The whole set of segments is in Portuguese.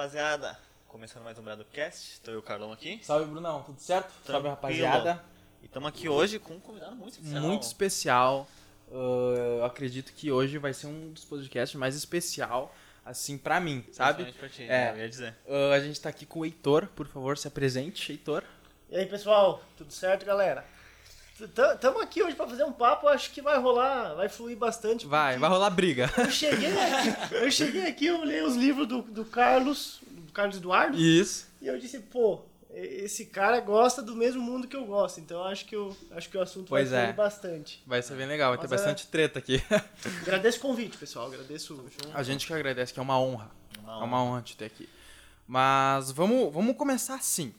rapaziada? Começando mais um Bradocast, estou eu, Carlão, aqui. Salve, Brunão, tudo certo? Salve, rapaziada. E estamos aqui hoje com um convidado muito especial. Muito especial. Uh, eu acredito que hoje vai ser um dos podcasts mais especial, assim, pra mim, sabe? Pra ti, É. né? Eu ia dizer. Uh, a gente tá aqui com o Heitor, por favor, se apresente, Heitor. E aí, pessoal, tudo certo, galera? Estamos aqui hoje para fazer um papo, acho que vai rolar, vai fluir bastante. Vai, vai rolar briga. Eu cheguei aqui, eu cheguei aqui, eu li os livros do, do Carlos, do Carlos Eduardo, Isso. e eu disse, pô, esse cara gosta do mesmo mundo que eu gosto, então acho que, eu, acho que o assunto Pois vai é. fluir bastante. Vai ser bem legal, vai ter Mas é- bastante treta aqui. Agradeço o convite, pessoal, agradeço. A gente que agradece, que é uma honra. Uma É uma honra te ter aqui. Mas vamos, vamos começar assim.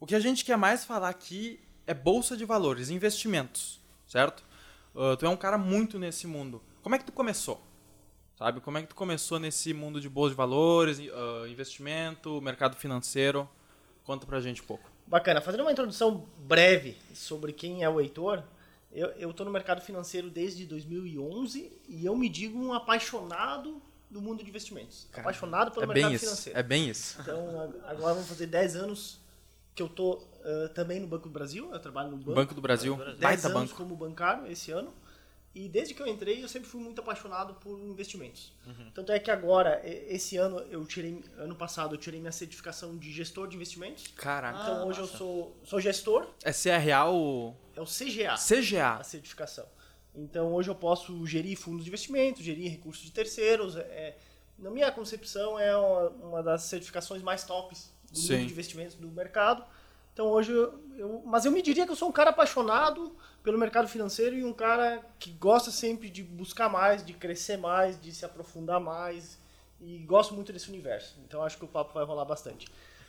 O que a gente quer mais falar aqui é bolsa de valores, investimentos, certo? Uh, tu é um cara muito nesse mundo. Como é que tu começou? Sabe? Como é que tu começou nesse mundo de bolsa de valores, uh, investimento, mercado financeiro? Conta pra gente um pouco. Bacana, fazendo uma introdução breve sobre quem é o Heitor, eu, eu tô no mercado financeiro desde 2011 e eu me digo um apaixonado do mundo de investimentos. apaixonado pelo é mercado bem isso. financeiro. É bem isso. Então, agora vão fazer 10 anos que eu tô ah, também no Banco do Brasil, eu trabalho no banco. Banco do Brasil, Brasil. 10 baita anos banco. como bancário esse ano. E desde que eu entrei, eu sempre fui muito apaixonado por investimentos. Uhum. Tanto é que agora, esse ano, eu tirei, ano passado, eu tirei minha certificação de gestor de investimentos. Caraca. Então hoje eu massa. sou, sou gestor, É CRA ou é o CGA, a CGA? certificação. Então hoje eu posso gerir fundos de investimento, gerir recursos de terceiros. É, na minha concepção, é uma, uma das certificações mais tops do Sim. mundo de investimentos do mercado. Então hoje eu, eu- Mas eu me diria que eu sou um cara apaixonado pelo mercado financeiro e um cara que gosta sempre de buscar mais, de crescer mais, de se aprofundar mais. E gosto muito desse universo. Então acho que o papo vai rolar bastante.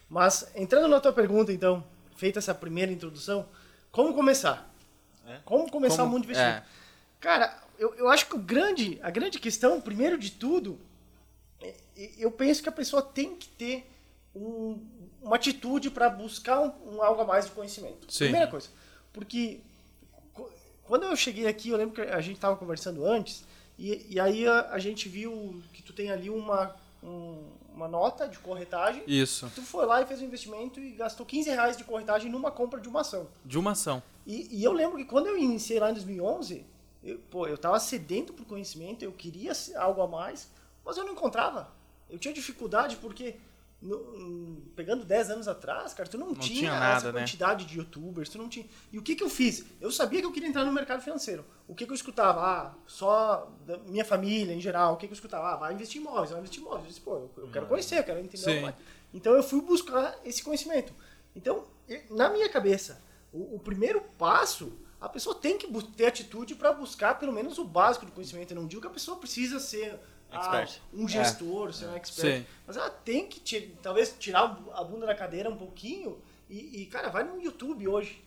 Mas entrando na tua pergunta, então, feita essa primeira introdução, como começar? É? Como começar Como- o mundo de investimento? é. Cara, eu, eu acho que o grande, a grande questão, primeiro de tudo, é- eu penso que a pessoa tem que ter um- uma atitude para buscar um, um algo a mais de conhecimento. Sim. Primeira coisa. Porque quando eu cheguei aqui, eu lembro que a gente estava conversando antes, e, e aí a, a gente viu que tu tem ali uma, um- uma nota de corretagem. Isso. Tu foi lá e fez um investimento e gastou 15 reais de corretagem numa compra de uma ação. De uma ação. E, e eu lembro que quando eu iniciei lá em 2011, eu, pô, eu tava sedento por conhecimento, eu queria algo a mais, mas eu não encontrava. Eu tinha dificuldade porque, no- hum, pegando 10 anos atrás, cara, tu não, Não tinha, tinha nada, essa né? quantidade de youtubers, tu não tinha. E o que que eu fiz? Eu sabia que eu queria entrar no mercado financeiro. O que que eu escutava? Ah, só da minha família em geral. O que que eu escutava? Ah, vai investir em imóveis, vai investir em imóveis. Eu disse, pô, eu, eu quero conhecer, eu quero entender. Então eu fui buscar esse conhecimento. Então, na minha cabeça, o, o primeiro passo, a pessoa tem que ter atitude para buscar pelo menos o básico do conhecimento. Eu não digo que a pessoa precisa ser ah, um gestor, ser um expert. Sim. Mas ela tem que talvez tirar a bunda da cadeira um pouquinho e, e, cara, vai no YouTube hoje.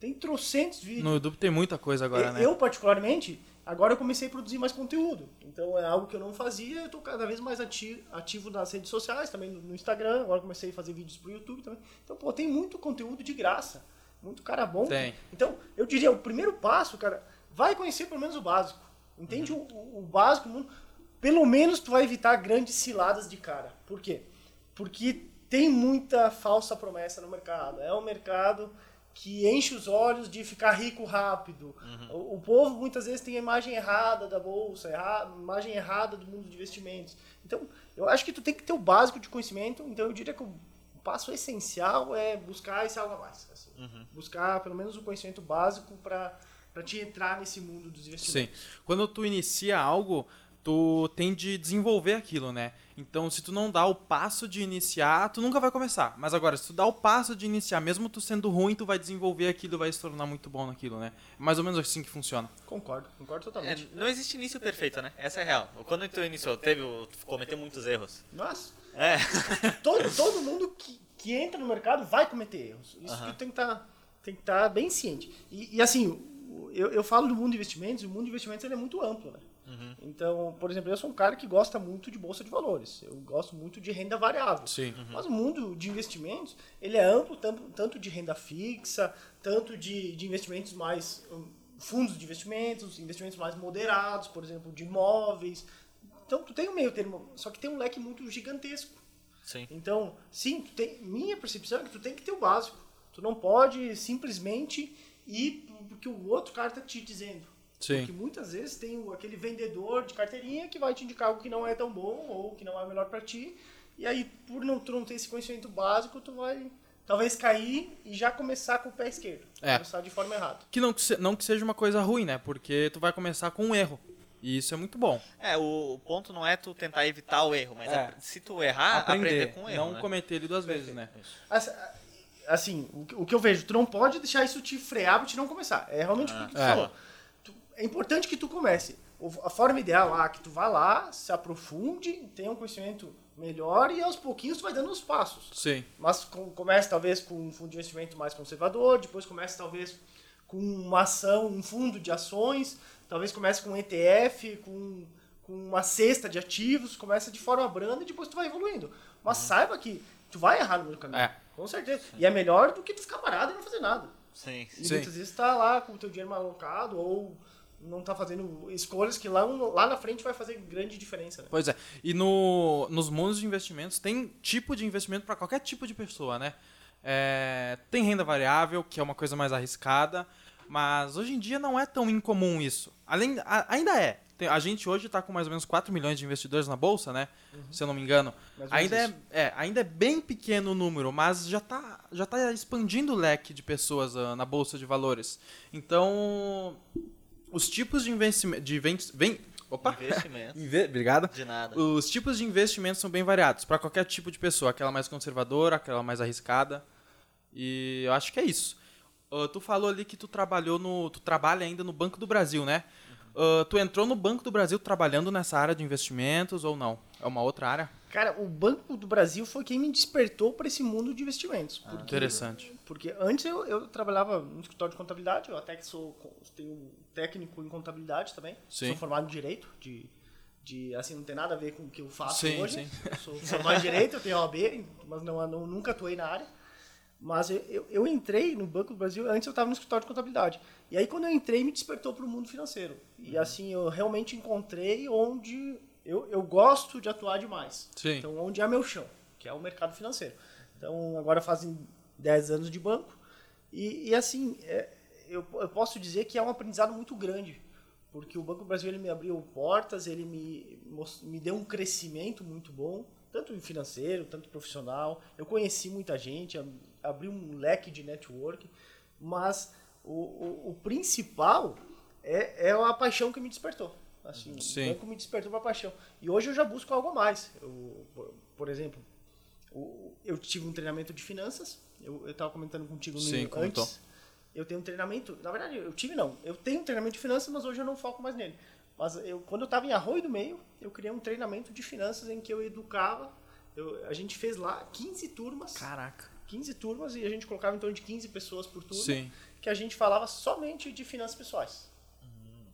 Tem trocentos vídeos. No YouTube tem muita coisa agora, Eu- né? Eu, particularmente, agora eu comecei a produzir mais conteúdo. Então é algo que eu não fazia, eu estou cada vez mais ati- ativo nas redes sociais, também no no Instagram, agora comecei a fazer vídeos pro YouTube também. Então, pô, tem muito conteúdo de graça. Muito cara bom. Tem. Então, eu diria, o primeiro passo, cara, vai conhecer pelo menos o básico. Entende Uhum. o- o básico? Pelo menos tu vai evitar grandes ciladas de cara. Por quê? Porque tem muita falsa promessa no mercado. É um mercado que enche os olhos de ficar rico rápido. O, o povo muitas vezes tem a imagem errada da bolsa, erra, imagem errada do mundo de investimentos. Então, eu acho que tu tem que ter o básico de conhecimento. Então, eu diria que o passo essencial é buscar esse algo a mais. assim. Buscar pelo menos o conhecimento básico para te entrar nesse mundo dos Sim. investimentos. Quando tu inicia algo, tu tem de desenvolver aquilo, né? Então, se tu não dá o passo de iniciar, tu nunca vai começar. Mas agora, se tu dá o passo de iniciar, mesmo tu sendo ruim, tu vai desenvolver aquilo e vai se tornar muito bom naquilo, né? É mais ou menos assim que funciona. Concordo, concordo É, totalmente. não existe início perfeito, né? Essa é a real. Quando tu iniciou, teve, tu cometeu muitos erros. Nossa, É. todo, todo mundo que, que entra no mercado vai cometer erros. Isso Aham. que tem que estar tem que estar bem ciente. E, e, assim, eu, eu falo do mundo de investimentos, e o mundo de investimentos ele é muito amplo, né? Então, por exemplo, eu sou um cara que gosta muito de bolsa de valores. Eu gosto muito de renda variável. Sim. Mas o mundo de investimentos, ele é amplo, tanto, tanto de renda fixa, tanto de, de investimentos mais... hum, fundos de investimentos, investimentos mais moderados, por exemplo, de imóveis. Então, tu tem um meio termo, só que tem um leque muito gigantesco. Sim. Então, sim, tu tem, minha percepção é que tu tem que ter o básico. Tu não pode simplesmente ir porque o outro cara tá te dizendo. Sim. Porque muitas vezes tem aquele vendedor de carteirinha que vai te indicar algo que não é tão bom ou que não é melhor para ti. E aí, por não, tu não ter esse conhecimento básico, tu vai talvez cair e já começar com o pé esquerdo. É. Começar de forma errada. Que não, não que seja uma coisa ruim, né? Porque tu vai começar com um erro. E isso é muito bom. É, o, ponto não é tu tentar evitar o erro, mas É. apre- se tu errar, aprender, com o erro. não né? cometer ele duas vezes, né? Isso. Assim, assim, o que- eu vejo, tu não pode deixar isso te frear pra te não começar. É realmente o que tu é. falou. É importante que tu comece. A forma ideal é que tu vá lá, se aprofunde, tenha um conhecimento melhor e aos pouquinhos tu vai dando os passos. Sim. Mas com, comece talvez com um fundo de investimento mais conservador, depois comece talvez com uma ação, um fundo de ações, talvez comece com um ETF, com, com uma cesta de ativos, começa de forma branda e depois tu vai evoluindo. Mas saiba que tu vai errar no meio do caminho. É. Com certeza. E é melhor do que tu ficar parado e não fazer nada. Sim. E Sim. muitas vezes tá lá com o teu dinheiro mal alocado ou não tá fazendo escolhas que lá, lá na frente vai fazer grande diferença. Né? Pois é. E no, nos mundos de investimentos tem tipo de investimento para qualquer tipo de pessoa, né? É, tem renda variável, que é uma coisa mais arriscada, mas hoje em dia não é tão incomum isso. Além, a- ainda é. Tem- a gente hoje está com mais ou menos 4 milhões de investidores na bolsa, né? Se eu não me engano. Ainda é, é, ainda é bem pequeno o número, mas já está já tá expandindo o leque de pessoas ah, na bolsa de valores. Então, os tipos de investimento. De ven- ven- opa! Investimento. Inve- Obrigado. De nada. Os tipos de investimentos são bem variados para qualquer tipo de pessoa, aquela mais conservadora, aquela mais arriscada. E eu acho que é isso. Ah, tu falou ali que tu trabalhou no, tu trabalha ainda no Banco do Brasil, né? Ah, tu entrou no Banco do Brasil trabalhando nessa área de investimentos ou não? É uma outra área? Cara, o Banco do Brasil foi quem me despertou para esse mundo de investimentos. porque, Interessante. Porque antes eu, eu trabalhava no escritório de contabilidade, eu até que sou tenho técnico em contabilidade também. Sim. Sou formado em direito, de, de assim não tem nada a ver com o que eu faço Sim, hoje. sim. Eu sou formado em direito, eu tenho OAB, mas não, não nunca atuei na área. Mas eu, eu, eu entrei no Banco do Brasil, antes eu estava no escritório de contabilidade. E aí quando eu entrei, me despertou para o mundo financeiro. E Uhum. assim, eu realmente encontrei onde eu, eu gosto de atuar demais. Sim. Então, onde é meu chão, que é o mercado financeiro. Então, agora fazem 10 anos de banco. E, e assim, é, eu, eu posso dizer que é um aprendizado muito grande. Porque o Banco do Brasil ele me abriu portas, ele me, me deu um crescimento muito bom, tanto financeiro, tanto profissional. Eu conheci muita gente, ab- abri um leque de network, mas o, o, o principal é, é a paixão que me despertou. Assim, Sim. o banco me despertou para paixão. E hoje eu já busco algo a mais. Eu, por, exemplo, eu tive um treinamento de finanças. Eu estava comentando contigo no Sim, comentou. antes. Eu tenho um treinamento. Na verdade, eu tive não. Eu tenho um treinamento de finanças, mas hoje eu não foco mais nele. Mas eu, quando eu estava em Arroio do Meio, eu criei um treinamento de finanças em que eu educava. eu- a gente fez lá 15 turmas. Caraca. 15 turmas e a gente colocava em torno de 15 pessoas por turma. Sim. Que a gente falava somente de finanças pessoais.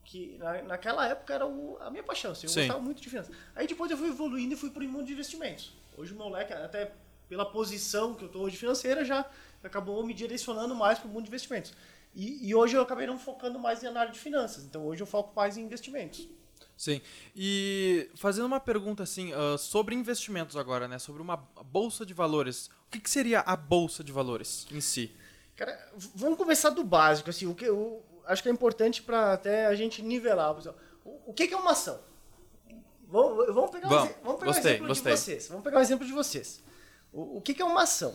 Que na, naquela época era o- a minha paixão. Assim, eu Sim. gostava muito de finanças. Aí depois eu fui evoluindo e fui para o mundo de investimentos. Hoje o meu leque, até pela posição que eu estou hoje financeira, já acabou me direcionando mais para o mundo de investimentos. E, e hoje eu acabei não focando mais na área de finanças. Então hoje eu foco mais em investimentos. Sim. E fazendo uma pergunta assim, ah, sobre investimentos agora, né? Sobre uma bolsa de valores. O que, que seria a bolsa de valores em si? Cara, vamos começar do básico, assim, o que eu acho que é importante para até a gente nivelar, pessoal. O, o que que é uma ação? Vamos, vamos pegar, um, Vamos, exe- vamos pegar gostei, um exemplo gostei. de vocês. Vamos pegar um exemplo de vocês. O, o que que é uma ação?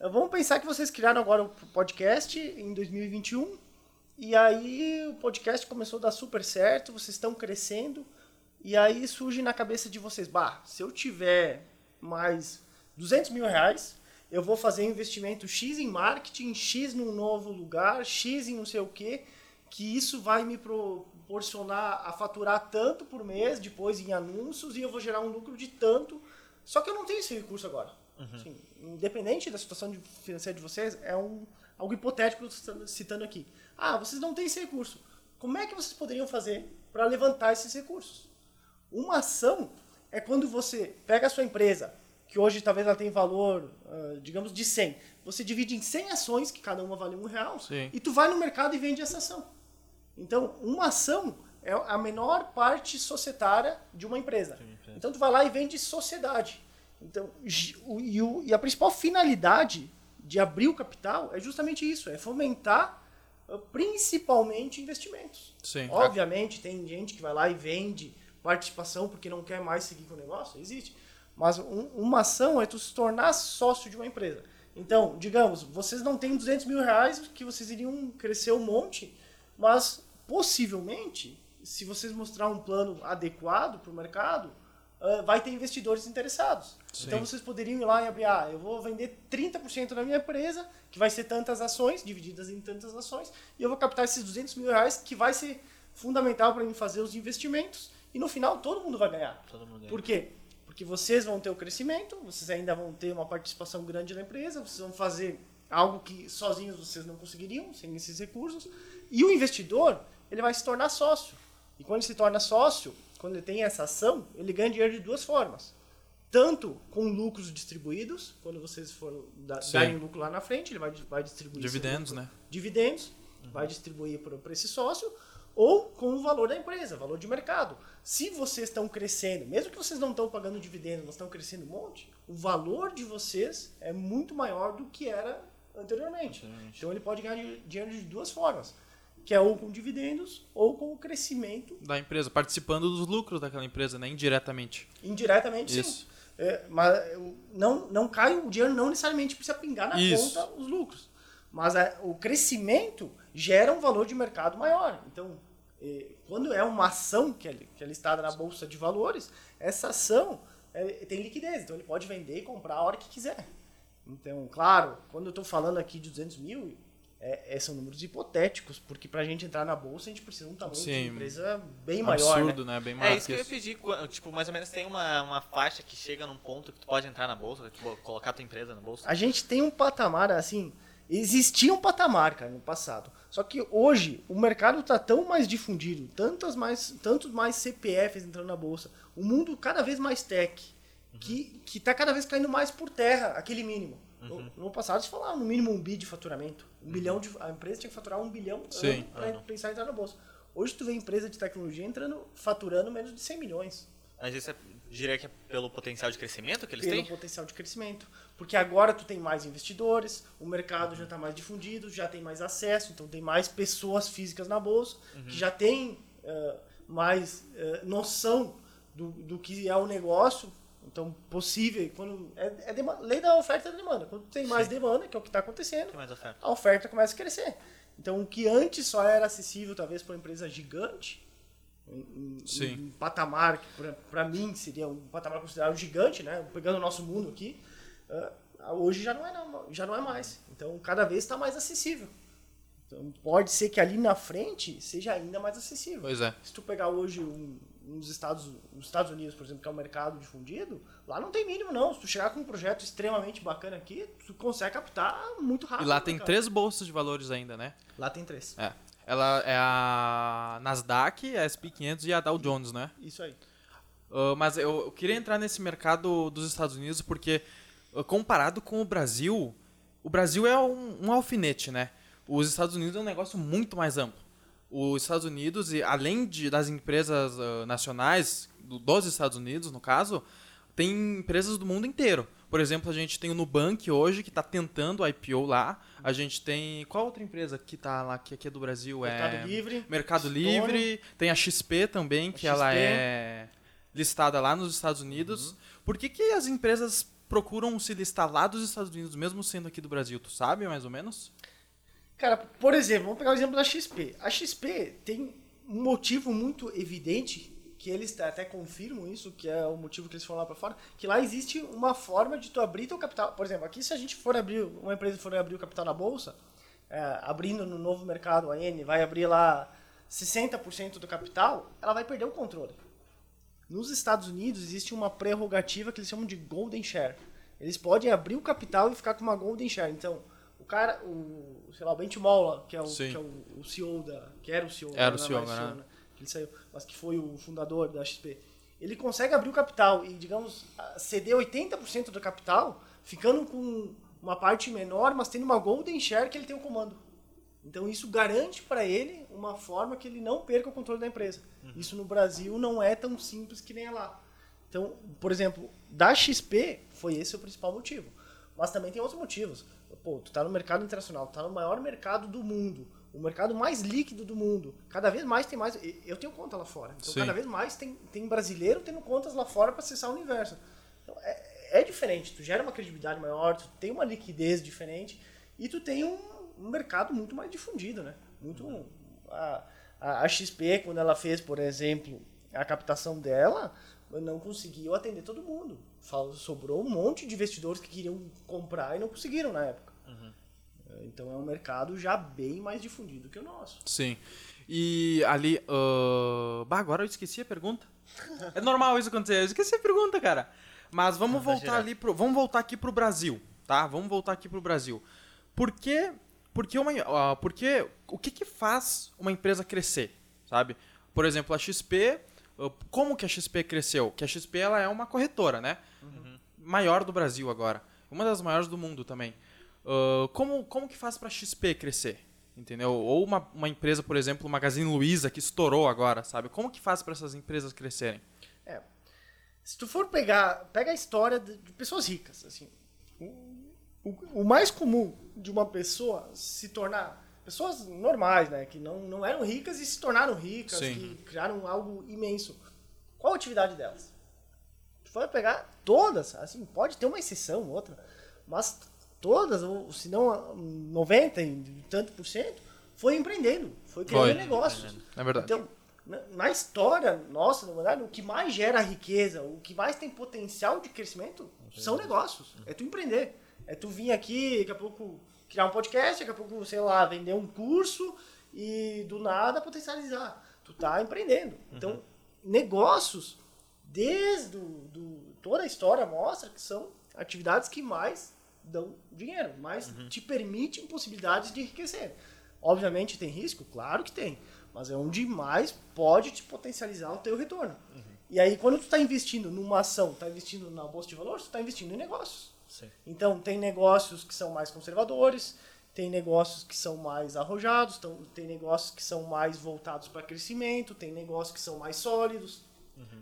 Vamos pensar que vocês criaram agora o podcast em 2021 e aí o podcast começou a dar super certo, vocês estão crescendo e aí surge na cabeça de vocês, bah, se eu tiver mais 200 mil reais, eu vou fazer investimento X em marketing, X num novo lugar, X em não sei o que, que isso vai me proporcionar a faturar tanto por mês, depois em anúncios, e eu vou gerar um lucro de tanto. Só que eu não tenho esse recurso agora. Assim, independente da situação financeira de vocês, é um, algo hipotético que eu estou citando aqui. Ah, vocês não têm esse recurso. Como é que vocês poderiam fazer para levantar esses recursos? Uma ação é quando você pega a sua empresa, que hoje talvez ela tenha valor, ah, digamos, de 100. Você divide em 100 ações, que cada uma vale um real, Sim. e tu vai no mercado e vende essa ação. Então, uma ação é a menor parte societária de uma empresa. Então, tu vai lá e vende sociedade. Então, e, a principal finalidade de abrir o capital é justamente isso, é fomentar principalmente investimentos. Sim. Obviamente, tem gente que vai lá e vende participação porque não quer mais seguir com o negócio, existe. Mas um- uma ação é tu se tornar sócio de uma empresa. Então, digamos, vocês não têm 200 mil reais que vocês iriam crescer um monte, mas possivelmente, se vocês mostrar um plano adequado para o mercado, ah, vai ter investidores interessados. Sim. Então vocês poderiam ir lá e abrir, ah, eu vou vender 30% da minha empresa, que vai ser tantas ações, divididas em tantas ações, e eu vou captar esses 200 mil reais, que vai ser fundamental para mim fazer os investimentos, e no final todo mundo vai ganhar. Todo mundo ganha. Por quê? Porque vocês vão ter o crescimento, vocês ainda vão ter uma participação grande na empresa, vocês vão fazer algo que sozinhos vocês não conseguiriam, sem esses recursos. E o investidor, ele vai se tornar sócio. E quando ele se torna sócio, quando ele tem essa ação, ele ganha dinheiro de duas formas. Tanto com lucros distribuídos, quando vocês forem da- Sim. darem lucro lá na frente, ele vai, vai distribuir Dividendos, né? dividendos, vai distribuir para esse sócio, ou com o valor da empresa, valor de mercado. Se vocês estão crescendo, mesmo que vocês não estão pagando dividendos, mas estão crescendo um monte, o valor de vocês é muito maior do que era anteriormente. Anteriormente. Então ele pode ganhar di- dinheiro de duas formas, que é ou com dividendos ou com o crescimento Da empresa, participando dos lucros daquela empresa, né? Indiretamente. indiretamente, sim. É, mas não, não cai, o dinheiro não necessariamente precisa pingar na Isso. conta os lucros. Mas a- o crescimento gera um valor de mercado maior. Então, eh, quando é uma ação que é, que é listada na Bolsa de Valores, essa ação eh, tem liquidez. Então, ele pode vender e comprar a hora que quiser. Então, claro, quando eu estou falando aqui de 200 mil, é, é- são números hipotéticos, porque para a gente entrar na Bolsa, a gente precisa de um tamanho de Sim. empresa bem maior. né? Absurdo, né? Bem maior É isso que eu ia pedir. Tipo, mais ou menos tem uma, uma faixa que chega num ponto que tu pode entrar na bolsa, tipo, colocar tua empresa na bolsa. A gente tem um patamar assim. Existia um patamar, cara, no passado. Só que hoje o mercado está tão mais difundido, tantas mais, tantos mais CPFs entrando na bolsa, o mundo cada vez mais tech, que que está cada vez caindo mais por terra aquele mínimo. No, no passado se falava no mínimo um bi de faturamento, um bilhão de a empresa tinha que faturar um bilhão para pensar em entrar na bolsa. Hoje tu vê empresa de tecnologia entrando faturando menos de 100 milhões Mas isso é, diria que é pelo potencial de crescimento que eles pelo têm? potencial de crescimento. Porque agora tu tem mais investidores, o mercado já está mais difundido, já tem mais acesso, então tem mais pessoas físicas na bolsa, que já tem eh, mais eh, noção do, do que é o negócio. Então, possível, quando é, é dema- lei da oferta e da demanda. Quando tem mais demanda, que é o que está acontecendo, oferta. a oferta começa a crescer. Então, o que antes só era acessível, talvez, para uma empresa gigante, um, um- Sim. patamar que, para mim, seria um patamar considerado gigante, né? pegando o nosso mundo aqui, ah, hoje já não, é, não, já não é mais. Então, cada vez está mais acessível. Então, pode ser que ali na frente seja ainda mais acessível. Pois é. Se tu pegar hoje um, uns Estados, os Estados Unidos, por exemplo, que é um mercado difundido, lá não tem mínimo, não. Se tu chegar com um projeto extremamente bacana aqui, tu consegue captar muito rápido. E lá tem mercado. três bolsas de valores ainda, né? Lá tem três. É. Ela é a Nasdaq, a SP500 e a Dow Jones, né? Isso aí. Uh, mas eu, eu queria entrar nesse mercado dos Estados Unidos porque, uh, comparado com o Brasil, o Brasil é um, um alfinete, né? Os Estados Unidos é um negócio muito mais amplo. Os Estados Unidos, e além de, das empresas uh, nacionais, do- dos Estados Unidos, no caso, tem empresas do mundo inteiro. Por exemplo, a gente tem o Nubank hoje, que está tentando IPO lá. A gente tem... Qual outra empresa que está lá, que aqui é do Brasil? Mercado é... Livre. Mercado Stone. Livre, tem a XP também, que ela XP. é listada lá nos Estados Unidos. Por que, que as empresas procuram se listar lá dos Estados Unidos, mesmo sendo aqui do Brasil? Tu sabe, mais ou menos? Cara, por exemplo, vamos pegar o exemplo da XP. A XP tem um motivo muito evidente, que eles até confirmam isso, que é o motivo que eles foram lá para fora, que lá existe uma forma de tu abrir teu capital. Por exemplo, aqui se a gente for abrir, uma empresa for abrir o capital na bolsa, é, abrindo no novo mercado, a N, vai abrir lá 60% do capital, ela vai perder o controle. Nos Estados Unidos existe uma prerrogativa que eles chamam de golden share. Eles podem abrir o capital e ficar com uma golden share. Então, cara, o, sei lá, o Benchimol, que é o, Sim. que é o, o CEO da, que era o CEO, Era o CEO, né? né? Que ele saiu, mas que foi o fundador da XP. Ele consegue abrir o capital e, digamos, ceder 80% do capital, ficando com uma parte menor, mas tendo uma golden share que ele tem o comando. Então isso garante para ele uma forma que ele não perca o controle da empresa. Isso no Brasil não é tão simples que nem é lá. Então, por exemplo, da XP foi esse o principal motivo. Mas também tem outros motivos. Pô, tu tá no mercado internacional, tu tá no maior mercado do mundo, o mercado mais líquido do mundo. Cada vez mais tem mais. Eu tenho conta lá fora. Então, Sim. cada vez mais tem, tem brasileiro tendo contas lá fora para acessar o universo. Então, é, é diferente. Tu gera uma credibilidade maior, tu tem uma liquidez diferente e tu tem um, um mercado muito mais difundido, né? Muito. A, a, a XP, quando ela fez, por exemplo, a captação dela, não conseguiu atender todo mundo. Sobrou um monte de investidores que queriam comprar e não conseguiram na época. Então é um mercado já bem mais difundido que o nosso. Sim. E ali. ah, bah, agora eu esqueci a pergunta. É normal isso acontecer. Eu esqueci a pergunta, cara. Mas vamos Não, voltar ali pro. Vamos voltar aqui pro Brasil, tá? Vamos voltar aqui pro Brasil. Por que. Por que uma. ah, por que, o que, que faz uma empresa crescer? Sabe? Por exemplo, a XP. ah, Como que a XP cresceu? Que a XP ela é uma corretora, né? Maior do Brasil agora. Uma das maiores do mundo também. Como, como que faz pra XP crescer? Entendeu? Ou uma, uma empresa, por exemplo, o Magazine Luiza, que estourou agora, sabe? Como que faz pra essas empresas crescerem? É. Se tu for pegar, pega a história de, de pessoas ricas, assim, o, o- o mais comum de uma pessoa se tornar pessoas normais, né, que não, não eram ricas e se tornaram ricas, Sim. que criaram algo imenso. Qual a atividade delas? Tu for pegar todas, assim, pode ter uma exceção, outra, mas todas, ou se não 90 e tanto por cento, foi empreendendo, foi criando Foi. negócios. É verdade. Então, na, história nossa, na verdade, o que mais gera riqueza, o que mais tem potencial de crescimento são negócios. É tu empreender. É tu vir aqui, daqui a pouco criar um podcast, daqui a pouco, sei lá, vender um curso e do nada potencializar. Tu tá empreendendo. Então, negócios, desde do, do- toda a história mostra que são atividades que mais dão dinheiro, mais te permitem possibilidades de enriquecer. Obviamente tem risco? Claro que tem. Mas é onde mais pode te potencializar o teu retorno. E aí, quando tu está investindo numa ação, está investindo na bolsa de valores, tu está investindo em negócios. Sim. Então, tem negócios que são mais conservadores, tem negócios que são mais arrojados, então, tem negócios que são mais voltados para crescimento, tem negócios que são mais sólidos.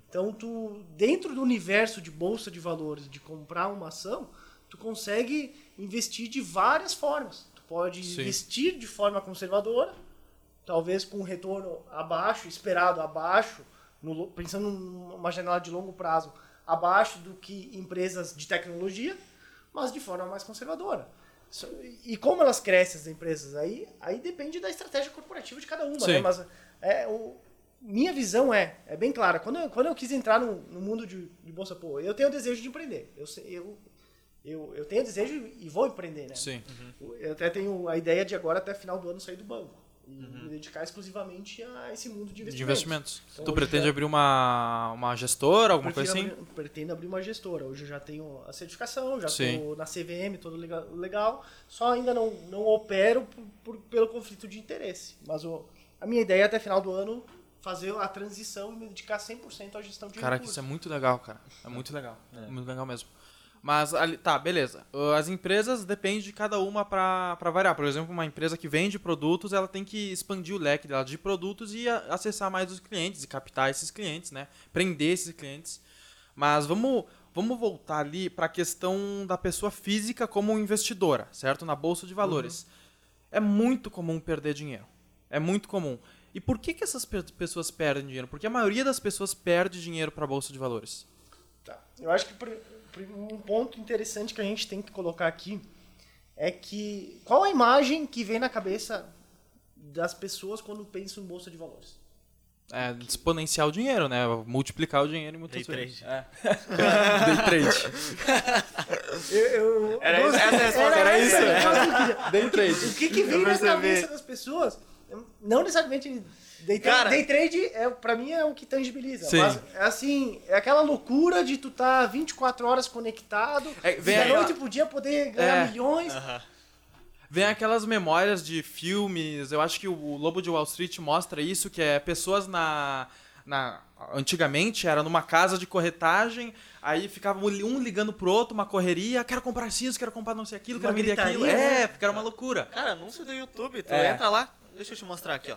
Então, tu, dentro do universo de bolsa de valores, de comprar uma ação, tu consegue investir de várias formas. Tu pode Sim. investir de forma conservadora, talvez com um retorno abaixo, esperado abaixo, no pensando numa janela de longo prazo, abaixo do que empresas de tecnologia, mas de forma mais conservadora. E como elas crescem as empresas aí, aí depende da estratégia corporativa de cada uma, né? Mas é, o, minha visão é, é bem clara. Quando eu, quando eu quis entrar no, no mundo de, de bolsa, pô, eu tenho o desejo de empreender. Eu, eu, eu, eu tenho desejo e vou empreender, né? Sim. Eu até tenho a ideia de agora, até final do ano, sair do banco. E me dedicar exclusivamente a esse mundo de investimentos. De investimentos. Então, tu pretende já- abrir uma, uma gestora, alguma coisa assim? Pretendo abrir- Pretendo abrir uma gestora. Hoje eu já tenho a certificação, já estou na CVM, todo lega- legal. Só ainda não, não opero por, por- pelo conflito de interesse. Mas o, a minha ideia é até final do ano fazer a transição e me dedicar 100% à gestão de Cara, recursos. isso é muito legal, cara. É muito legal. Muito legal mesmo. Mas, tá, beleza. Uh, As empresas dependem de cada uma pra variar. Por exemplo, uma empresa que vende produtos, ela tem que expandir o leque dela de produtos e acessar mais os clientes e captar esses clientes, né? Prender esses clientes. Mas vamos, vamos voltar ali para a questão da pessoa física como investidora, certo? Na bolsa de valores. É muito comum perder dinheiro. É muito comum. E por que, que essas pe- pessoas perdem dinheiro? Porque a maioria das pessoas perde dinheiro para a bolsa de valores. Tá. Eu acho que um ponto interessante que a gente tem que colocar aqui é que qual a imagem que vem na cabeça das pessoas quando pensam em bolsa de valores? É exponenciar o dinheiro, né? Multiplicar o dinheiro em muitas Day vezes. trade. É. Day trade. Eu, eu- Era isso- essa resposta, era era isso, a resposta que eu queria. Day trade. O que, que vem na cabeça das pessoas? Não necessariamente day trade. Cara- day trade é, pra mim é o que tangibiliza. Sim. Mas é assim, é aquela loucura de tu estar 24 horas conectado, É, vem da aí, noite pro dia poder ganhar É. milhões. Aham. Vem aquelas memórias de filmes. Eu acho que o Lobo de Wall Street mostra isso, que é pessoas na. na antigamente era numa casa de corretagem, aí ficava um ligando pro outro, uma correria, quero comprar isso, quero comprar não sei aquilo, Uma quero vender aquilo. É, né? porque era uma loucura. Cara, anúncio do YouTube, tu É. entra lá, deixa eu te mostrar aqui, ó.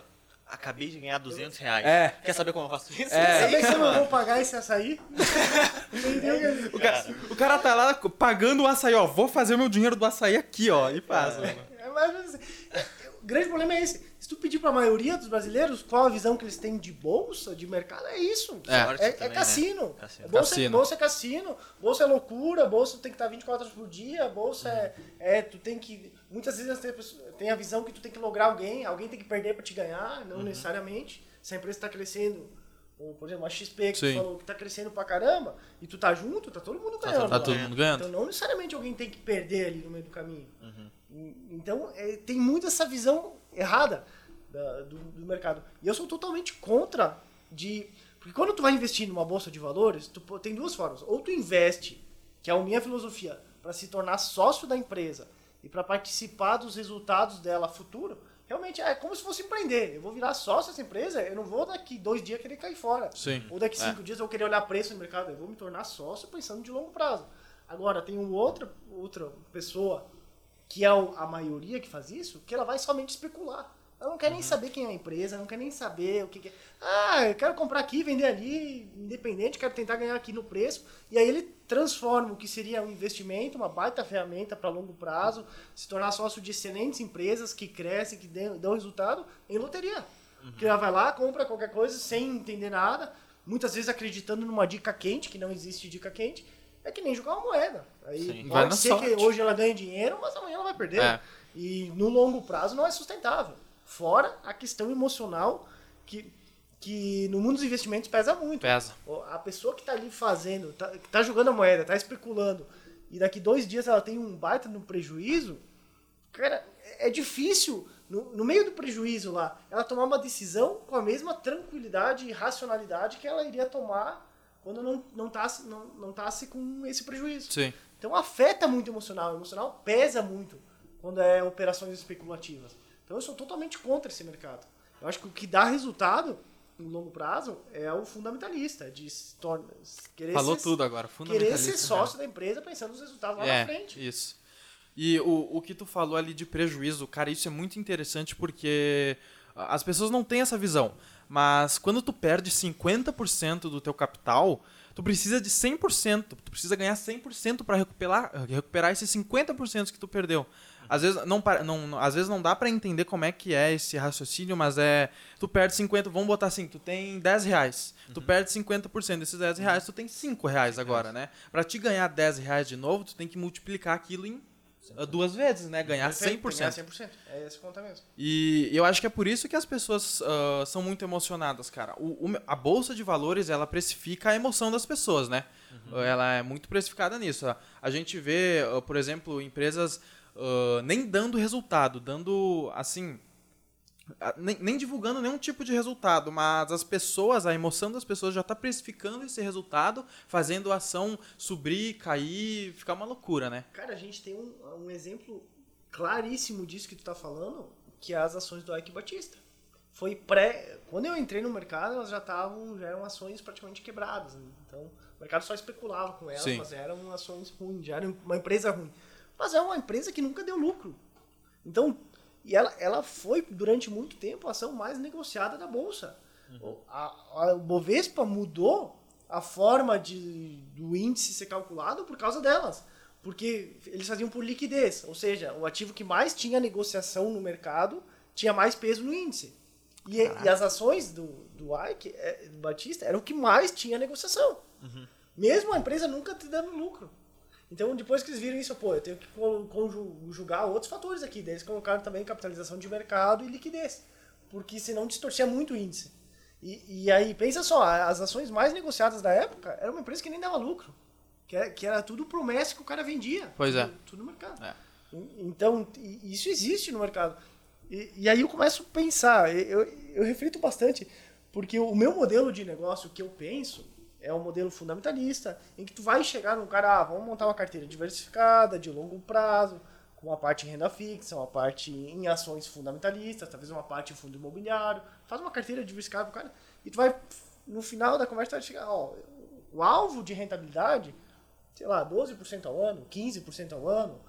Acabei de ganhar 200 reais. É. Quer saber como eu faço isso? É. Sabe que eu não vou pagar esse açaí? Entendeu? O cara, o cara tá lá pagando o açaí, ó. Vou fazer o meu dinheiro do açaí aqui, ó. E faz. mano. É, mas, é, o grande problema é esse. Se tu pedir pra maioria dos brasileiros qual a visão que eles têm de bolsa, de mercado, é isso. É. É, é também, né? cassino. Cassino. Bolsa, Cassino. É, bolsa é cassino, bolsa é loucura, bolsa tem que estar 24 horas por dia, bolsa é, é, tu tem que. Muitas vezes tem a pessoa- tem a visão que tu tem que lograr alguém, alguém tem que perder pra te ganhar, não necessariamente. Se a empresa está crescendo, ou por exemplo, a XP que Sim. tu falou que tá crescendo pra caramba, e tu tá junto, tá todo mundo ganhando. Tá lá. todo mundo ganhando. Então não necessariamente alguém tem que perder ali no meio do caminho. E- Então é, tem muito essa visão errada da- do, do mercado. E eu sou totalmente contra de. Porque quando tu vai investir numa bolsa de valores, tu tem duas formas. Ou tu investe, que é a minha filosofia, para se tornar sócio da empresa e para participar dos resultados dela futuro. Realmente é como se fosse empreender. Eu vou virar sócio dessa empresa, eu não vou daqui dois dias querer cair fora. Sim. Ou daqui É. cinco dias eu vou querer olhar preço no mercado. Eu vou me tornar sócio pensando de longo prazo. Agora, tem uma outra, outra pessoa, que é a maioria que faz isso, que ela vai somente especular. Ela não quer Uhum. nem saber quem é a empresa, não quer nem saber o que, que é. Ah, eu quero comprar aqui, vender ali, independente, quero tentar ganhar aqui no preço. E aí ele transforma o que seria um investimento, uma baita ferramenta para longo prazo, se tornar sócio de excelentes empresas que crescem, que dão, resultado, em loteria. Que ela vai lá, compra qualquer coisa sem entender nada, muitas vezes acreditando numa dica quente, que não existe dica quente. É que nem jogar uma moeda. Aí Sim. Pode ser sorte. que hoje ela ganhe dinheiro, mas amanhã ela vai perder. É. E no longo prazo não é sustentável. Fora a questão emocional que, que no mundo dos investimentos pesa muito. Pesa. A pessoa que está ali fazendo, tá, que tá jogando a moeda, tá especulando, e daqui dois dias ela tem um baita no prejuízo, cara, é difícil, no, no meio do prejuízo lá, ela tomar uma decisão com a mesma tranquilidade e racionalidade que ela iria tomar quando não, não, tasse, não, não tasse com esse prejuízo. Sim. Então afeta muito o emocional. O emocional pesa muito quando é operações especulativas. Então eu sou totalmente contra esse mercado. Eu acho que o que dá resultado no longo prazo é o fundamentalista, de se torna, querer, Falou ser, tudo agora. querer ser sócio da empresa pensando nos resultados lá é, na frente. Isso. E o, o que tu falou ali de prejuízo, cara, isso é muito interessante porque as pessoas não têm essa visão. Mas quando tu perde 50% do teu capital, tu precisa de 100%. Tu precisa ganhar 100% para recuperar, recuperar esses 50% que tu perdeu. Às vezes não, não, às vezes não dá para entender como é que é esse raciocínio, mas é. Tu perde 50, vamos botar assim, tu tem 10 reais. Tu perde 50% desses 10 reais, tu tem 5 reais agora, né? Pra te ganhar 10 reais de novo, tu tem que multiplicar aquilo em uh, duas vezes, né? Ganhar Perfeito, 100%. Ganhar 100%. É esse conta mesmo. E eu acho que é por isso que as pessoas ah, são muito emocionadas, cara. O, o- a bolsa de valores, ela precifica a emoção das pessoas, né? Ela é muito precificada nisso. A- gente vê, ah, por exemplo, empresas nem dando resultado, dando, assim... Nem, nem divulgando nenhum tipo de resultado, mas as pessoas, a emoção das pessoas já está precificando esse resultado, fazendo a ação subir, cair, ficar uma loucura, né? Cara, a gente tem um, um exemplo claríssimo disso que tu tá falando, que é as ações do Ike Batista. Foi pré. Quando eu entrei no mercado, elas já estavam, já eram ações praticamente quebradas. né? Então, o mercado só especulava com elas, Sim. mas eram ações ruins, já era uma empresa ruim. Mas é uma empresa que nunca deu lucro. Então, e ela, ela foi durante muito tempo a ação mais negociada da bolsa. O- A, a, o Bovespa mudou a forma de, do índice ser calculado por causa delas. Porque eles faziam por liquidez, ou seja, o ativo que mais tinha negociação no mercado tinha mais peso no índice. E, e as ações do, do Ike, é, do Batista, eram o que mais tinha negociação. Mesmo a empresa nunca te dando lucro. Então, depois que eles viram isso, pô, eu tenho que con- conjugar outros fatores aqui. Daí eles colocaram também capitalização de mercado e liquidez. Porque senão distorcia muito o índice. E, e aí, pensa só, as ações mais negociadas da época era uma empresa que nem dava lucro. Que era, que era tudo promessa que o cara vendia. Pois é. tudo, Tudo no mercado. É. Então, isso existe no mercado. E, e aí eu começo a pensar, eu, eu reflito bastante, porque o meu modelo de negócio que eu penso é um modelo fundamentalista, em que tu vai chegar num cara, ah, vamos montar uma carteira diversificada, de longo prazo, com uma parte em renda fixa, uma parte em ações fundamentalistas, talvez uma parte em fundo imobiliário, faz uma carteira diversificada pro cara, e tu vai, no final da conversa, vai chegar, ó, o alvo de rentabilidade, sei lá, 12% ao ano, 15% ao ano,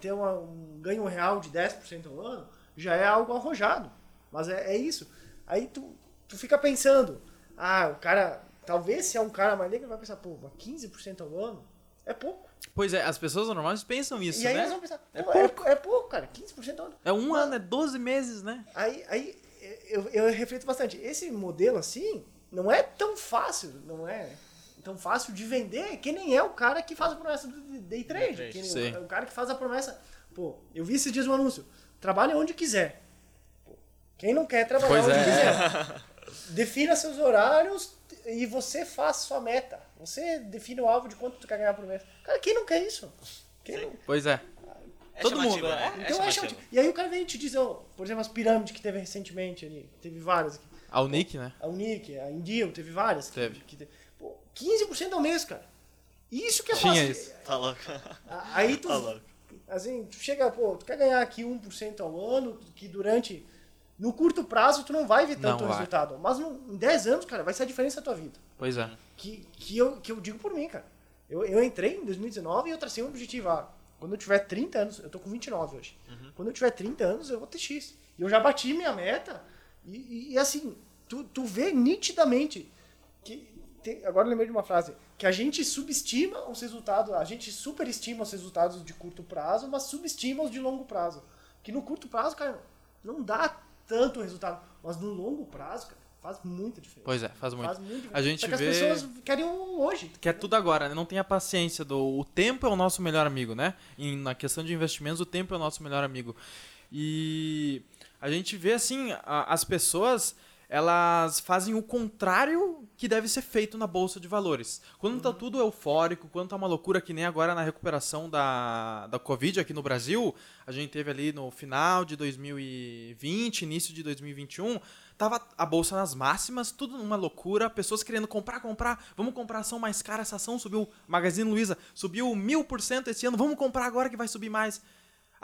ter uma- um ganho real de 10% ao ano, já é algo arrojado. Mas é, é isso. Aí tu, tu fica pensando, ah, o cara, talvez se é um cara mais negro, vai pensar, pô, mas 15% ao ano é pouco. Pois é, as pessoas normais pensam isso, e aí né? eles vão pensar, É pô, é, é pouco, cara, 15% ao ano. É um ano, é 12 meses, né? Aí, aí eu, eu reflito bastante. Esse modelo assim não é tão fácil, não é tão fácil de vender que nem é o cara que faz a promessa do day trade. trade, que sim. o, o cara que faz a promessa. Pô, eu vi esses dias um anúncio. Trabalhe onde quiser. Pô, quem não quer trabalhar Pois onde é. quiser. Defina seus horários e você faz sua meta. Você define o alvo de quanto tu quer ganhar por mês. Cara, quem não quer isso? Quem não- Pois é. É Todo chamativo, mundo, né? é. É Então é chamativo. E aí o cara vem e te diz, ó, por exemplo, as pirâmides que teve recentemente ali. Teve várias aqui. A Unique, né? A Unique, a Indio, teve várias. que- Teve. Que, pô, 15% ao mês, cara. Isso que é Tinha fácil. isso. Tá louco. Aí tu, Tá louco. assim, tu chega, pô, tu quer ganhar aqui 1% ao ano, que durante, no curto prazo tu não vai ver tanto vai. resultado. Mas no, em 10 anos, cara, vai ser a diferença da tua vida. Pois é. Que, que, eu, que eu digo por mim, cara. Eu, eu entrei em 2019 e eu tracei um objetivo. Ah, quando eu tiver 30 anos, eu tô com 29 hoje. Quando eu tiver 30 anos, eu vou ter X. E eu já bati minha meta. E, e- e, assim, tu, tu vê nitidamente que. tem- agora eu lembrei de uma frase. Que a gente subestima os resultados, a gente superestima os resultados de curto prazo, mas subestima os de longo prazo. Que no curto prazo, cara, não dá tanto resultado. Mas no longo prazo, cara, faz muita diferença. Pois é, faz muito. Faz diferença. A gente Só que vê- as pessoas querem um hoje. Que é tudo agora, né? Não tem a paciência do. O tempo é o nosso melhor amigo, né? E na questão de investimentos, o tempo é o nosso melhor amigo. E a gente vê assim, a- as pessoas elas fazem o contrário que deve ser feito na bolsa de valores. Quando tá tudo eufórico, quando tá uma loucura que nem agora na recuperação da, da Covid aqui no Brasil, a gente teve ali no final de 2020, início de 2021, tava a bolsa nas máximas, tudo numa loucura, pessoas querendo comprar, comprar, vamos comprar ação mais cara, essa ação subiu, Magazine Luiza subiu mil por cento esse ano, vamos comprar agora que vai subir mais.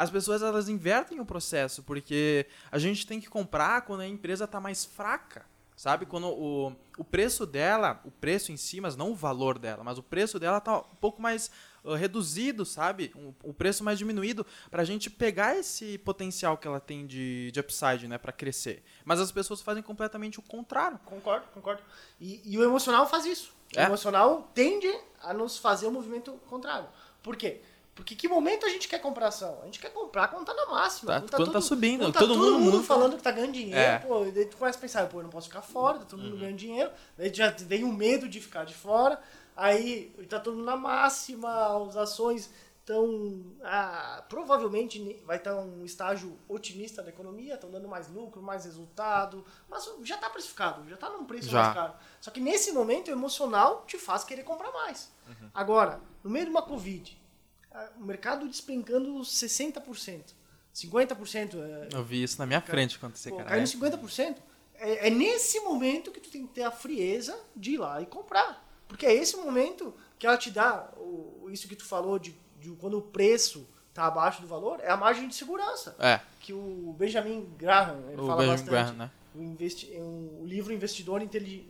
As pessoas elas invertem o processo, porque a gente tem que comprar quando a empresa está mais fraca, sabe? Quando o, o preço dela, o preço em si, mas não o valor dela, mas o preço dela está um pouco mais uh, reduzido, sabe? Um- o preço mais diminuído, para a gente pegar esse potencial que ela tem de, de upside, né, para crescer. Mas as pessoas fazem completamente o contrário. Concordo, concordo. E, e o emocional faz isso. É? O emocional tende a nos fazer o movimento contrário. Por quê? Porque que momento a gente quer comprar ação? A gente quer comprar quando tá na máxima. Tá, quando tá subindo, quando tá todo mundo- mundo tá- falando que tá ganhando dinheiro, É. pô, daí tu começa a pensar, pô, eu não posso ficar fora, tá todo Uhum. mundo ganhando dinheiro. Daí já vem o medo de ficar de fora. Aí tá todo mundo na máxima, as ações estão. Ah, provavelmente vai estar um estágio otimista da economia, estão dando mais lucro, mais resultado. Mas já está precificado, já está num preço Já. mais caro. Só que nesse momento o emocional te faz querer comprar mais. Uhum. Agora, no meio de uma Covid, ah, o mercado despencando 60%, 50%. É, Eu vi isso na minha frente acontecer, cara. É. 50%, é, é nesse momento que tu tem que ter a frieza de ir lá e comprar. Porque é esse momento que ela te dá, o, isso que tu falou de, de quando o preço está abaixo do valor, é a margem de segurança. É, Que o Benjamin Graham, ele o fala Benjamin bastante. Graham, né? O, investi, o livro Investidor Inteligente.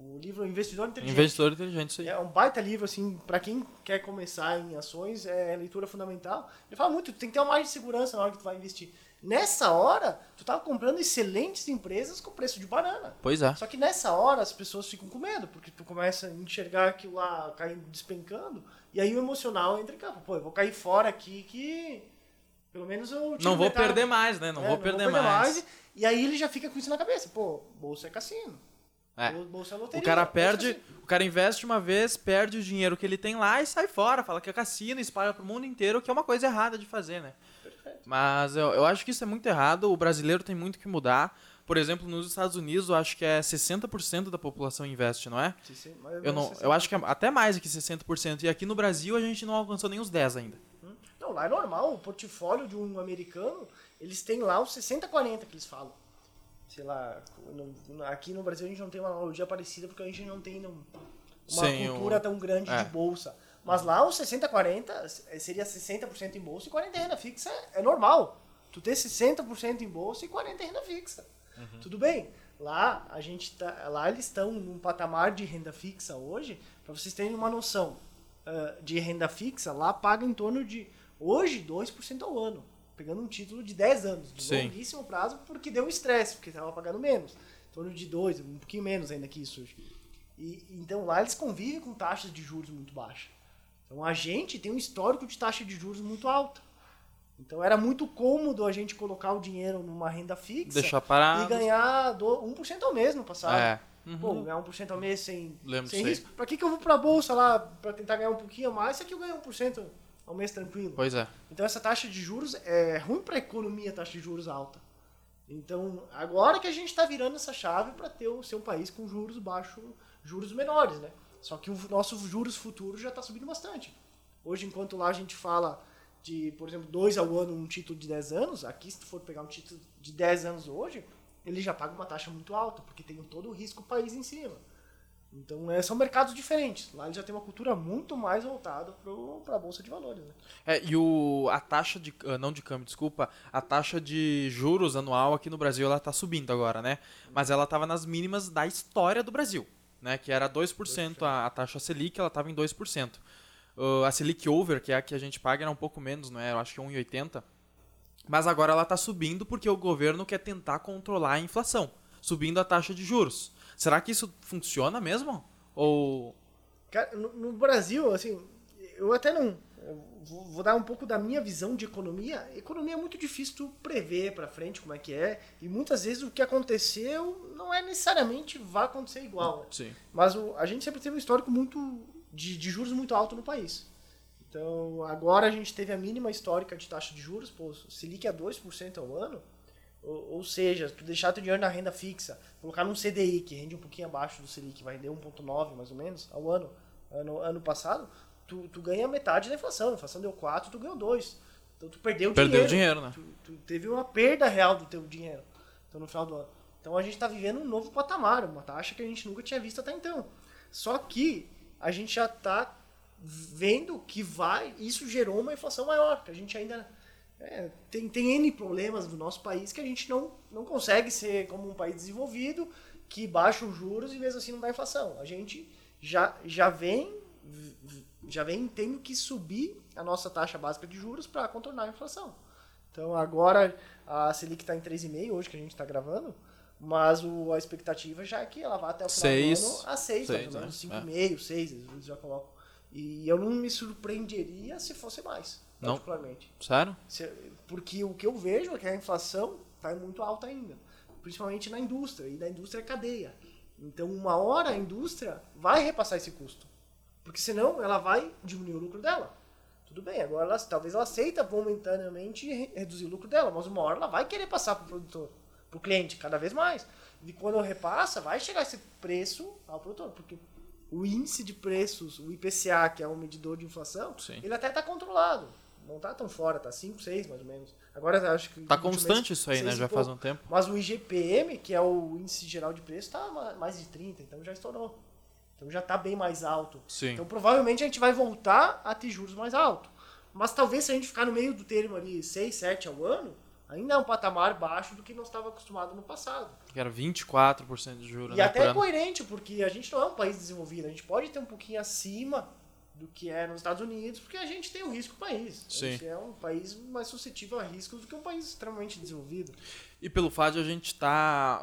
O livro Investidor Inteligente. Investidor inteligente, isso aí. É um baita livro, assim, para quem quer começar em ações, é leitura fundamental. Ele fala muito, tu tem que ter uma margem de segurança na hora que tu vai investir. Nessa hora, tu tava comprando excelentes empresas com preço de banana. Pois é. Só que nessa hora as pessoas ficam com medo, porque tu começa a enxergar aquilo lá caindo, despencando, e aí o emocional entra em campo. Pô, eu vou cair fora aqui que pelo menos eu Não vou metade. perder mais, né? Não É, vou perder mais. E aí ele já fica com isso na cabeça. Pô, bolsa é cassino. É. Bol- Bolsa é loteria. O cara é perde, cassino. o cara investe uma vez, perde o dinheiro que ele tem lá e sai fora, fala que é cassino, espalha pro mundo inteiro, que é uma coisa errada de fazer, né? Mas eu, eu acho que isso é muito errado, o brasileiro tem muito que mudar. Por exemplo, nos Estados Unidos, eu acho que é 60% da população investe, não é? Sim, sim, mas- Eu, não, eu acho que é até mais que 60%. E aqui no Brasil a gente não alcançou nem os 10 ainda. Não, lá é normal. O portfólio de um americano, eles têm lá os 60-40 que eles falam. Sei lá, aqui no Brasil a gente não tem uma analogia parecida porque a gente não tem uma Sim, cultura o- tão grande é. de bolsa. Mas lá os 60-40 seria 60% em bolsa e 40% em renda fixa. É normal. Tu ter 60% em bolsa e 40% em renda fixa. Tudo bem. Lá a gente tá, lá eles estão num patamar de renda fixa hoje, para vocês terem uma noção, ah, de renda fixa, lá paga em torno de hoje 2% ao ano. Pegando um título de 10 anos, de Sim. longuíssimo prazo, porque deu estresse, porque estava pagando menos. Em torno de 2, um pouquinho menos ainda que isso. E, então lá eles convivem com taxas de juros muito baixas. Então a gente tem um histórico de taxa de juros muito alta. Então era muito cômodo a gente colocar o dinheiro numa renda fixa Deixar parado. e ganhar do, 1% ao mês no passado. É. Uhum. Pô, ganhar 1% ao mês sem, Lembro sem risco. Pra que, que eu vou pra bolsa lá pra tentar ganhar um pouquinho a mais se aqui eu ganho 1% ao mês tranquilo? Pois é. Então essa taxa de juros é ruim economia, a taxa de juros alta. Então agora que a gente está virando essa chave para ter o seu país com juros baixos, juros menores, né? Só que o nosso juros futuro já está subindo bastante. Hoje, enquanto lá a gente fala de, por exemplo, 2 ao ano um título de 10 anos, aqui se tu for pegar um título de 10 anos hoje, ele já paga uma taxa muito alta, porque tem todo o risco país em cima. Então é, são mercados diferentes. Lá ele já tem uma cultura muito mais voltada para a Bolsa de Valores. Né? É, e o, a taxa de. ah, Não de câmbio, desculpa. A taxa de juros anual aqui no Brasil ela tá subindo agora, né? Mas ela tava nas mínimas da história do Brasil, né? Que era 2%, a, a taxa Selic, ela tava em 2%. Ah, a Selic Over, que é a que a gente paga, era um pouco menos, não é? Eu acho que é 1,80. Mas agora ela tá subindo porque o governo quer tentar controlar a inflação, subindo a taxa de juros. Será que isso funciona mesmo? Ou. Cara, no, no Brasil, assim, eu até não. eu vou, vou dar um pouco da minha visão de economia. Economia é muito difícil tu prever para frente como é que é. E muitas vezes o que aconteceu não é necessariamente vai acontecer igual. Sim. Mas o- a gente sempre teve um histórico muito de, de juros muito alto no país. Então, agora a gente teve a mínima histórica de taxa de juros, pô, Selic é 2% ao ano, ou, ou seja, tu deixar teu dinheiro na renda fixa, colocar num CDI, que rende um pouquinho abaixo do Selic, vai render 1,9 mais ou menos ao ano, ano, ano passado, tu, tu ganha metade da inflação. A inflação deu 4, tu ganhou 2. Então tu perdeu, Perdeu dinheiro. dinheiro, né? Tu, tu teve uma perda real do teu dinheiro então, no final do ano. Então a gente está vivendo um novo patamar, uma taxa que a gente nunca tinha visto até então. Só que a gente já está vendo que vai, isso gerou uma inflação maior, que a gente ainda é, tem, tem N problemas no nosso país que a gente não, não consegue ser como um país desenvolvido, que baixa os juros e mesmo assim não dá inflação. A gente já, já vem já vem tendo que subir a nossa taxa básica de juros para contornar a inflação. Então agora a Selic está em 3,5 hoje que a gente está gravando, mas o, a expectativa já é que ela vai até o final Seis. do ano a 6, mais Seis, ou menos, né? 5,5, 6, às vezes já colocam. E eu não me surpreenderia se fosse mais, Não? particularmente. Sério? Porque o que eu vejo é que a inflação está muito alta ainda, principalmente na indústria, e na indústria é cadeia. Então, uma hora a indústria vai repassar esse custo, porque senão ela vai diminuir o lucro dela. Tudo bem, agora ela, talvez ela aceita momentaneamente re- reduzir o lucro dela, mas uma hora ela vai querer passar para o produtor, para o cliente, cada vez mais. E quando repassa, vai chegar esse preço ao produtor, porque o índice de preços, o IPCA, que é um medidor de inflação, Sim. ele até está controlado. Não está tão fora, tá 5, 6 mais ou menos. Agora acho que. Tá constante mês, isso aí, né? Já pouco. faz um tempo. Mas o IGPM, que é o índice geral de preço, está mais de 30, então já estourou. Então já está bem mais alto. Sim. Então provavelmente a gente vai voltar a ter juros mais altos. Mas talvez se a gente ficar no meio do termo ali, 6, 7 ao ano, ainda é um patamar baixo do que nós estava acostumado no passado. Que era 24% de juros, E né? até é coerente, porque a gente não é um país desenvolvido. A gente pode ter um pouquinho acima do que é nos Estados Unidos, porque a gente tem o risco país. A Sim. gente é um país mais suscetível a riscos do que um país extremamente desenvolvido. E pelo fato de a gente estar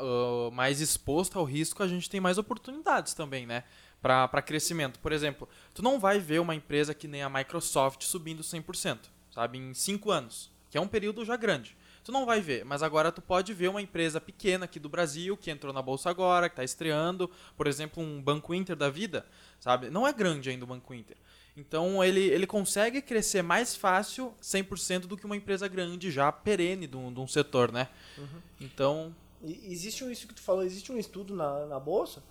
mais exposto ao risco, a gente tem mais oportunidades também, né? Para crescimento. Por exemplo, tu não vai ver uma empresa que nem a Microsoft subindo 100%, sabe? Em 5 anos, que é um período já grande. Tu não vai ver, mas agora tu pode ver uma empresa pequena aqui do Brasil, que entrou na bolsa agora, que está estreando, por exemplo, um Banco Inter da vida, sabe? Não é grande ainda o Banco Inter. Então ele, ele consegue crescer mais fácil 100% do que uma empresa grande já perene de um, de um setor, né? Então, E existe um, isso que tu falou, existe um estudo na, na bolsa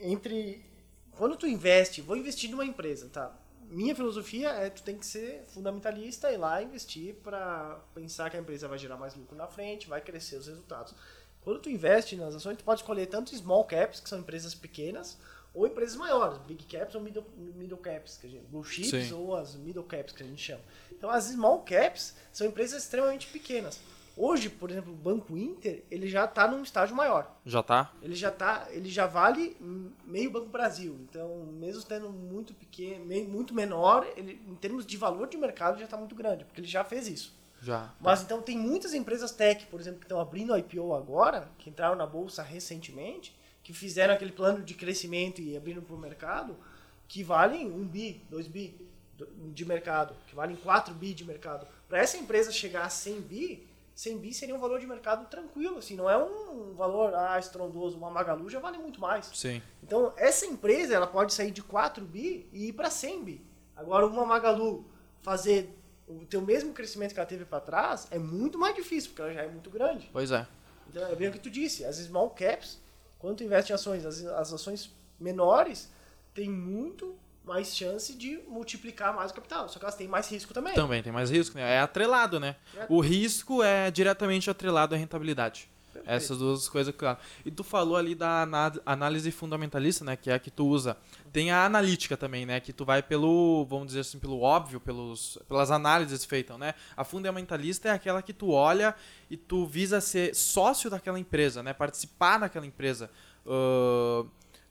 entre quando tu investe, vou investir numa empresa, tá? Minha filosofia é tu tem que ser fundamentalista e lá investir para pensar que a empresa vai gerar mais lucro na frente, vai crescer os resultados. Quando tu investe nas ações, tu pode escolher tanto small caps, que são empresas pequenas, ou empresas maiores, big caps ou middle, middle caps, que a gente, blue chips Sim. ou as middle caps que a gente chama. Então as small caps são empresas extremamente pequenas. Hoje, por exemplo, o Banco Inter, ele já está num estágio maior. já tá? Ele já tá, ele já vale meio Banco Brasil. Então, mesmo tendo muito pequeno, meio- muito menor, ele, em termos de valor de mercado já está muito grande, porque ele já fez isso. Já. Mas então tem muitas empresas tech, por exemplo, que estão abrindo IPO agora, que entraram na bolsa recentemente, que fizeram aquele plano de crescimento e abrindo para o mercado, que valem 1 bi, 2 bi de mercado, que valem 4 bi de mercado. Para essa empresa chegar a 100 bi, 100 bi seria um valor de mercado tranquilo, assim, não é um valor ah, estrondoso, uma Magalu já vale muito mais. Sim. Então, essa empresa ela pode sair de 4 bi e ir para 100 bi. Agora, uma Magalu fazer o teu mesmo crescimento que ela teve para trás é muito mais difícil, porque ela já é muito grande. Pois é. Então, é bem o que tu disse, as small caps, quando tu investe em ações, as, as ações menores têm muito mais chance de multiplicar mais o capital. Só que elas têm mais risco também. Também tem mais risco, né? É atrelado, né? É. O risco é diretamente atrelado à rentabilidade. Essas duas coisas, claro. E tu falou ali da análise fundamentalista, né? Que é a que tu usa. Tem a analítica também, né? Que tu vai pelo, vamos dizer assim, pelo óbvio, pelos, pelas análises feitas, né? A fundamentalista é aquela que tu olha e tu visa ser sócio daquela empresa, né? Participar daquela empresa. Ahn,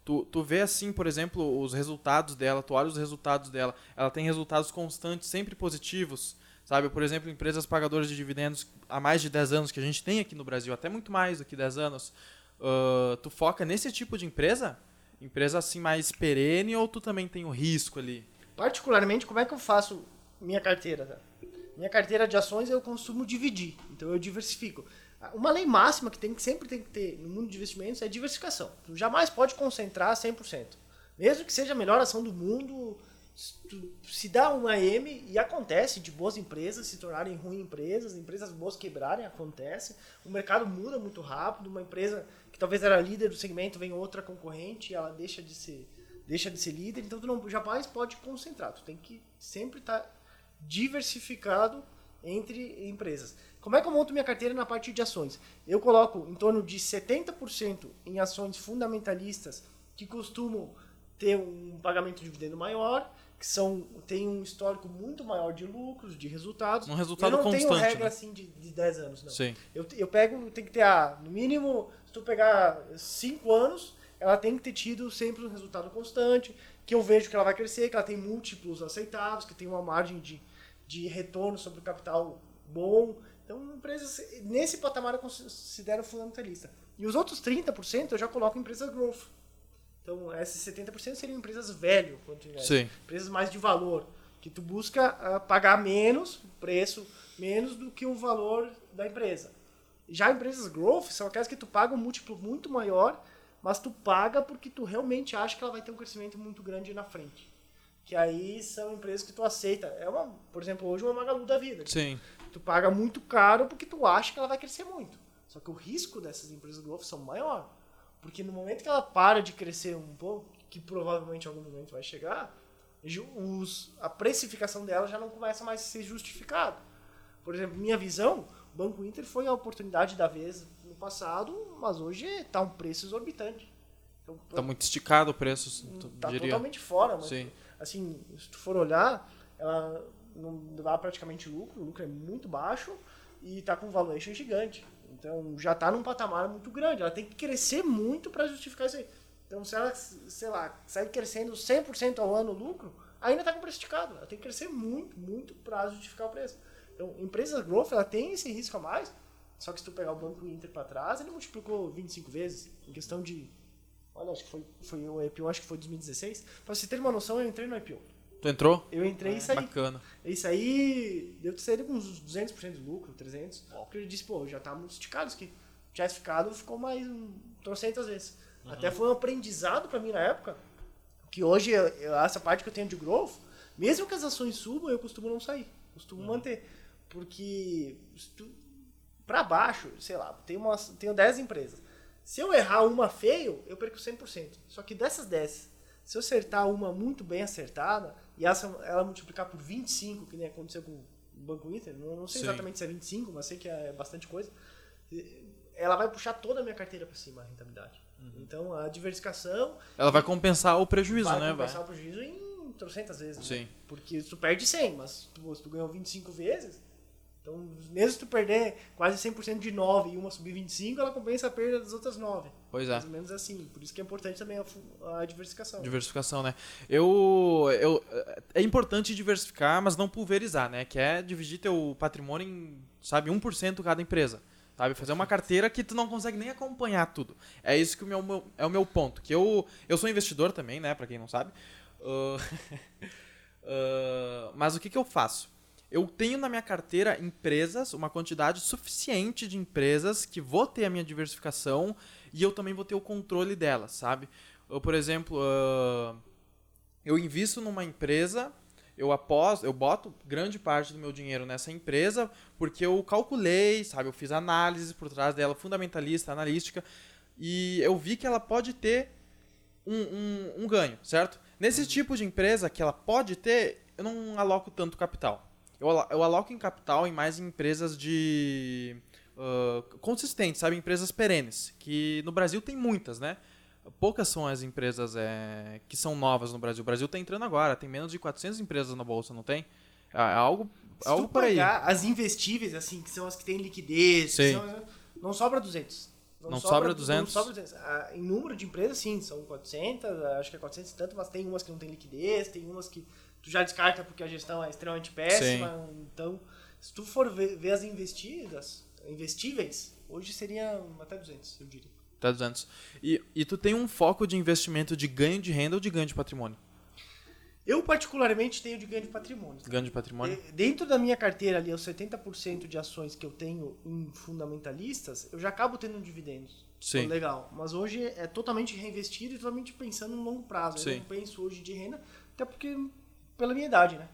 tu, tu vê assim, por exemplo, os resultados dela, tu olha os resultados dela, ela tem resultados constantes, sempre positivos. Sabe, por exemplo, empresas pagadoras de dividendos há mais de 10 anos que a gente tem aqui no Brasil, até muito mais do que 10 anos. Ah, tu foca nesse tipo de empresa? Empresa assim mais perene ou tu também tem o risco ali? Particularmente, como é que eu faço minha carteira? tá? Minha carteira de ações eu costumo dividir, então eu diversifico. Uma lei máxima que tem que sempre tem que ter no mundo de investimentos é diversificação. Tu jamais pode concentrar 100%. Mesmo que seja a melhor ação do mundo, se dá uma M e acontece de boas empresas se tornarem ruins empresas, empresas boas quebrarem, acontece. O mercado muda muito rápido, uma empresa que talvez era líder do segmento vem outra concorrente e ela deixa de ser deixa de ser líder, então tu não jamais pode concentrar, tu tem que sempre estar diversificado entre empresas. Como é que eu monto minha carteira na parte de ações? Eu coloco em torno de 70% em ações fundamentalistas que costumam ter um pagamento de dividendo maior, que são tem um histórico muito maior de lucros, de resultados. Um resultado eu não tenho constante, regra né? assim de, de 10 anos, não. Sim. Eu, eu pego, tem que ter, ah, no mínimo, se tu pegar 5 anos, ela tem que ter tido sempre um resultado constante, que eu vejo que ela vai crescer, que ela tem múltiplos aceitáveis, que tem uma margem de, de retorno sobre o capital bom. Então, empresas, nesse patamar eu considero fundamentalista. E os outros 30% eu já coloco em empresas growth. Então, esses 70% seriam empresas velho, Sim. empresas mais de valor, que tu busca ah, pagar menos, preço menos do que o valor da empresa. Já empresas growth são aquelas que tu paga um múltiplo muito maior, mas tu paga porque tu realmente acha que ela vai ter um crescimento muito grande na frente. Que aí são empresas que tu aceita. É uma, por exemplo, hoje uma Magalu da vida. Sim. Tu paga muito caro porque tu acha que ela vai crescer muito. Só que o risco dessas empresas growth são maior. Porque no momento que ela para de crescer um pouco, que provavelmente em algum momento vai chegar, os, a precificação dela já não começa mais a ser justificada. Por exemplo, minha visão, o Banco Inter foi a oportunidade da vez no passado, mas hoje está um preço exorbitante. Então, Tá muito esticado o preço, tu tá diria. totalmente fora. Mas, Sim. assim, se tu for olhar, ela não dá praticamente lucro, o lucro é muito baixo e tá com um valuation gigante. Então já tá num patamar muito grande. Ela tem que crescer muito para justificar isso aí. Então se ela, sei lá, sair crescendo 100% ao ano o lucro, ainda tá com preço esticado. Ela tem que crescer muito, muito para justificar o preço. Então, empresas growth, ela tem esse risco a mais. Só que se tu pegar o Banco Inter para trás, ele multiplicou 25 vezes em questão de Olha, acho que foi, foi o IPO, acho que foi 2016. Pra você ter uma noção, eu entrei no IPO. Tu entrou? Eu entrei e saí. Bacana. Isso aí, deu sair com uns 200% de lucro, 300. Porque eu disse, pô, já tá muito esticado isso aqui. Tivesse ficado, ficou mais um, trocentas vezes. Até foi um aprendizado pra mim na época, que hoje, eu- essa parte que eu tenho de growth, mesmo que as ações subam, eu costumo não sair. Costumo manter. Porque pra baixo, sei lá, tenho, uma, tenho 10 empresas. Se eu errar uma feio, eu perco 100%. Só que dessas 10, se eu acertar uma muito bem acertada, e essa, ela multiplicar por 25, que nem aconteceu com o Banco Inter, não, não sei Sim. exatamente se é 25, mas sei que é bastante coisa, ela vai puxar toda a minha carteira para cima, a rentabilidade. Então, a diversificação Ela vai compensar o prejuízo, vai né? Vai. compensar o prejuízo em trocentas vezes. né? Sim. Porque tu perde 100, mas tu, se tu ganhou 25 vezes, Então, mesmo se tu perder quase 100% de 9 e uma subir 25, ela compensa a perda das outras 9. Pois é. Mais ou menos assim. Por isso que é importante também a, a diversificação. Diversificação, né? Eu, eu, é importante diversificar, mas não pulverizar, né? Que é dividir teu patrimônio em, sabe, 1% cada empresa. Sabe? Fazer uma carteira que tu não consegue nem acompanhar tudo. É isso que o meu, é o meu ponto. Que eu, eu sou investidor também, né? Pra quem não sabe. Ah, ah, mas o que, que eu faço? Eu tenho na minha carteira empresas, uma quantidade suficiente de empresas que vou ter a minha diversificação e eu também vou ter o controle delas, sabe? Eu, por exemplo, ah, eu invisto numa empresa, eu aposto, eu boto grande parte do meu dinheiro nessa empresa porque eu calculei, sabe? Eu fiz análise por trás dela, fundamentalista, analística, e eu vi que ela pode ter um, um, um ganho, certo? Nesse tipo de empresa que ela pode ter, eu não aloco tanto capital. Eu, alo- eu aloco em capital em mais em empresas de ah, consistentes, sabe? Empresas perenes, que no Brasil tem muitas, né? Poucas são as empresas é, que são novas no Brasil. O Brasil está entrando agora, tem menos de 400 empresas na bolsa, não tem? É é algo, Se algo tu por aí. as investíveis, assim, que são as que têm liquidez, que Sim. são- não sobra 200. Não sobra 200. Não sobra 200. Ah, em número de empresas, sim, são 400, acho que é 400 e tanto, mas tem umas que não tem liquidez, tem umas que tu já descarta porque a gestão é extremamente péssima. Então, se tu for ver, ver as investidas, investíveis, hoje seria até 200, eu diria. Tá 200. E, e tu tem um foco de investimento de ganho de renda ou de ganho de patrimônio? Eu, particularmente, tenho de ganho de patrimônio. Ganho de patrimônio? De- Dentro da minha carteira ali, os 70% de ações que eu tenho em fundamentalistas, eu já acabo tendo dividendos. Sim. Então, Legal. Mas hoje é totalmente reinvestido e totalmente pensando no longo prazo. Sim. Eu não penso hoje de renda, até porque pela minha idade, né?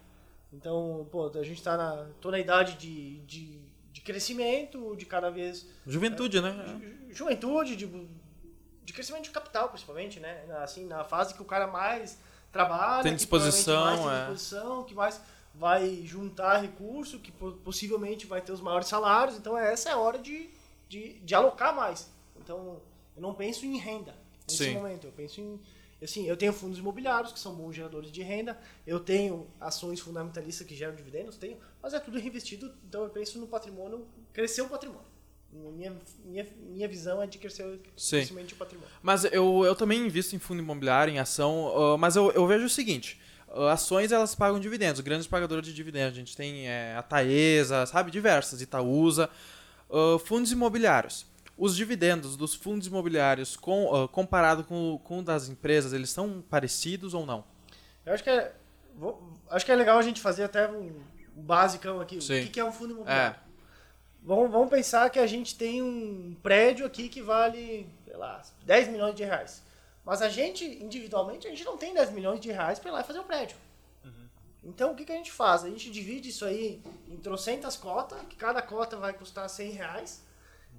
Então, pô, a gente tá na. tô na idade de, de, de crescimento, de cada vez. Juventude, né? ju- Juventude, de, de crescimento de capital, principalmente, né? Na- Assim, na fase que o cara mais trabalha, Tem disposição, mais é. tem disposição, que mais vai juntar recurso, que po- possivelmente vai ter os maiores salários. Então, essa é a hora de, de, de alocar mais. Então, eu não penso em renda nesse Sim. momento. Eu penso em. Assim, eu tenho fundos imobiliários, que são bons geradores de renda. Eu tenho ações fundamentalistas que geram dividendos, tenho, mas é tudo reinvestido. Então, eu penso no patrimônio, crescer o patrimônio. Minha, minha, minha visão é de crescer o crescimento de patrimônio. Mas eu, eu também invisto em fundo imobiliário, em ação, ah, mas eu, eu vejo o seguinte: ah, ações elas pagam dividendos, grandes pagadoras de dividendos. A gente tem é, a Taesa, sabe? Diversas, Itaúsa. Ah, fundos imobiliários. Os dividendos dos fundos imobiliários com, ah, comparado com, com o das empresas, eles são parecidos ou não? Eu acho que é, vou- acho que é legal a gente fazer até um, um basicão aqui. Sim. O que é um fundo imobiliário? É. Vamos, vamos pensar que a gente tem um prédio aqui que vale, sei lá, 10 milhões de reais. Mas a gente, individualmente, a gente não tem 10 milhões de reais para ir lá e fazer o prédio. Então, o que, que a gente faz? A gente divide isso aí em trocentas cotas, que cada cota vai custar 100 reais.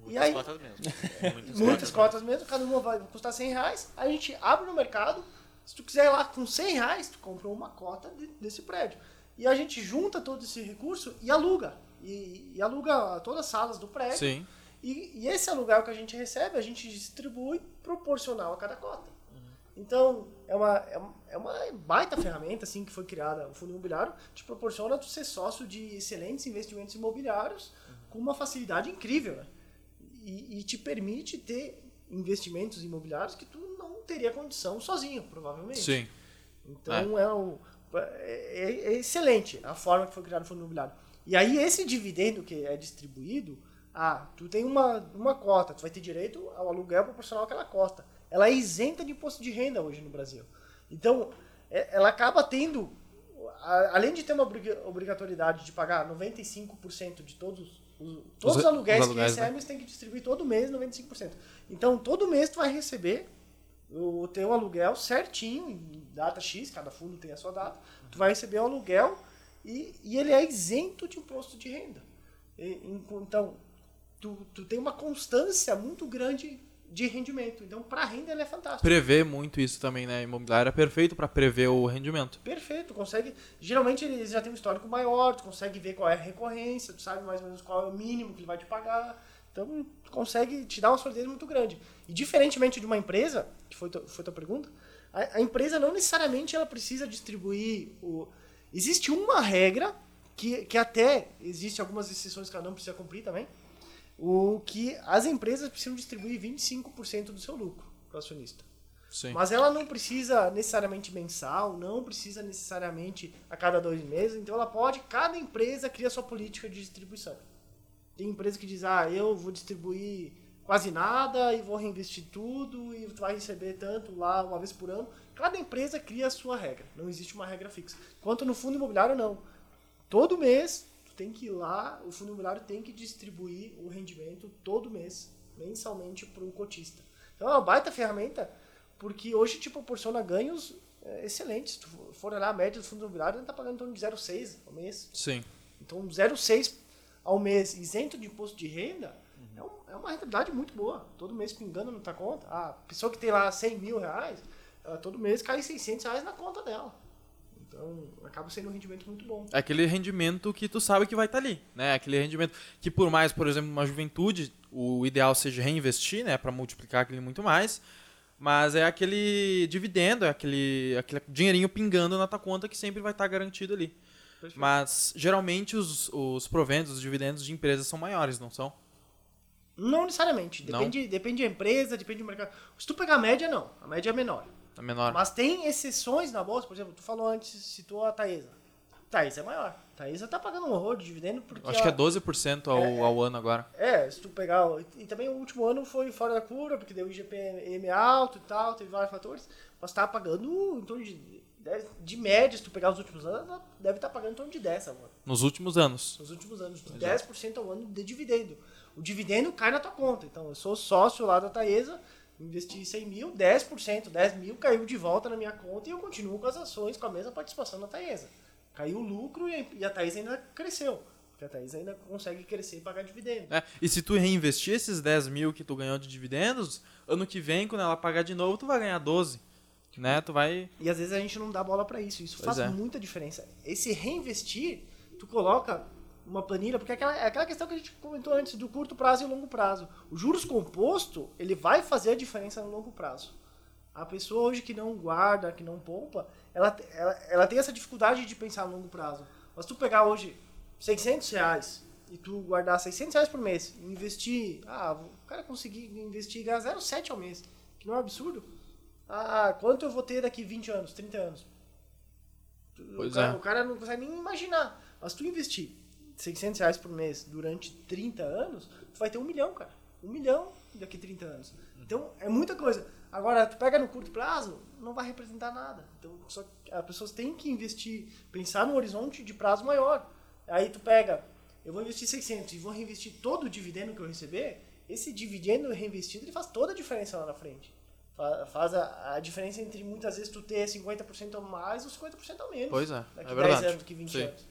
Muitas aí- cotas mesmo. Muitas, Muitas cotas mesmo, cada uma vai custar 100 reais. Aí a gente abre no mercado, se tu quiser ir lá com 100 reais, tu compra uma cota de- desse prédio. E a gente junta todo esse recurso e aluga. E, e aluga todas as salas do prédio. Sim. E, e esse aluguel que a gente recebe, a gente distribui proporcional a cada cota. Então, é uma, é uma- é uma baita ferramenta assim que foi criada, o fundo imobiliário, te proporciona tu ser sócio de excelentes investimentos imobiliários com uma facilidade incrível. né? E, e te permite ter investimentos imobiliários que tu não teria condição sozinho, provavelmente. Sim. Então é, um- é- é excelente a forma que foi criado o fundo imobiliário. E aí esse dividendo que é distribuído, ah, tu tem uma, uma cota, tu vai ter direito ao aluguel proporcional àquela cota. Ela é isenta de imposto de renda hoje no Brasil. Então, é- ela acaba tendo, além de ter uma obriga- obrigatoriedade de pagar 95% de todos os, todos os, Os- aluguéis, os aluguéis, que recebem, você tem que distribuir todo mês 95%. Então, todo mês tu vai receber o teu aluguel certinho, em data X, cada fundo tem a sua data, tu vai receber o aluguel e, e ele é isento de imposto de renda. E- então, tu, tu tem uma constância muito grande de rendimento. Então, para renda, ele é fantástico. Prevê muito isso também, né? Imobiliário é perfeito para prever o rendimento. Perfeito, consegue. Geralmente eles já têm um histórico maior, tu consegue ver qual é a recorrência, tu sabe mais ou menos qual é o mínimo que ele vai te pagar. Então, tu consegue te dar uma solidez muito grande. E diferentemente de uma empresa, que foi, tua- foi tua pergunta, a, a empresa não necessariamente ela precisa distribuir o. Existe uma regra que, que até existe algumas exceções que ela não precisa cumprir também, o que as empresas precisam distribuir 25% do seu lucro para o acionista. Sim. Mas ela não precisa necessariamente mensal, não precisa necessariamente a cada dois meses. Então ela pode, cada empresa cria sua política de distribuição. Tem empresa que diz, ah, eu vou distribuir quase nada e vou reinvestir tudo e tu vai receber tanto lá uma vez por ano. Cada empresa cria a sua regra. Não existe uma regra fixa. Enquanto no fundo imobiliário, não. Todo mês, tem que ir lá, o fundo imobiliário tem que distribuir o rendimento todo mês, mensalmente, para o cotista. Então é uma baita ferramenta porque hoje te proporciona ganhos é, excelentes. Se tu for olhar a média dos fundos imobiliários, ele está pagando em torno de 0,6 ao mês. Sim. Então, 0,6 ao mês isento de imposto de renda é, um- é uma rentabilidade muito boa. Todo mês pingando na tua conta. A pessoa que tem lá 100 mil reais, ela todo mês cai 600 reais na conta dela. Então, acaba sendo um rendimento muito bom. É aquele rendimento que tu sabe que vai estar ali, né? Aquele rendimento que por mais, por exemplo, uma juventude, o ideal seja reinvestir, né, para multiplicar aquele muito mais, mas é aquele dividendo, é aquele, aquele dinheirinho pingando na tua conta que sempre vai estar garantido ali. Mas geralmente os, os proventos, os dividendos de empresas são maiores, não são? Não necessariamente. Não? Depende, depende da empresa, depende do mercado. Se tu pegar a média, não. A média é menor. É menor. Mas tem exceções na bolsa, por exemplo, tu falou antes, citou a Taesa. Taesa é maior. Taesa tá pagando um horror de dividendo porque. Acho que é ela- 12% ao, É, ao ano agora. É, se tu pegar. E também o último ano foi fora da curva, porque deu IGPM alto e tal, teve vários fatores. Mas tá pagando em torno de. De média, se tu pegar os últimos anos, ela deve estar pagando em torno de 10 agora. Nos últimos anos. Nos últimos anos, 10% ao ano de dividendo. O dividendo cai na tua conta. Então, eu sou sócio lá da Taesa, investi 100 mil, 10%, 10 mil caiu de volta na minha conta e eu continuo com as ações, com a mesma participação na Taesa. Caiu o lucro e a Taesa ainda cresceu. Porque a Taesa ainda consegue crescer e pagar dividendo. É, e se tu reinvestir esses 10 mil que tu ganhou de dividendos, ano que vem, quando ela pagar de novo, tu vai ganhar 12. Né? Tu vai. E às vezes a gente não dá bola para isso. Isso Pois faz é. muita diferença. Esse reinvestir, tu coloca uma planilha, porque é aquela, é aquela questão que a gente comentou antes do curto prazo e longo prazo. O juros composto, ele vai fazer a diferença no longo prazo. A pessoa hoje que não guarda, que não poupa, ela, ela, ela tem essa dificuldade de pensar no longo prazo. Mas tu pegar hoje 600 reais e tu guardar 600 reais por mês e investir, ah, o cara conseguir investir e ganhar 0,7 ao mês, que não é um absurdo. Ah, quanto eu vou ter daqui 20 anos, 30 anos? Pois o, cara, é. o cara não consegue nem imaginar. Mas tu investir 600 reais por mês durante 30 anos, tu vai ter um milhão, cara. Um milhão daqui 30 anos. Então, é muita coisa. Agora, tu pega no curto prazo, não vai representar nada. Então, só as pessoas têm que investir, pensar no horizonte de prazo maior. Aí tu pega, eu vou investir 600 e vou reinvestir todo o dividendo que eu receber, esse dividendo reinvestido, ele faz toda a diferença lá na frente. Fa- Faz a, a diferença entre muitas vezes tu ter 50% a mais ou 50% a menos. Pois é, Daqui é 10 verdade. anos, daqui 20 Sim. anos.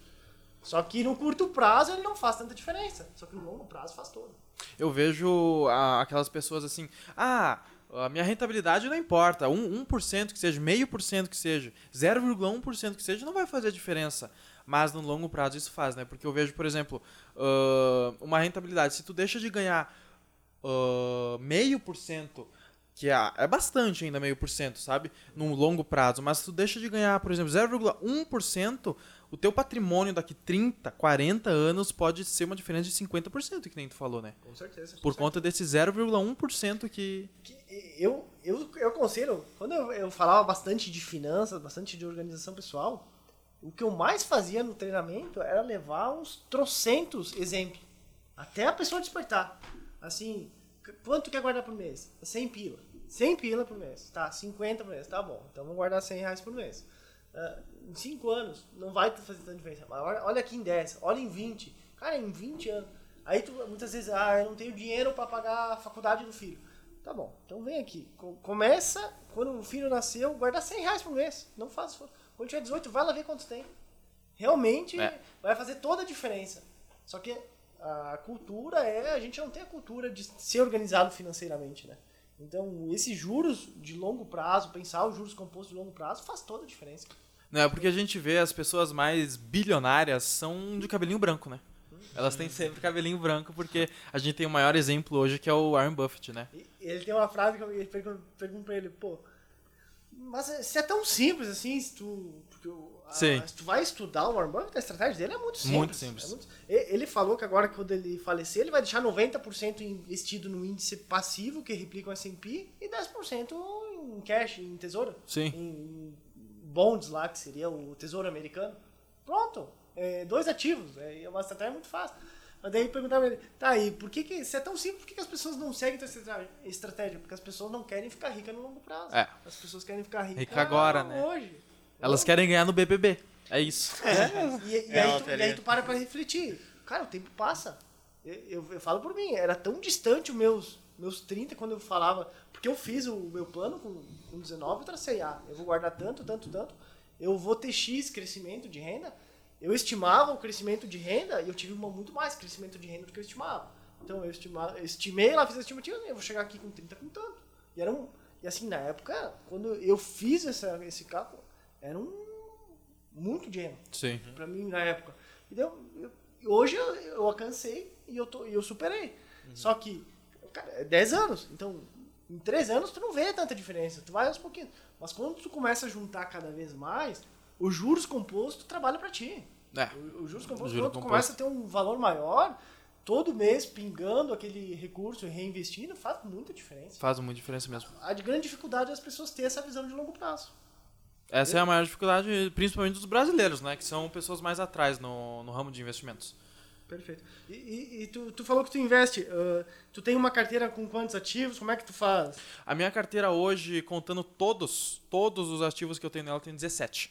Só que no curto prazo ele não faz tanta diferença. Só que no longo prazo faz todo. Eu vejo aquelas pessoas assim, ah, a minha rentabilidade não importa, 1%, 1% que seja, meio por cento que seja, 0,1% que seja, não vai fazer diferença. Mas no longo prazo isso faz, né? Porque eu vejo, por exemplo, ah, uma rentabilidade, se tu deixa de ganhar meio por cento, que é, é bastante ainda meio por cento, sabe? Num longo prazo, mas se tu deixa de ganhar, por exemplo, 0,1%, o teu patrimônio daqui 30, 40 anos pode ser uma diferença de 50%, que nem tu falou, né? Com certeza. Por conta desse 0,1% que. que eu, eu, eu aconselho, quando eu, eu falava bastante de finanças, bastante de organização pessoal, o que eu mais fazia no treinamento era levar uns trocentos exemplos. Até a pessoa despertar. Assim, quanto quer guardar por mês? 100 pila. 100 pila por mês. Tá, 50 por mês. Tá bom. Então vamos guardar 100 reais por mês. Ah, em 5 anos, não vai fazer tanta diferença. Mas olha, aqui em 10, olha em 20. Cara, em 20 anos. Aí tu, muitas vezes, ah, eu não tenho dinheiro para pagar a faculdade do filho. Tá bom, então vem aqui. Co- Começa, quando o filho nasceu, guarda 100 reais por mês. Não faz. Quando tiver 18, vai lá ver quantos tem. Realmente É. vai fazer toda a diferença. Só que a cultura é. A gente não tem a cultura de ser organizado financeiramente, né? Então, esses juros de longo prazo, pensar os juros compostos de longo prazo, faz toda a diferença. Né, porque a gente vê as pessoas mais bilionárias são de cabelinho branco, né? Elas têm sempre cabelinho branco, porque a gente tem o maior exemplo hoje que é o Warren Buffett, né? E ele tem uma frase que eu pergunto, pergunto pra ele, pô, Mas é- se é tão simples assim, se tu, a- se tu vai estudar o Warren Buffett, a estratégia dele é muito simples. Muito simples. É muito- ele falou que agora, quando ele falecer, ele vai deixar 90% investido no índice passivo, que replica o S&P, e 10% em cash, em tesouro. Sim. Em bonds lá, que seria o tesouro americano. Pronto. É, dois ativos. É uma estratégia muito fácil. Mas daí perguntava ele, tá aí, por que, que se é tão simples, por que, que as pessoas não seguem estrate- estratégia? Porque as pessoas não querem ficar ricas no longo prazo. É. As pessoas querem ficar ricas Rica agora, né? hoje. Elas querem ganhar no BBB. É isso. E, e É aí tu, e aí tu para pra refletir. Cara, o tempo passa. Eu, eu, eu falo por mim, era tão distante os meus, meus 30 quando eu falava. Porque eu fiz o meu plano com, com 19, eu tracei, ah, eu vou guardar tanto, tanto, tanto. Eu vou ter X crescimento de renda. Eu estimava o crescimento de renda e eu tive uma, muito mais crescimento de renda do que eu estimava. Então eu, estima, eu estimei lá, fiz a estimativa, eu vou chegar aqui com 30 com tanto. E, era um, e assim, na época, quando eu fiz essa, esse cálculo, era um muito dinheiro Sim. pra mim na época. E deu, eu- hoje eu, eu alcancei e eu, tô, e eu superei. Só que, cara, é 10 anos. Então, em 3 anos tu não vê tanta diferença. Tu vai aos pouquinhos. Mas quando tu começa a juntar cada vez mais, os juros compostos trabalham pra ti. É. O- Os juros compostos, Juro quando tu composto. começa a ter um valor maior, todo mês pingando aquele recurso e reinvestindo, faz muita diferença. Faz muita diferença mesmo. A de grande dificuldade é as pessoas terem essa visão de longo prazo. Essa é a maior dificuldade, principalmente dos brasileiros, né? Que são pessoas mais atrás no, no ramo de investimentos. Perfeito. E, e- e tu, tu falou que tu investe. ah, tu tem uma carteira com quantos ativos? Como é que tu faz? A minha carteira hoje, contando todos, todos os ativos que eu tenho nela, tem 17.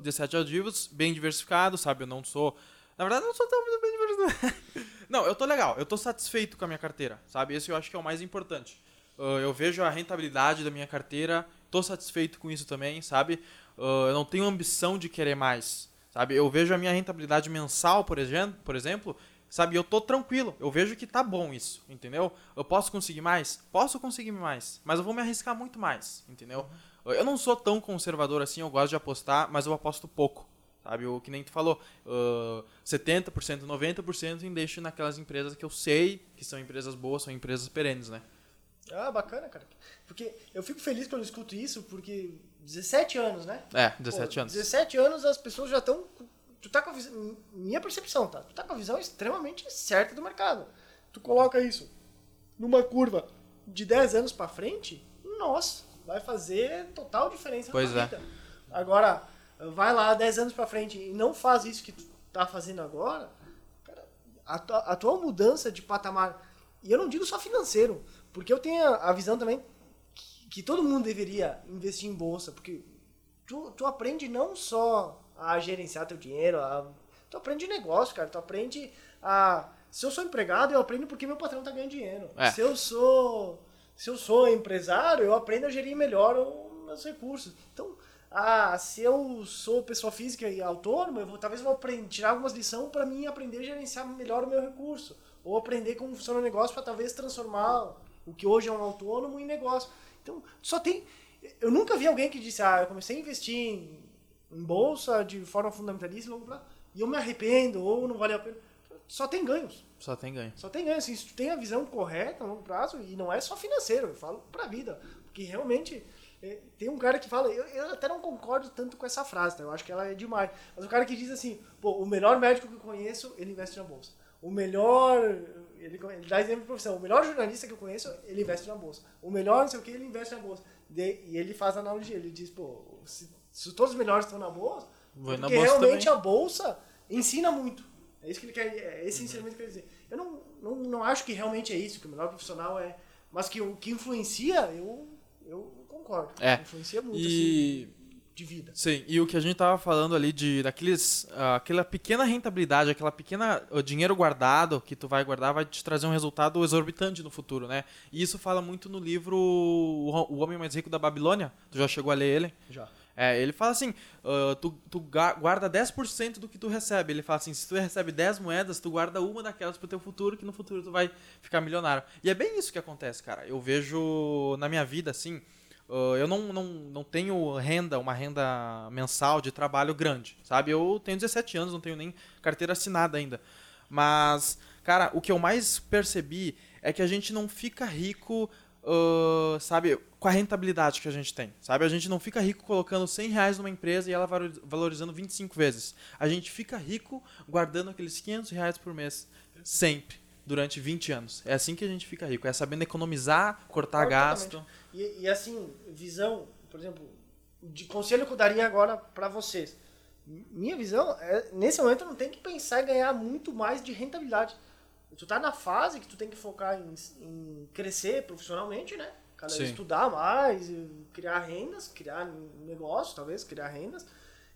17 ativos, bem diversificado, sabe? Eu não sou. Na verdade, eu não sou tão bem diversificado. não, eu tô legal, eu tô satisfeito com a minha carteira, sabe? Esse eu acho que é o mais importante. Ah, eu vejo a rentabilidade da minha carteira, tô satisfeito com isso também, sabe? Ah, eu não tenho ambição de querer mais, sabe? Eu vejo a minha rentabilidade mensal, por exemplo, por exemplo sabe? Eu tô tranquilo, eu vejo que tá bom isso, entendeu? Eu posso conseguir mais? Posso conseguir mais, mas eu vou me arriscar muito mais, entendeu? Eu não sou tão conservador assim, eu gosto de apostar, mas eu aposto pouco. Sabe, o que nem tu falou, uh, 70%, 90% investo naquelas empresas que eu sei que são empresas boas, são empresas perenes, né? Ah, bacana, cara. Porque eu fico feliz quando eu escuto isso, porque 17 anos, né? É, 17 Pô, anos. 17 anos as pessoas já estão. Tu tá com a visão. Minha percepção, tá? Tu tá com a visão extremamente certa do mercado. Tu coloca isso numa curva de 10 anos pra frente, nossa, vai fazer total diferença Pois na é. vida. Agora, vai lá 10 anos pra frente e não faz isso que tu tá fazendo agora, cara, a tua, a tua mudança de patamar, e eu não digo só financeiro, porque eu tenho a visão também que, todo mundo deveria investir em bolsa, porque tu, tu aprende não só a gerenciar teu dinheiro, a, tu aprende negócio, cara, tu aprende a... Se eu sou empregado, eu aprendo porque meu patrão tá ganhando dinheiro. É. Se eu sou se eu sou empresário, eu aprendo a gerir melhor os meus recursos. Então, ah, se eu sou pessoa física e autônoma, eu vou, talvez eu vou aprender, tirar algumas lições para mim aprender a gerenciar melhor o meu recurso. Ou aprender como funciona o negócio para talvez transformar o que hoje é um autônomo em negócio. Então, só tem. Eu nunca vi alguém que disse, ah, eu comecei a investir em, em bolsa de forma fundamentalista e e eu me arrependo, ou não valeu a pena. Só tem ganhos. Só tem ganho. Só tem ganho, assim, se tu tem a visão correta a longo prazo, e não é só financeiro, eu falo pra vida. Porque realmente, é, tem um cara que fala, eu, eu até não concordo tanto com essa frase, tá? eu acho que ela é demais. Mas o cara que diz assim, pô, o melhor médico que eu conheço, ele investe na bolsa. O melhor, ele, ele dá exemplo de profissão, o melhor jornalista que eu conheço, ele investe na bolsa. O melhor não sei o que, ele investe na bolsa. De- e ele faz a analogia, ele diz, pô, se, se todos os melhores estão na bolsa, Vou porque bolsa realmente também. a bolsa ensina muito. É isso que ele quer, é esse ensinamento que ele quer dizer. Eu não, não, não acho que realmente é isso, que o melhor profissional é. Mas que o que influencia, eu, eu concordo. É. Influencia muito, E assim, de vida. Sim, e o que a gente tava falando ali de daqueles ah, aquela pequena rentabilidade, aquela pequena o dinheiro guardado que tu vai guardar vai te trazer um resultado exorbitante no futuro, né? E isso fala muito no livro O Ho- O Homem Mais Rico da Babilônia. Tu já chegou a ler ele? Já. É, ele fala assim, ah, tu, tu guarda 10% do que tu recebe. Ele fala assim, se tu recebe 10 moedas, tu guarda uma daquelas pro teu futuro, que no futuro tu vai ficar milionário. E é bem isso que acontece, cara. Eu vejo na minha vida, assim, ah, eu não, não, não tenho renda, uma renda mensal de trabalho grande, sabe? Eu tenho 17 anos, não tenho nem carteira assinada ainda. Mas, cara, o que eu mais percebi é que a gente não fica rico uh, sabe, com a rentabilidade que a gente tem, sabe? A gente não fica rico colocando 100 reais numa empresa e ela valor- valorizando 25 vezes. A gente fica rico guardando aqueles 500 reais por mês, sempre, durante 20 anos. É assim que a gente fica rico, é sabendo economizar, cortar Completamente. gasto. E, e assim, visão, por exemplo, de conselho que eu daria agora pra vocês. Minha visão é, nesse momento não tem que pensar em ganhar muito mais de rentabilidade. Tu tá na fase que tu tem que focar em, em crescer profissionalmente, né? Cada Sim. estudar mais, criar rendas, criar negócio, talvez, criar rendas.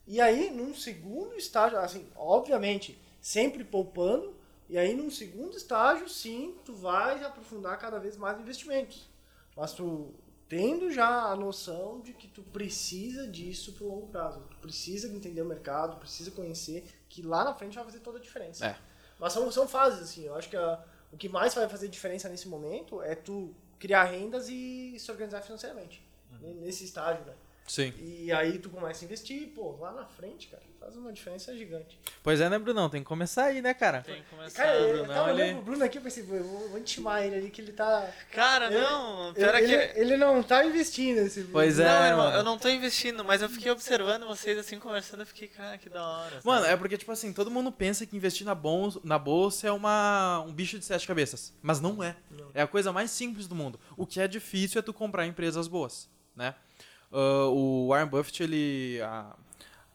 E aí, num segundo estágio, assim, obviamente, sempre poupando, e aí num segundo estágio, sim, tu vai aprofundar cada vez mais investimentos. Mas tu tendo já a noção de que tu precisa disso pro longo prazo. Tu precisa entender o mercado, precisa conhecer, que lá na frente vai fazer toda a diferença. É. Mas são, são fases, assim. Eu acho que a- o que mais vai fazer diferença nesse momento é tu criar rendas e se organizar financeiramente. Nesse estágio, né? Sim. E aí tu começa a investir, pô, lá na frente, cara, faz uma diferença gigante. Pois é, né, Brunão? Tem que começar aí, né, cara? Tem que começar. Cara, eu Brunão, tava olhando ele- pro Bruno aqui, eu pensei, pô, eu vou, vou intimar ele ali que ele tá. Cara, Ele- não, é ele, que. ele não tá investindo esse Pois é, não, né, irmão, mano? eu não tô investindo, mas eu fiquei observando vocês assim, conversando, eu fiquei, cara, que da hora. sabe? Mano, é porque, tipo assim, todo mundo pensa que investir na bolsa, na bolsa é uma, um bicho de sete cabeças. Mas não é. É a coisa mais simples do mundo. O que é difícil é tu comprar empresas boas, né? Ah, o Warren Buffett, ele... A,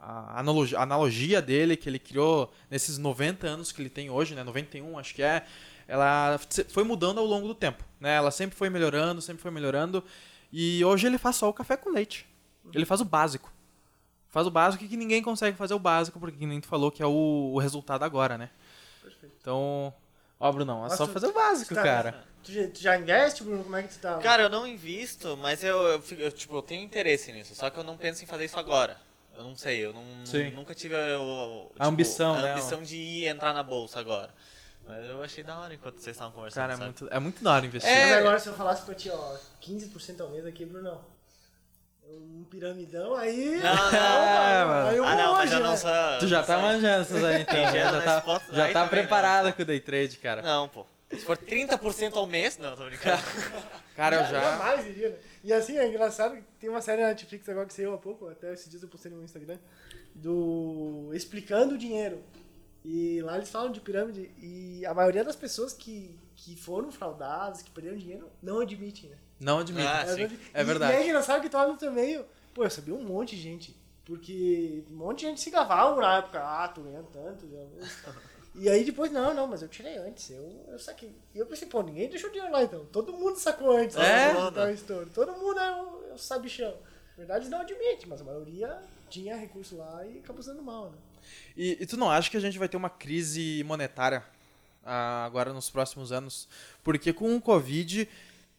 a analogia, a analogia dele, que ele criou nesses 90 anos que ele tem hoje, né? 91, acho que é. Ela foi mudando ao longo do tempo, né? Ela sempre foi melhorando, sempre foi melhorando. E hoje ele faz só o café com leite. Ele faz o básico. Faz o básico que ninguém consegue fazer o básico, porque que nem tu falou que é o, o resultado agora, né? Perfeito. Então, ó, Brunão, é Mas só fazer o básico, tá- cara. Tu já, tu já investe, Bruno? Como é que tu tá? Cara, eu não invisto, mas eu, eu, eu, tipo, eu tenho interesse nisso, só que eu não penso em fazer isso agora. Eu não sei, eu não, nunca tive o, tipo, A ambição, a né? ambição de ir entrar na bolsa agora. Mas eu achei da hora enquanto vocês estavam conversando, Cara, é sabe? muito, é muito da hora investir. É. Mas agora se eu falasse pra ti, ó, 15% ao mês aqui, Brunão. Um piramidão, aí. Não, não, É, mano. Aí eu Ah, não, eu não né? sou... Tu já tá manjando essas aí, então. Já nesse tá, já tá também, preparado não. com o day trade, cara. Não, pô. Se for 30% ao mês, não, tô brincando. Cara, eu Já mais né? E assim, é engraçado que tem uma série na Netflix agora que saiu há pouco, até esses dias eu postei no meu Instagram, do Explicando o Dinheiro. E lá eles falam de pirâmide e a maioria das pessoas que, que foram fraudadas, que perderam dinheiro, não admitem, né? Não admito. Ah, Elas sim. admitem. É verdade. E é engraçado que tu olha no teu meio, pô, eu sabia um monte de gente. Porque um monte de gente se gavava na época, ah, tô ganhando tanto. já. E aí depois, não, não, mas eu tirei antes, eu, eu saquei. E eu pensei, pô, ninguém deixou dinheiro lá então. Todo mundo sacou antes. É? né, estouro. Todo mundo é o, é o sabichão. Na verdade, não admite, mas a maioria tinha recurso lá e acabou sendo mal, né? E, e tu não acha que a gente vai ter uma crise monetária ah, agora nos próximos anos? Porque com o Covid,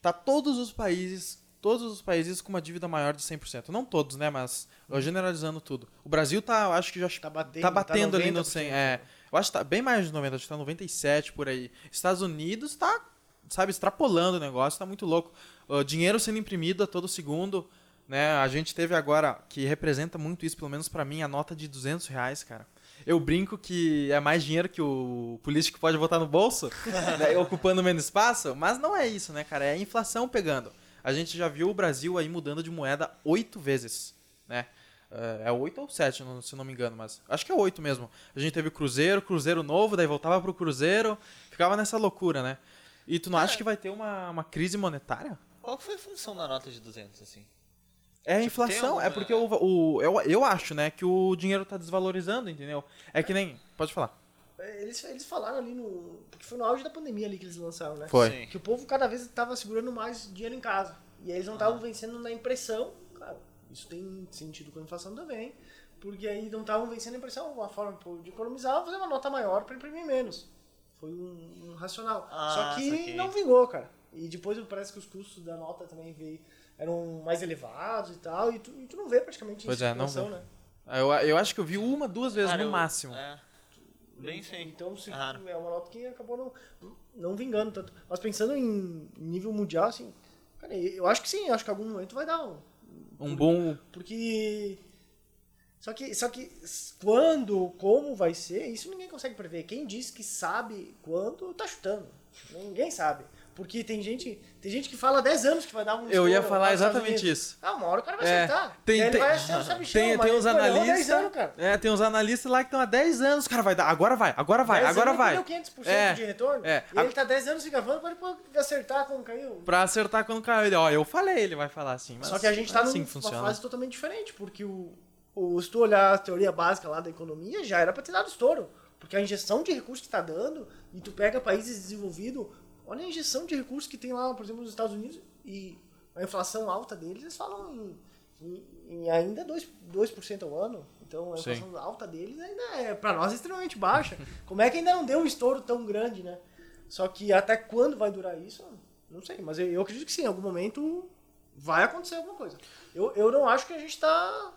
tá todos os países, todos os países com uma dívida maior de 100%. Não todos, né, mas eu generalizando tudo. O Brasil tá, eu acho que já Tá batendo, tá batendo ali no 90%. 100, é. Eu acho que tá bem mais de 90, acho que tá 97 por aí. Estados Unidos tá, sabe, extrapolando o negócio, tá muito louco. O dinheiro sendo imprimido a todo segundo, né? A gente teve agora, que representa muito isso, pelo menos pra mim, a nota de 200 reais, cara. Eu brinco que é mais dinheiro que o político pode botar no bolso, né, ocupando menos espaço, mas não é isso, né, cara? É a inflação pegando. A gente já viu o Brasil aí mudando de moeda oito vezes, né? É oito ou sete, não- se não me engano, mas acho que é oito mesmo. A gente teve o Cruzeiro, Cruzeiro novo, daí voltava pro Cruzeiro, ficava nessa loucura, né? E tu não acha que vai ter uma, uma crise monetária? Qual foi a função da nota de 200, assim? É a Tipo, inflação, alguma- é porque o, o, eu, eu acho, né, que o dinheiro tá desvalorizando, entendeu? É que nem. Pode falar. Eles, eles falaram ali no. Porque foi no auge da pandemia ali que eles lançaram, né? Foi. Sim. Que o povo cada vez estava segurando mais dinheiro em casa. E aí eles não estavam vencendo na impressão. Isso tem sentido com a inflação também. Porque aí não estavam vencendo a impressão. Uma forma de economizar fazer uma nota maior para imprimir menos. Foi um, um racional. Ah, Só que saquei. não vingou, cara. E depois parece que os custos da nota também veio, eram mais elevados e tal. E tu, e tu não vê praticamente Pois isso é, não inflação, vê. né? Eu, eu acho que eu vi uma, duas vezes Cara, no eu- máximo. É. Bem sim. Então se, Raro. é uma nota que acabou não, não vingando tanto. Mas pensando em nível mundial, assim, cara, eu acho que sim, eu acho que em algum momento vai dar um. Um bom. Porque. Só que, só que quando, como vai ser, isso ninguém consegue prever. Quem diz que sabe quando, tá chutando. Ninguém sabe. Porque tem gente, tem gente que fala há 10 anos que vai dar um Eu ia falar exatamente isso. Ah, uma hora o cara vai É, acertar. tem- tem- vai o Tem, uns pô, levou 10 analistas. É, tem uns analistas lá que estão há 10 anos. Cara, vai dar. Agora vai, agora vai, 10 agora vai. Ele perdeu 500% É, de retorno. é. E ele tá 10 anos se gravando pra ele acertar quando caiu. Pra acertar quando caiu. Ele, ó, eu falei, ele vai falar assim. Mas Só que a gente tá assim numa funciona. fase totalmente diferente, porque o, o, se tu olhar a teoria básica lá da economia, já era pra ter dado estouro. Porque a injeção de recursos que tá dando, e tu pega países desenvolvidos, olha a injeção de recursos que tem lá, por exemplo, nos Estados Unidos, e a inflação alta deles, eles falam em, em, em ainda 2%, 2% ao ano. Então a Sim. inflação alta deles ainda é, pra nós, extremamente baixa. Como é que ainda não deu um estouro tão grande, né? Só que até quando vai durar isso, não sei. Mas eu, eu acredito que sim, em algum momento vai acontecer alguma coisa. Eu, eu não acho que a gente tá,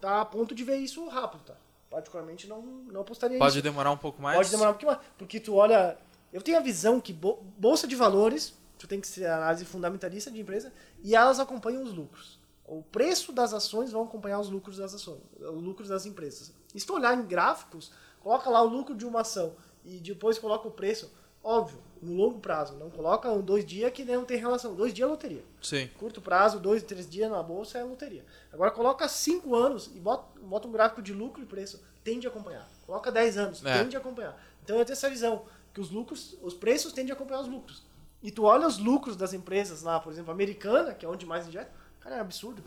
tá a ponto de ver isso rápido, tá? Particularmente não, não apostaria Pode nisso. demorar um pouco mais? Pode demorar um pouquinho mais. Porque tu olha. Eu tenho a visão que bo- bolsa de valores, tu tem que ser análise fundamentalista de empresa, e elas acompanham os lucros. O preço das ações vão acompanhar os lucros das ações, os lucros das empresas. E se tu olhar em gráficos, coloca lá o lucro de uma ação e depois coloca o preço, óbvio, no longo prazo. Não coloca um dois dias que não tem relação. Dois dias é loteria. Sim. Curto prazo, dois, três dias na bolsa é loteria. Agora coloca cinco anos e bota, bota um gráfico de lucro e preço. Tende a acompanhar. Coloca 10 anos, É. tende a acompanhar. Então eu tenho essa visão, os lucros, os preços tendem a acompanhar os lucros. E tu olha os lucros das empresas lá, por exemplo, americana, que é onde mais injeta, cara, é absurdo.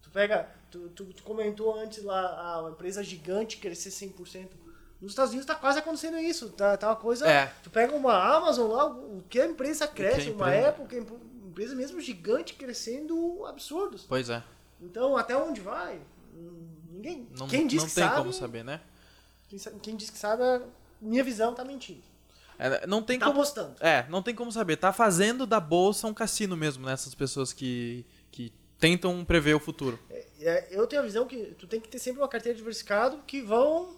Tu pega, tu, tu, tu comentou antes lá, a uma empresa gigante crescer 100%. Nos Estados Unidos tá quase acontecendo isso. Tá, tá uma coisa. É. Tu pega uma Amazon lá, o que a empresa cresce, a uma empresa- Apple, que a empresa mesmo gigante crescendo absurdos. Pois é. Então, até onde vai? Ninguém. Não, quem diz não que tem sabe, como saber, né? Quem, quem diz que sabe, minha visão tá mentindo. É, não tem tá como. apostando. É, não tem como saber. Tá fazendo da bolsa um cassino mesmo, nessas pessoas que, que tentam prever o futuro. É, eu tenho a visão que tu tem que ter sempre uma carteira diversificada que vão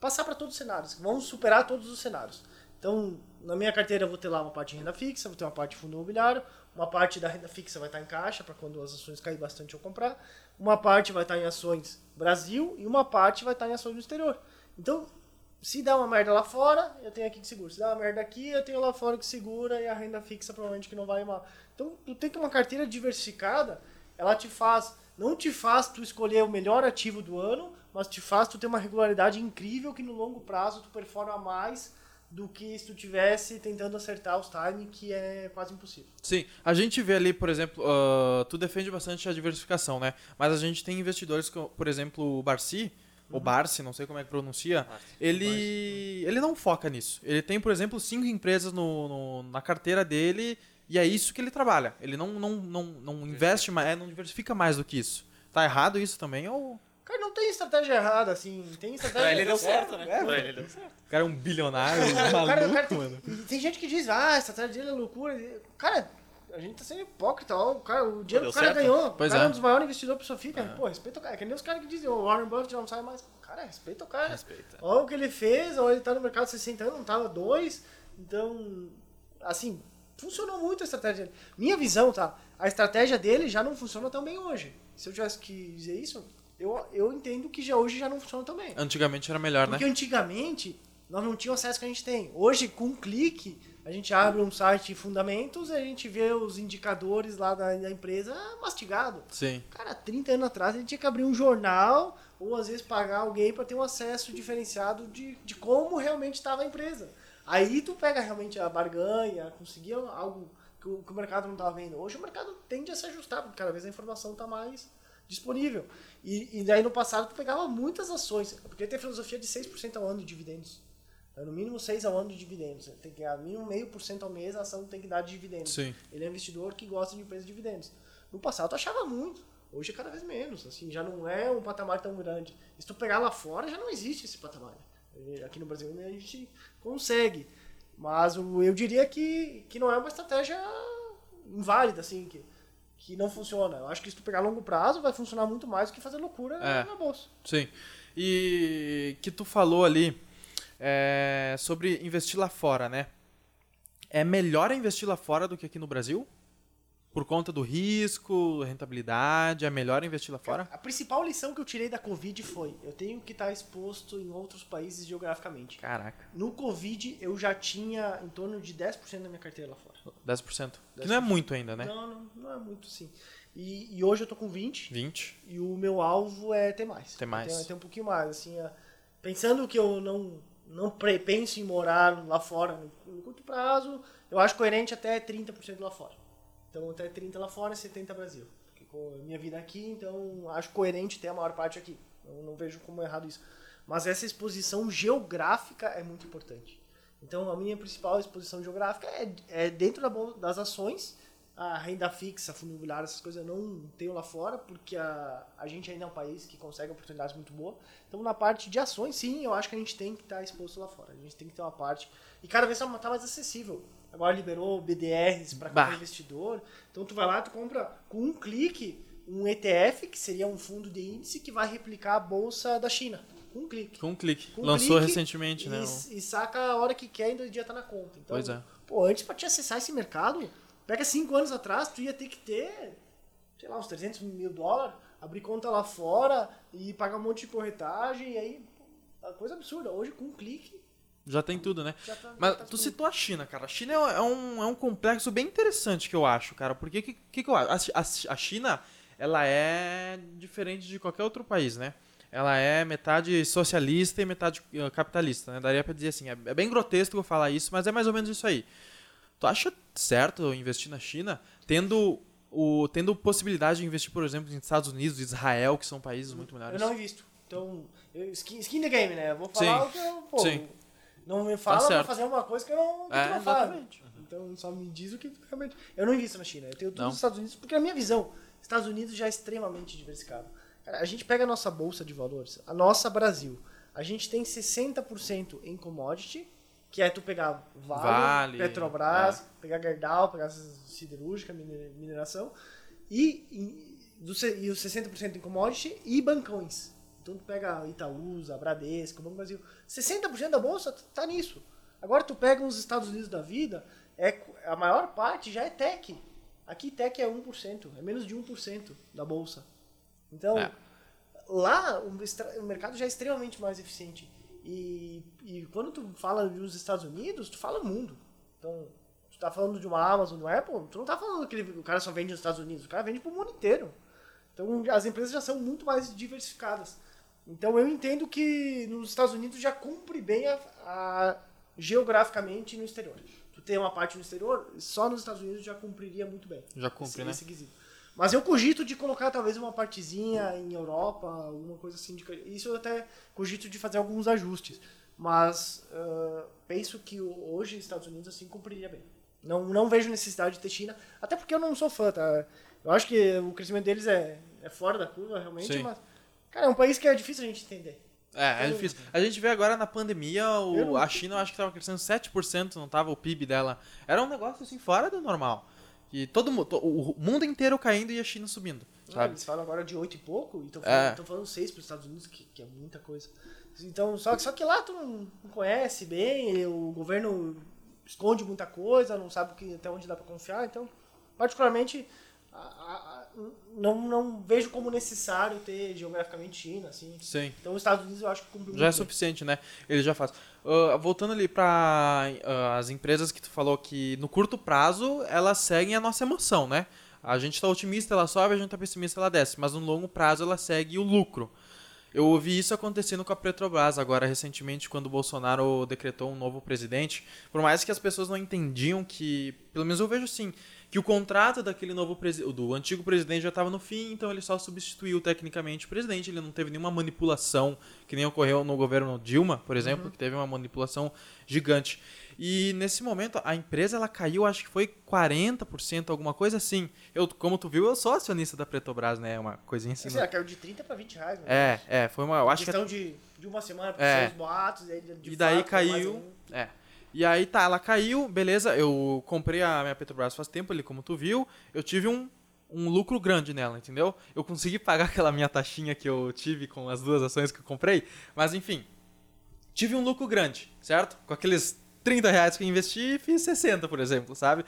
passar para todos os cenários, que vão superar todos os cenários. Então, na minha carteira eu vou ter lá uma parte de renda fixa, vou ter uma parte de fundo imobiliário, uma parte da renda fixa vai estar em caixa para quando as ações caírem bastante eu comprar, uma parte vai estar em ações Brasil e uma parte vai estar em ações no exterior. Então, se dá uma merda lá fora, eu tenho aqui que segura. Se dá uma merda aqui, eu tenho lá fora que segura e a renda fixa provavelmente que não vai mal. Então, tu tem que uma carteira diversificada, ela te faz, não te faz tu escolher o melhor ativo do ano, mas te faz tu ter uma regularidade incrível que no longo prazo tu performa mais do que se tu tivesse tentando acertar os timing, que é quase impossível. Sim, a gente vê ali, por exemplo, ah, tu defende bastante a diversificação, né? Mas a gente tem investidores, como, por exemplo, o Barci, Uhum. o Barsi, não sei como é que pronuncia, Barsi, ele, ele não foca nisso. Ele tem, por exemplo, cinco empresas no, no- na carteira dele e é isso que ele trabalha. Ele não, não, não, não investe mais, é, não diversifica mais do que isso. Tá errado isso também ou Cara, não tem estratégia errada, assim, tem estratégia... Pra ele deu certo, né? É, Pra ele deu certo. o cara é um bilionário, O maluco, cara- o cara tem, mano? e tem gente que diz, ah, a estratégia dele é loucura. Cara, a gente tá sendo hipócrita, ó. O, cara, o dinheiro que o cara certo. ganhou. Pois o cara é é. um dos maiores investidores da pessoa fica. Pô, respeita o cara. É que nem os caras que dizem, o Warren Buffett não sai mais. Cara, respeita o cara. Respeita. Olha o que ele fez, ou ele tá no mercado há 60 anos, não tava dois. Então, assim, funcionou muito a estratégia dele. Minha visão, tá? A estratégia dele já não funciona tão bem hoje. Se eu tivesse que dizer isso, eu, eu entendo que já hoje já não funciona tão bem. Antigamente era melhor, né? Porque antigamente nós não tínhamos acesso que a gente tem. Hoje, com um clique, a gente abre um site Fundamentos e a gente vê os indicadores lá da, da empresa mastigado. Sim. Cara, 30 anos atrás a gente tinha que abrir um jornal ou às vezes pagar alguém para ter um acesso diferenciado de, de como realmente estava a empresa. Aí tu pega realmente a barganha, conseguir algo que o, que o mercado não estava vendo. Hoje o mercado tende a se ajustar, porque cada vez a informação está mais disponível. E, e daí no passado tu pegava muitas ações, porque tem a filosofia de 6% ao ano de dividendos. É no mínimo 6 ao ano de dividendos. Tem que ganhar no mínimo meio por cento ao mês, a ação tem que dar de dividendos. Sim. Ele é um investidor que gosta de empresas de dividendos. No passado tu achava muito. Hoje é cada vez menos. Assim, já não é um patamar tão grande. Se tu pegar lá fora, já não existe esse patamar. Aqui no Brasil ainda a gente consegue. Mas eu diria que, que não é uma estratégia inválida, assim, que, que não funciona. Eu acho que se tu pegar a longo prazo, vai funcionar muito mais do que fazer loucura É. na bolsa. Sim. E que tu falou ali é, sobre investir lá fora, né? É melhor investir lá fora do que aqui no Brasil? Por conta do risco, rentabilidade, é melhor investir lá fora? A principal lição que eu tirei da Covid foi: eu tenho que estar exposto em outros países geograficamente. Caraca. No Covid, eu já tinha em torno de 10% da minha carteira lá fora. 10%. Que não é muito ainda, né? Não, não, não é muito sim. E, e hoje eu tô com 20 20. e o meu alvo é ter mais. Ter mais. Ter, ter um pouquinho mais, assim, é, pensando que eu não não penso em morar lá fora no, curto prazo, eu acho coerente até 30% lá fora. Então até 30 lá fora e 70 Brasil. Porque com a minha vida aqui, então acho coerente ter a maior parte aqui. Eu não vejo como errado isso. Mas essa exposição geográfica é muito importante. Então a minha principal exposição geográfica é, é dentro da das ações, a renda fixa, fundo imobiliário, essas coisas eu não tenho lá fora, porque a, a gente ainda é um país que consegue oportunidades muito boas. Então, na parte de ações, sim, eu acho que a gente tem que estar exposto lá fora. A gente tem que ter uma parte. E cada vez está mais acessível. Agora liberou BDRs para qualquer investidor. Então, tu vai lá, tu compra com um clique um ETF, que seria um fundo de índice, que vai replicar a bolsa da China. Com um clique. Com um clique. Com Lançou clique recentemente, né? E, e saca a hora que quer e no dia tá na conta. Então, Pois é. Pô, antes pra te acessar esse mercado, pega cinco anos atrás, tu ia ter que ter, sei lá, uns 300 mil dólares, abrir conta lá fora e pagar um monte de corretagem, e aí, pô, a coisa absurda. Hoje, com um clique, Já tem tudo, né? tá. Mas tá tu citou a China, cara. A China é é um, é um complexo bem interessante que eu acho, cara. Porque que, que, que eu acho? A, a- a China, ela é diferente de qualquer outro país, né? Ela é metade socialista e metade eh, capitalista, né? Daria pra dizer assim. É, é bem grotesco eu falar isso, mas é mais ou menos isso aí. Tu acha certo eu investir na China, tendo, o, tendo possibilidade de investir, por exemplo, nos Estados Unidos, Israel, que são países muito Eu melhores? não invisto. Então, eu, skin, skin the game, né? Eu vou falar Sim. o que eu. Pô, Sim. Não me fala pra certo. fazer uma coisa que eu não, que É, não exatamente. Então só me diz o que realmente. Eu não invisto na China, eu tenho tudo Não. nos Estados Unidos, porque a minha visão, Estados Unidos já é extremamente diversificado. Cara, a gente pega a nossa bolsa de valores, a nossa Brasil, a gente tem 60% em commodity, que é tu pegar Vale, Vale, Petrobras, pegar Gerdau, pegar siderúrgica, mine- mineração, e, e, do, e os 60% em commodity e bancões. Então tu pega Itaúsa, Bradesco, Banco Brasil. 60% da bolsa tá nisso. Agora tu pega os Estados Unidos da vida, é, a maior parte já é tech. Aqui tech é 1%, é menos de 1% da bolsa. Então, É. lá o, o mercado já é extremamente mais eficiente. E, e quando tu fala dos Estados Unidos, tu fala mundo. Então, tu tá falando de uma Amazon, de uma Apple, tu não tá falando que ele- o cara só vende nos Estados Unidos, o cara vende pro mundo inteiro. Então, as empresas já são muito mais diversificadas. Então, eu entendo que nos Estados Unidos já cumpre bem a, a- geograficamente no exterior. Tu tem uma parte no exterior, só nos Estados Unidos já cumpriria muito bem. Já cumpre, esse, né? esse quesito. Mas eu cogito de colocar talvez uma partezinha em Europa, alguma coisa assim. De, isso eu até cogito de fazer alguns ajustes. Mas ah, penso que hoje Estados Unidos assim cumpriria bem. Não, não vejo necessidade de ter China, até porque eu não sou fã, tá? Eu acho que o crescimento deles é, é fora da curva, realmente, Sim. mas. Cara, é um país que é difícil a gente entender. É, é Eu- difícil. A gente vê agora na pandemia, o- não- a China eu acho que estava crescendo 7%, não tava o PIB dela. Era um negócio assim fora do normal. E todo mu- to- o mundo inteiro caindo e a China subindo, Ah, sabe? Eles falam agora de 8 e pouco, e estão É. falando, falando 6 para os Estados Unidos, que, que é muita coisa. Então, só, que- só que lá tu não, não conhece bem, o governo esconde muita coisa, não sabe que, até onde dá para confiar. Então, particularmente, a- a- não, não vejo como necessário ter geograficamente China, assim. Sim. Então, os Estados Unidos eu acho que cumpre Já é bem. suficiente, né? Ele já faz. Ah, voltando ali para as empresas que tu falou que no curto prazo elas seguem a nossa emoção, né? A gente tá otimista, ela sobe, a gente tá pessimista, ela desce. Mas no longo prazo ela segue o lucro. Eu ouvi isso acontecendo com a Petrobras agora recentemente, quando o Bolsonaro decretou um novo presidente. Por mais que as pessoas não entendiam que, pelo menos eu vejo assim, que o contrato daquele novo do antigo presidente já estava no fim, então ele só substituiu tecnicamente o presidente. Ele não teve nenhuma manipulação que nem ocorreu no governo Dilma, por exemplo, que teve uma manipulação gigante. E nesse momento a empresa ela caiu, acho que foi 40%, alguma coisa assim. Eu, como tu viu, eu sou acionista da Petrobras, né? Uma coisinha assim. Lá, caiu de 30 para 20 reais. né? É, é, foi uma. Eu acho que questão de, de uma semana para É. os boatos, e, de e daí fato, caiu. um. É. E aí tá, ela caiu, beleza. Eu comprei a minha Petrobras faz tempo ali, como tu viu. Eu tive um, um lucro grande nela, entendeu? Eu consegui pagar aquela minha taxinha que eu tive com as duas ações que eu comprei. Mas enfim, tive um lucro grande, certo? Com aqueles 30 reais que eu investi, fiz 60, por exemplo, sabe?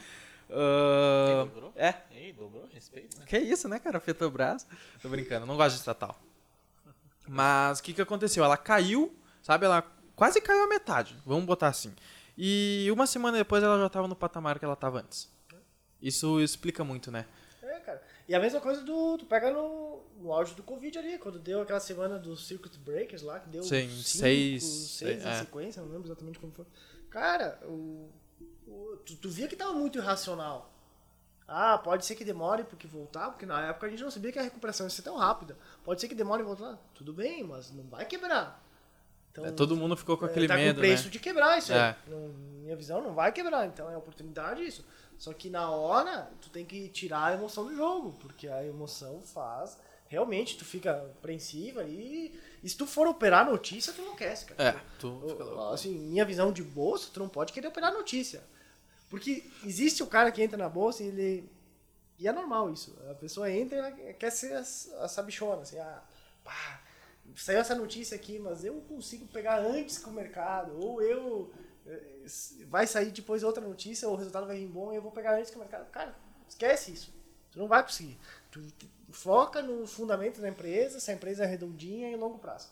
Ei, dobrou? é. Ei, dobrou, respeito, né? Que isso, né, cara? Petrobras. Tô brincando, não gosto de estatal. Mas o que, que aconteceu? Ela caiu, sabe? Ela quase caiu a metade, vamos botar assim. E uma semana depois ela já tava no patamar que ela tava antes. Isso explica muito, né? É, cara. E a mesma coisa do. Tu pega no, no auge do Covid ali, quando deu aquela semana dos Circuit Breakers lá, que deu Sim, cinco, seis, seis em é. sequência, não lembro exatamente como foi. Cara, o, o- tu, tu via que tava muito irracional. Ah, pode ser que demore porque voltar, porque na época a gente não sabia que a recuperação ia ser tão rápida. Pode ser que demore e voltar. Tudo bem, mas não vai quebrar. Então, É, todo mundo ficou com é, aquele tá medo, com preço né? de quebrar isso É. aí. Não, minha visão não vai quebrar, então é oportunidade isso. Só que na hora, tu tem que tirar a emoção do jogo, porque a emoção faz. Realmente, tu fica apreensiva e, e se tu for operar notícia, tu não quer, cara. É, tu fica louco. Assim, minha visão de bolsa, tu não pode querer operar notícia. Porque existe o cara que entra na bolsa e ele. E é normal isso. A pessoa entra e ela quer ser a, a sabichona, assim, ah, pá, saiu essa notícia aqui, mas eu consigo pegar antes que o mercado, ou eu. eh, Vai sair depois outra notícia, ou o resultado vai vir bom e eu vou pegar antes que o mercado. Cara, esquece isso. Tu não vai conseguir. Tu foca no fundamento da empresa, se a empresa é redondinha e longo prazo.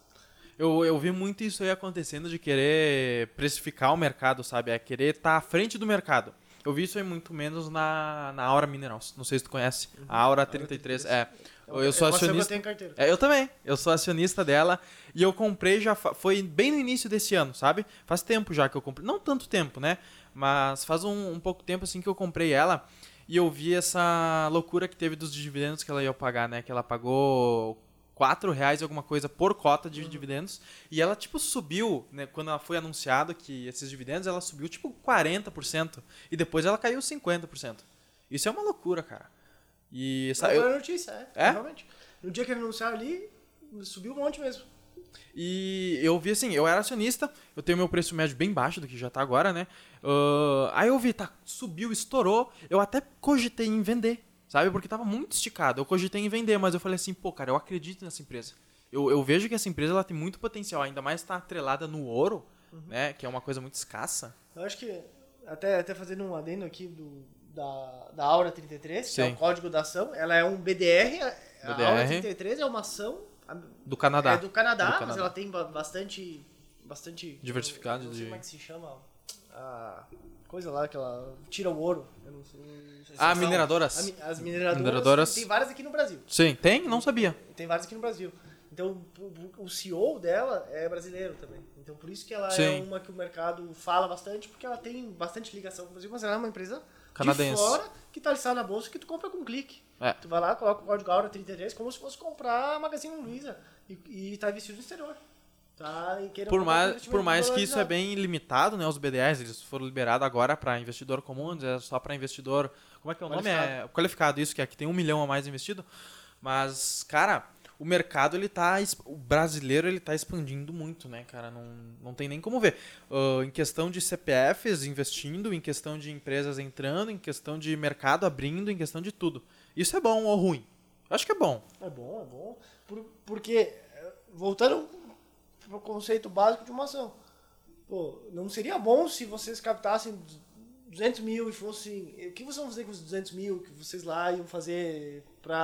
Eu, eu vi muito isso aí acontecendo de querer precificar o mercado, sabe? É querer estar à frente do mercado. Eu vi isso aí muito menos na, na Aura Minerals. Não sei se tu conhece. A Aura 33. É. Eu sou É Eu acionista. carteira. É, eu também. Eu sou acionista dela e eu comprei já foi bem no início desse ano, sabe? Faz tempo já que eu comprei, não tanto tempo, né? Mas faz um, um pouco tempo assim que eu comprei ela e eu vi essa loucura que teve dos dividendos que ela ia pagar, né? Que ela pagou 4 reais alguma coisa por cota de dividendos e ela tipo subiu, né? Quando ela foi anunciado que esses dividendos ela subiu tipo 40% e depois ela caiu 50%. Isso é uma loucura, cara. E Essa sa- eu- foi a notícia, é, É? Realmente. No dia que ele anunciaram ali, subiu um monte mesmo. E eu vi assim, eu era acionista, eu tenho meu preço médio bem baixo do que já tá agora, né? Ah, aí eu vi, tá, subiu, estourou, eu até cogitei em vender, sabe? Porque tava muito esticado. Eu cogitei em vender, mas eu falei assim, pô, cara, eu acredito nessa empresa. Eu, eu vejo que essa empresa ela tem muito potencial, ainda mais tá atrelada no ouro, né? Que é uma coisa muito escassa. Eu acho que, até, até fazendo um adendo aqui do, da, da Aura 33, que é Sim. o código da ação, ela é um BDR. A a BDR. Aura 33 é uma ação Do Canadá. é do Canadá, Do mas Canadá. ela tem ba- bastante. bastante Diversificado eu Não sei de- como é que se chama. A coisa lá que ela tira o ouro. Eu não sei, Ah, são- mineradoras. mi- As mineradoras. Mineradoras. Tem várias aqui no Brasil. Sim, tem? Não sabia. Tem várias aqui no Brasil. Então, o- CEO dela é brasileiro também. Então, por isso que ela é Sim. uma que o mercado fala bastante, porque ela tem bastante ligação com o Brasil, mas ela é uma empresa Canadense. de fora que está listada na bolsa que tu compra com um clique. É. Tu vai lá, coloca o código AURA 33 como se fosse comprar a Magazine Luiza e, e tá investido no exterior. Tá? Por mais, investimento por mais que isso é bem limitado, né? Os BDRs, eles foram liberados agora para investidor comum, é só para investidor. Como é que é o nome? É qualificado, isso, que é que tem um milhão a mais investido. Mas, cara, o mercado, ele tá. O brasileiro, ele tá expandindo muito, né, cara? Não, não tem nem como ver. Ah, em questão de CPFs investindo, em questão de empresas entrando, em questão de mercado abrindo, em questão de tudo. Isso é bom ou ruim? Acho que é bom. É bom, é bom. Por- porque, eh, voltando pro conceito básico de uma ação. Pô, não seria bom se vocês captassem 200 mil e fossem... O que vocês vão fazer com os 200 mil que vocês lá iam fazer para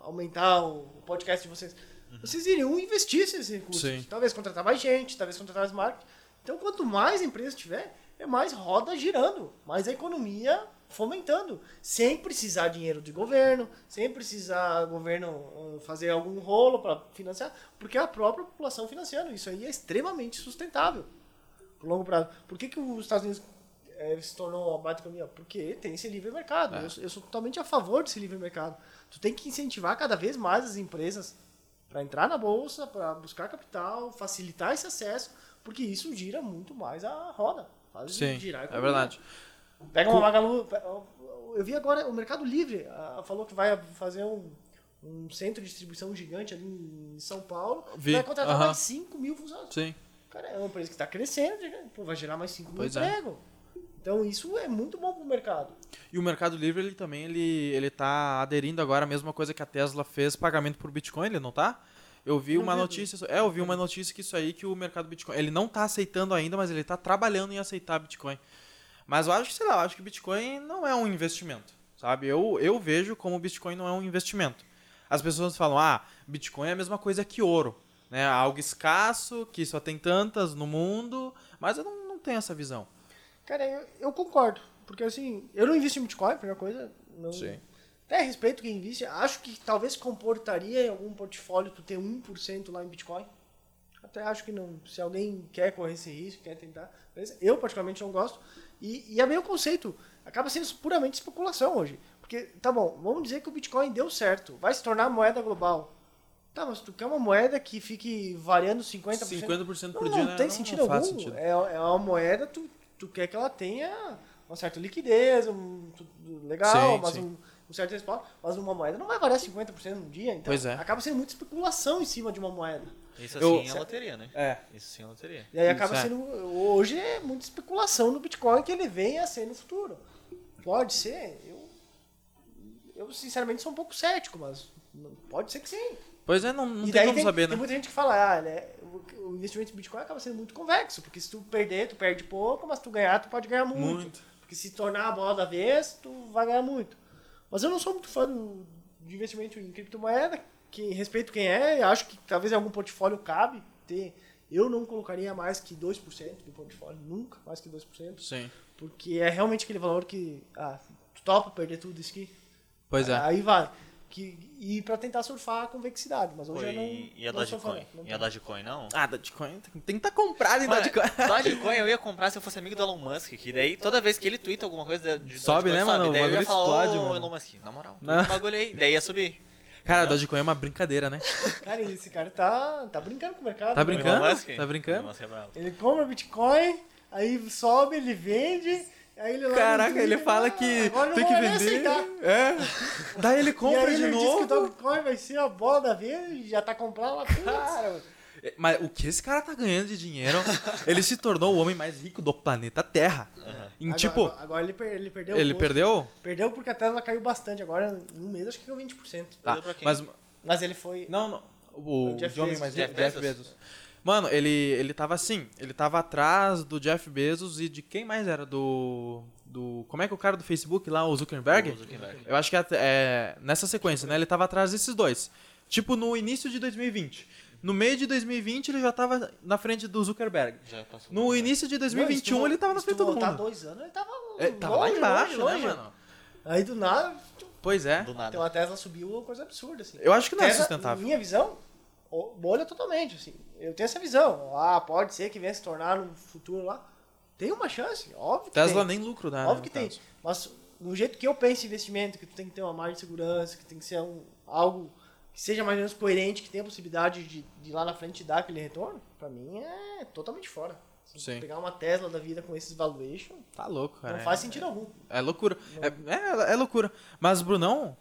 aumentar o podcast de vocês? Vocês iriam investir esses recursos. Sim. Talvez contratar mais gente, talvez contratar mais marketing. Então, quanto mais empresa tiver, é mais roda girando, mais a economia fomentando, sem precisar dinheiro de governo, sem precisar governo uh, fazer algum rolo para financiar, porque é a própria população financiando. Isso aí é extremamente sustentável por longo prazo. Por que, que os Estados Unidos eh, se tornou baita economia? Porque tem esse livre mercado. É. Eu, sou- eu sou totalmente a favor desse livre mercado. Tu tem que incentivar cada vez mais as empresas para entrar na bolsa, para buscar capital, facilitar esse acesso, porque isso gira muito mais a roda. Faz Sim, girar é verdade. Pega uma Magalu. Eu vi agora o Mercado Livre ah, falou que vai fazer um, um centro de distribuição gigante ali em São Paulo. Vi, Vai contratar aham. mais 5 mil funcionários. Sim. Cara, é uma empresa que está crescendo, pô, vai gerar mais 5 mil Pois é. Então isso é muito bom para o mercado. E o Mercado Livre, ele também, ele, ele tá aderindo agora a mesma coisa que a Tesla fez, pagamento por Bitcoin, ele não tá? Eu vi Não uma vi. notícia, é, eu vi uma notícia que isso aí que o mercado Bitcoin, ele não tá aceitando ainda, mas ele tá trabalhando em aceitar Bitcoin. Mas eu acho que, sei lá, eu acho que Bitcoin não é um investimento, sabe? Eu, eu vejo como Bitcoin não é um investimento. As pessoas falam, ah, Bitcoin é a mesma coisa que ouro, né? Algo escasso, que só tem tantas no mundo, mas eu não, não tenho essa visão. Cara, eu, eu concordo. Porque assim, eu não invisto em Bitcoin, primeira coisa. não Sim. até respeito quem investe. Acho que talvez comportaria em algum portfólio tu ter 1% lá em Bitcoin. Até acho que não. Se alguém quer correr esse risco, quer tentar. beleza? Eu, particularmente, não gosto. E, e é meio conceito. Acaba sendo puramente especulação hoje. Porque, tá bom, vamos dizer que o Bitcoin deu certo. Vai se tornar moeda global. Tá, mas tu quer uma moeda que fique variando 50%? 50% por não, dia, não tem Não- sentido não algum. sentido. É, é uma moeda, tu, tu quer que ela tenha uma certa liquidez, um, tudo legal, Sim, mas sim. Um, um certo respaldo. Mas uma moeda não vai variar 50% no dia, então é. acaba sendo muita especulação em cima de uma moeda. Isso Eu- assim é loteria, né? É. Isso sim é loteria. E aí Isso, acaba é. sendo. Hoje é muita especulação no Bitcoin que ele venha a ser no futuro. Pode ser. Eu, eu sinceramente sou um pouco cético, mas pode ser que sim. Pois é, não, não e tem como tem, saber, tem né? muita gente que fala, ah, né, o, investimento em Bitcoin acaba sendo muito convexo, porque se tu perder, tu perde pouco, mas se tu ganhar, tu pode ganhar muito. Muito. Porque se tornar a bola da vez, tu vai ganhar muito. Mas eu não sou muito fã do, de investimento em criptomoeda, que respeito quem é, acho que talvez em algum portfólio cabe ter. Eu não colocaria mais que 2% do portfólio, nunca mais que 2%, Sim. porque é realmente aquele valor que, ah, tu topa perder tudo isso aqui. Pois é. Aí vai. Que, e pra tentar surfar a convexidade, mas hoje eu não. e, e a não Dogecoin? não E a. Dogecoin não? Ah, Dogecoin tem que estar comprado em Mano, Dogecoin. Dogecoin eu ia comprar se eu fosse amigo do Elon Musk, que daí toda vez que ele twitta alguma coisa de Sobe, Dogecoin, né, mano? O Daí eu ia bagulho falar, explode, mano. Elon Musk, na moral, Não. o bagulho aí, daí ia subir. Cara, Dogecoin é uma brincadeira, né? Cara, esse cara tá, tá brincando com o mercado. Tá né? brincando? Musk? Tá brincando? Elon Musk é. Ele compra Bitcoin, aí sobe, ele vende, aí ele lá no Caraca, ele fala "Ah, que agora eu tem que vender. aceitar." É. Daí ele E compra aí de ele disse que o novo. Dogecoin vai ser a bola da vez e já tá comprado lá. Cara, mas o que esse cara tá ganhando de dinheiro? Ele se tornou o homem mais rico do planeta Terra. Em Agora- tipo, agora, agora ele, per- ele perdeu ele perdeu? Perdeu porque a Tesla caiu bastante. Agora, em um mês, acho que caiu 20%. Tá, quem? mas Mas ele foi. não, não. O, O Jeff Bezos. mais Jeff rico, Jeff Bezos. Mano, ele, ele tava assim, ele tava atrás do Jeff Bezos e de quem mais era? Do. do como é que é o cara do Facebook lá, o Zuckerberg? O Zuckerberg. Eu acho que é, é nessa sequência, né? Ele tava atrás desses dois. Tipo, no início de 2020. No meio de 2020, ele já tava na frente do Zuckerberg. Já passou. No início de 2021, Não, tu- ele tava na frente voltar mundo. dois anos, ele tava. É, tava lá longe, embaixo, longe, né, longe. mano? Aí do nada, Pois é. Do nada. então a Tesla subiu uma coisa absurda, assim. Eu acho que não é Tesla, sustentável. Minha visão, bolha totalmente, assim. Eu tenho essa visão. Ah, pode ser que venha se tornar no futuro lá. Tem uma chance, óbvio que Tesla tem. nem lucro dá, né, Óbvio no que tem. caso. Mas no jeito que eu penso em investimento, que tu tem que ter uma margem de segurança, que tem que ser um, algo que seja mais ou menos coerente, que tenha a possibilidade de, de lá na frente dar aquele retorno, pra mim é totalmente fora. Sim. Pegar uma Tesla da vida com esses valuation, Tá louco, cara. não faz sentido algum. É loucura. É, é, é loucura. Mas, Brunão,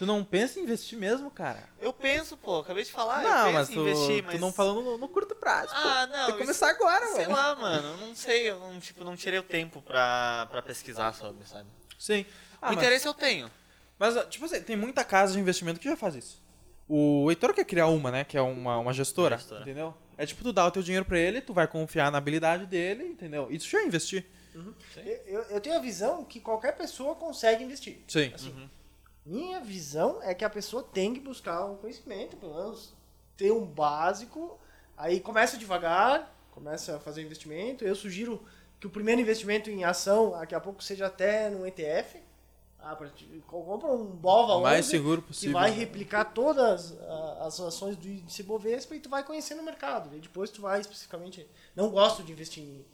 tu não pensa em investir mesmo, cara? Eu penso, pô, acabei de falar, eu não, penso mas em tu, investir, tu mas... não falou no, no curto prazo. Ah, pô. não, Tem que isso- começar agora, Sei mano. lá, mano, não sei, eu não, tipo, não tirei o tempo pra, pra pesquisar sobre, sabe? Sim. Ah, o mas, interesse eu tenho. mas, tipo assim, tem muita casa de investimento que já faz isso. O Heitor quer criar uma, né? Que é uma, uma gestora, Gestora. entendeu? É tipo, tu dá o teu dinheiro pra ele, tu vai confiar na habilidade dele, entendeu? Isso já é investir. Eu, eu- eu tenho a visão que qualquer pessoa consegue investir. Sim. Assim, Minha visão é que a pessoa tem que buscar um conhecimento, pelo menos ter um básico, aí começa devagar, começa a fazer investimento. Eu sugiro que o primeiro investimento em ação, daqui a pouco, seja até no ETF. Ah, compra um BOVA mais 11, seguro que possível. vai replicar todas as ações do índice Bovespa e tu vai conhecendo o mercado. E depois tu vai especificamente... Não gosto de investir em-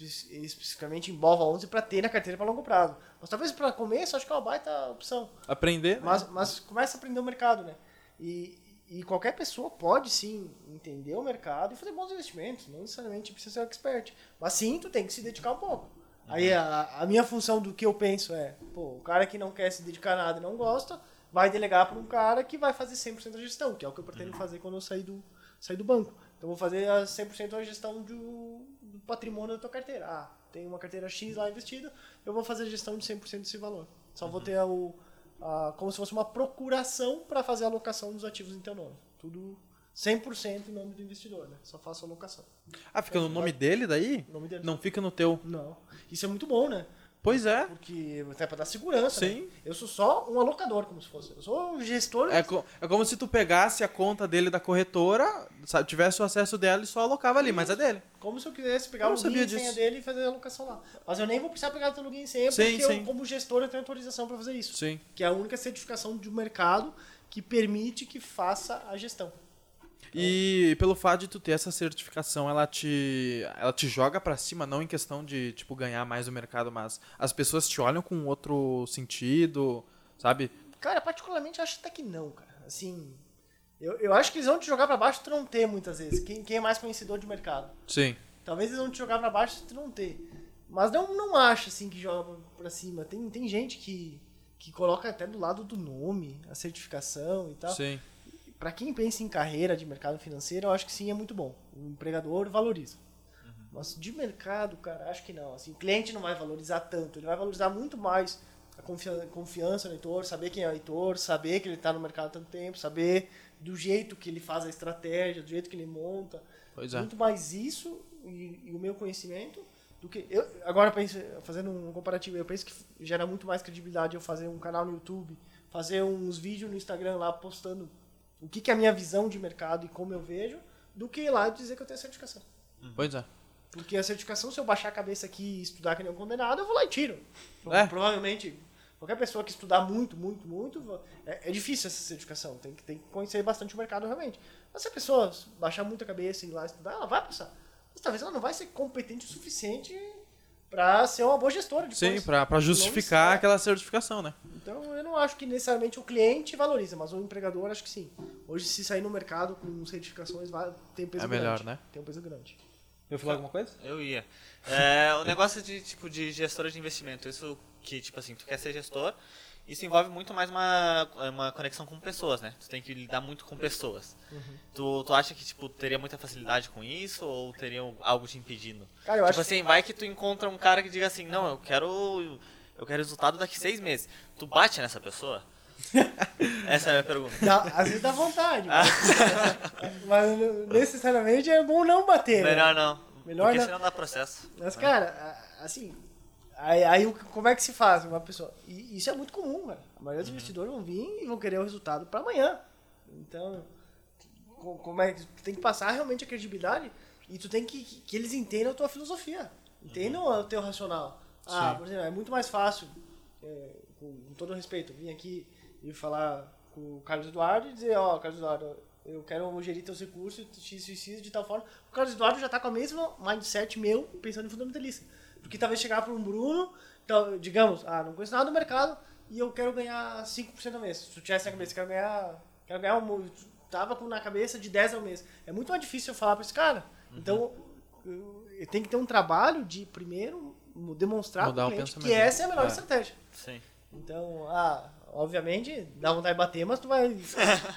especificamente em BOVA 11 para ter na carteira para longo prazo. Mas talvez para começo acho que é uma baita opção. Aprender. né? Mas, mas começa a aprender o mercado, né? E, e qualquer pessoa pode sim entender o mercado e fazer bons investimentos. Não necessariamente precisa ser um expert. Mas sim, tu tem que se dedicar um pouco. Aí a, a minha função do que eu penso é, pô, o cara que não quer se dedicar a nada e não gosta, vai delegar para um cara que vai fazer 100% da gestão, que é o que eu pretendo fazer quando eu sair do, sair do banco. Então eu vou fazer a 100% da gestão do, do patrimônio da tua carteira. Ah, tem uma carteira X lá investida, eu vou fazer a gestão de 100% desse valor. Só vou ter o, a, como se fosse uma procuração para fazer a alocação dos ativos em teu nome. Tudo 100% em nome do investidor, né? Só faço a alocação. Ah, fica no nome dele daí? Nome dele. Não fica no teu. Não. Isso é muito bom, né? Pois é. Porque até pra dar segurança. Sim. né? Eu sou só um alocador, como se fosse. Eu sou um gestor. É, co- é como se tu pegasse a conta dele da corretora, sa- tivesse o acesso dela e só alocava ali, mas é dele. Como se eu quisesse pegar Eu o login e senha dele e fazer a alocação lá. Mas eu nem vou precisar pegar o teu login e senha, Sim, porque sim. eu, como gestor, eu tenho autorização para fazer isso. Sim. Que é a única certificação de mercado que permite que faça a gestão. E pelo fato de tu ter essa certificação, ela te ela te joga pra cima, não em questão de tipo ganhar mais no mercado, mas as pessoas te olham com outro sentido, sabe? Cara, particularmente eu acho até que não, cara. Assim, eu, eu acho que eles vão te jogar para baixo tu não ter muitas vezes. Quem, quem é mais conhecedor de mercado. Sim. Talvez eles vão te jogar para baixo tu não ter. Mas não, não acho assim que joga pra cima. Tem, tem gente que, que coloca até do lado do nome, a certificação e tal. Sim. Para quem pensa em carreira de mercado financeiro, eu acho que sim, é muito bom. O empregador valoriza. Mas de mercado, cara, acho que não. Assim, o cliente não vai valorizar tanto. Ele vai valorizar muito mais a confiança, confiança no Heitor, saber quem é o Heitor, saber que ele está no mercado há tanto tempo, saber do jeito que ele faz a estratégia, do jeito que ele monta. Pois é. Muito mais isso e, e o meu conhecimento do que. Eu, agora, penso, fazendo um comparativo, eu penso que gera muito mais credibilidade eu fazer um canal no YouTube, fazer uns vídeos no Instagram lá postando o que, que é a minha visão de mercado e como eu vejo, do que ir lá dizer que eu tenho certificação. Pois é. Porque a certificação, se eu baixar a cabeça aqui e estudar que nem um condenado, eu vou lá e tiro. É. Provavelmente, qualquer pessoa que estudar muito, muito, muito, é, é difícil essa certificação. Tem que, tem que conhecer bastante o mercado realmente. Mas se a pessoa baixar muito a cabeça e ir lá estudar, ela vai passar. Mas talvez ela não vai ser competente o suficiente para ser uma boa gestora depois. Sim, pra, pra justificar é. aquela certificação, né? Então eu não acho que necessariamente o cliente valoriza, mas o empregador acho que sim. Hoje, se sair no mercado com certificações, vai, tem um peso É grande. melhor, né? Tem um peso grande. Eu falar alguma coisa? Eu ia. É, o negócio de, tipo, de gestora de investimento, isso que, tipo assim, tu quer ser gestor, isso envolve muito mais uma, uma conexão com pessoas, né? Tu tem que lidar muito com pessoas. Uhum. Tu, tu acha que, tipo, teria muita facilidade com isso ou teria algo te impedindo? Cara, eu tipo acho assim, vai que tu encontra um cara que diga assim, não, eu quero. Eu quero resultado daqui seis meses. Tu bate nessa pessoa? Essa é a minha pergunta. Dá, às vezes dá vontade, mas, mas necessariamente é bom não bater. né? Melhor não. Melhor porque não. senão dá processo. Mas, cara, assim, aí, aí como é que se faz uma pessoa? E isso é muito comum, cara. A maioria dos Uhum. investidores vão vir e vão querer o resultado para amanhã. Então, co- como é que tu tem que passar realmente a credibilidade e tu tem que que eles entendam a tua filosofia, entendam o teu racional. Ah, Sim. por exemplo, é muito mais fácil, é, com, todo respeito, vir aqui e falar com o Carlos Eduardo e dizer, ó, Carlos Eduardo, eu quero gerir teus recursos x, x, x de tal forma. O Carlos Eduardo já tá com a mesma mindset meu, pensando em fundamentalista. Porque talvez chegar para um Bruno, então, digamos, ah, não conheço nada do mercado e eu quero ganhar 5% ao mês. Se tu tivesse na cabeça, quero ganhar, quero ganhar um, tava com na cabeça de 10 ao mês. É muito mais difícil eu falar para esse cara. Então, eu, eu tenho que ter um trabalho de primeiro demonstrar Mudar pro cliente que essa é a melhor É. estratégia. Sim. Então, ah, obviamente, dá vontade de bater, mas tu vai,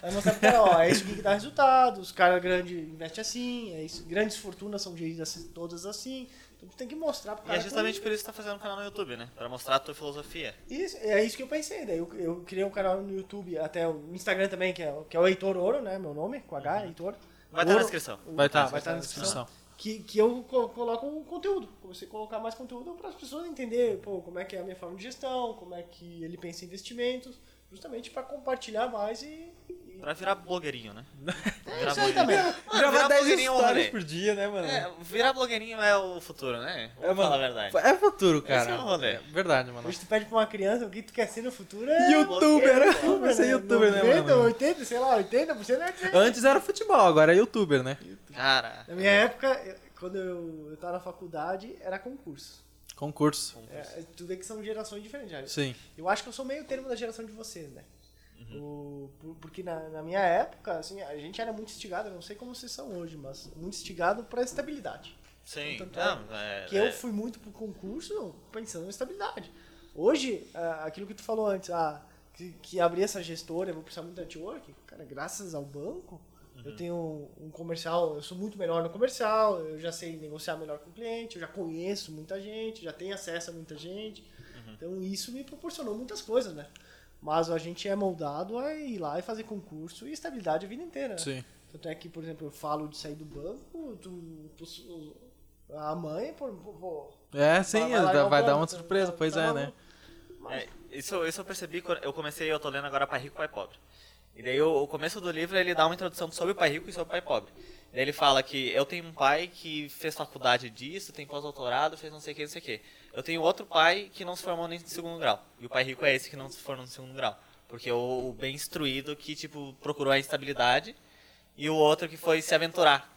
vai mostrar pro cara, ó, é isso que dá resultado, os caras grandes investem assim, é isso, grandes fortunas são geridas assim, todas assim. Tu tem que mostrar pro E cara. é justamente por isso que tu tá fazendo um canal no YouTube, né? Pra mostrar a tua filosofia. Isso, é isso que eu pensei. Daí eu, eu criei um canal no YouTube, até o Instagram também, que é, o- que é o Heitor Ouro, né? Meu nome, com H, Heitor. Uhum. Vai estar na Ouro, descrição. Vai estar, vai estar na descrição. Que, que eu co- coloco um conteúdo. Comecei a colocar mais conteúdo para as pessoas entenderem pô, como é que é a minha forma de gestão, como é que ele pensa em investimentos, justamente para compartilhar mais e. Pra virar blogueirinho, né? Virar isso aí blogueirinho. também. Gravar virar 10 blogueirinho é um histórias rolê. por dia, né, mano? É, virar blogueirinho é o futuro, né? Vamos É, mano, falar a verdade. É futuro, cara. Esse é o rolê. É verdade, mano. Hoje tu pede pra uma criança o que tu quer ser no futuro é. Youtuber, né? youtuber, Vai ser youtuber, né, 90, mano? 80, sei lá, 80% é. Antes era futebol, agora é youtuber, né? Cara, Na minha época, quando eu, eu tava na faculdade, era concurso. Concurso. É, tu vê que são gerações diferentes. já. Sim. Eu acho que eu sou meio termo da geração de vocês, né? Uhum. O- por- porque na, na minha época, assim, a gente era muito instigado, não sei como vocês são hoje, mas muito instigado pra estabilidade. sim. É Não, é, que é, eu fui muito pro concurso pensando em estabilidade. Hoje, aquilo que tu falou antes, ah, que, que abrir essa gestora, eu vou precisar muito de network, cara, graças ao banco, eu tenho um comercial, eu sou muito melhor no comercial, eu já sei negociar melhor com o cliente, eu já conheço muita gente, já tenho acesso a muita gente. Então isso me proporcionou muitas coisas, né? Mas a gente é moldado a ir lá e fazer concurso e estabilidade a vida inteira. né? Sim. Tanto é que, por exemplo, eu falo de sair do banco, tu, tu- A mãe, pô, pô, É, sim, Vai- vai vai, dar uma surpresa, tá- pois tá é, né? É, isso, isso eu percebi quando eu comecei, eu tô lendo agora Pai Rico, Pai Pobre. E daí o, o começo do livro ele dá uma introdução sobre o pai rico e sobre o pai pobre. Daí ele fala que eu tenho um pai que fez faculdade disso, tem pós-doutorado, fez não sei o que, não sei o que. Eu tenho outro pai que não se formou nem no segundo grau. E o pai rico é esse que não se formou no segundo grau. Porque o, o bem instruído que, tipo, procurou a estabilidade e o outro que foi se aventurar,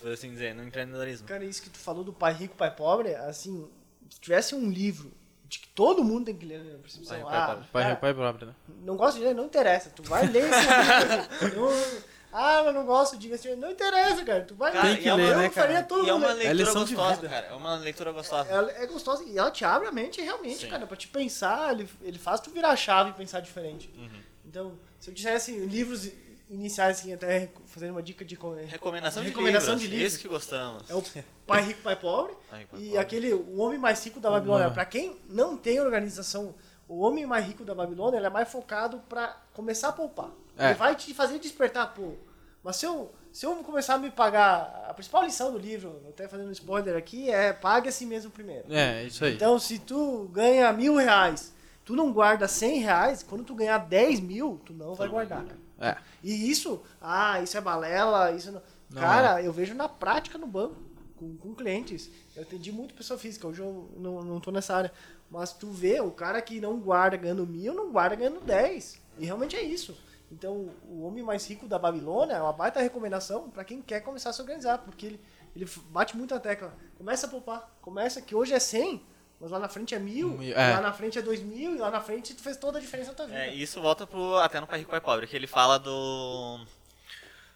por assim dizer, no empreendedorismo. Cara, isso que tu falou do pai rico, pai pobre, assim, se tivesse um livro de que todo mundo tem que ler, né? Percepção, Pai rico, ah, pai pobre. Pai, pai próprio, né? não gosto de ler, não interessa. Tu vai ler esse livro. Ah, mas não gosto de investir. Não interessa, cara. Tu vai Cara, ler. Tem que Eu ler, né, faria cara? todo E é mundo uma leitura de gostosa, cara. É uma leitura gostosa. Ela é gostosa e ela te abre a mente realmente, Sim. cara, pra te pensar, ele, ele faz tu virar a chave e pensar diferente. Uhum. Então, se eu dissesse livros iniciais, assim, até fazendo uma dica de... co- Recomendação, Recomendação de de livros. livros. Isso que gostamos. É o Pai Rico, Pai Pobre. Pai Rico, Pai e Pobre. aquele O Homem Mais Rico da Babilônia. Uma- Pra quem não tem organização, o Homem Mais Rico da Babilônia ele é mais focado pra começar a poupar. É. Ele vai te fazer despertar, pô. Mas se eu, se eu começar a me pagar... A principal lição do livro, até fazendo um spoiler aqui, é pague a si mesmo primeiro. É, isso aí. Então, se tu ganha mil reais, tu não guarda cem reais, quando tu ganhar 10 mil, tu não vai guardar. É. E isso, ah, isso é balela, isso não. Não cara, eu vejo na prática no banco, com, com clientes. Eu atendi muito pessoa física, hoje eu não, não tô nessa área. Mas tu vê, o cara que não guarda ganhando mil, não guarda ganhando 10. E realmente é isso. Então, o homem mais rico da Babilônia é uma baita recomendação para quem quer começar a se organizar, porque ele, ele bate muito a tecla. Começa a poupar. Começa que hoje é 100, mas lá na frente é mil, é. lá na frente é dois mil, e lá na frente tu fez toda a diferença na tua vida. É, e isso volta pro, até no Pai Rico, Pai Pobre, que ele fala do...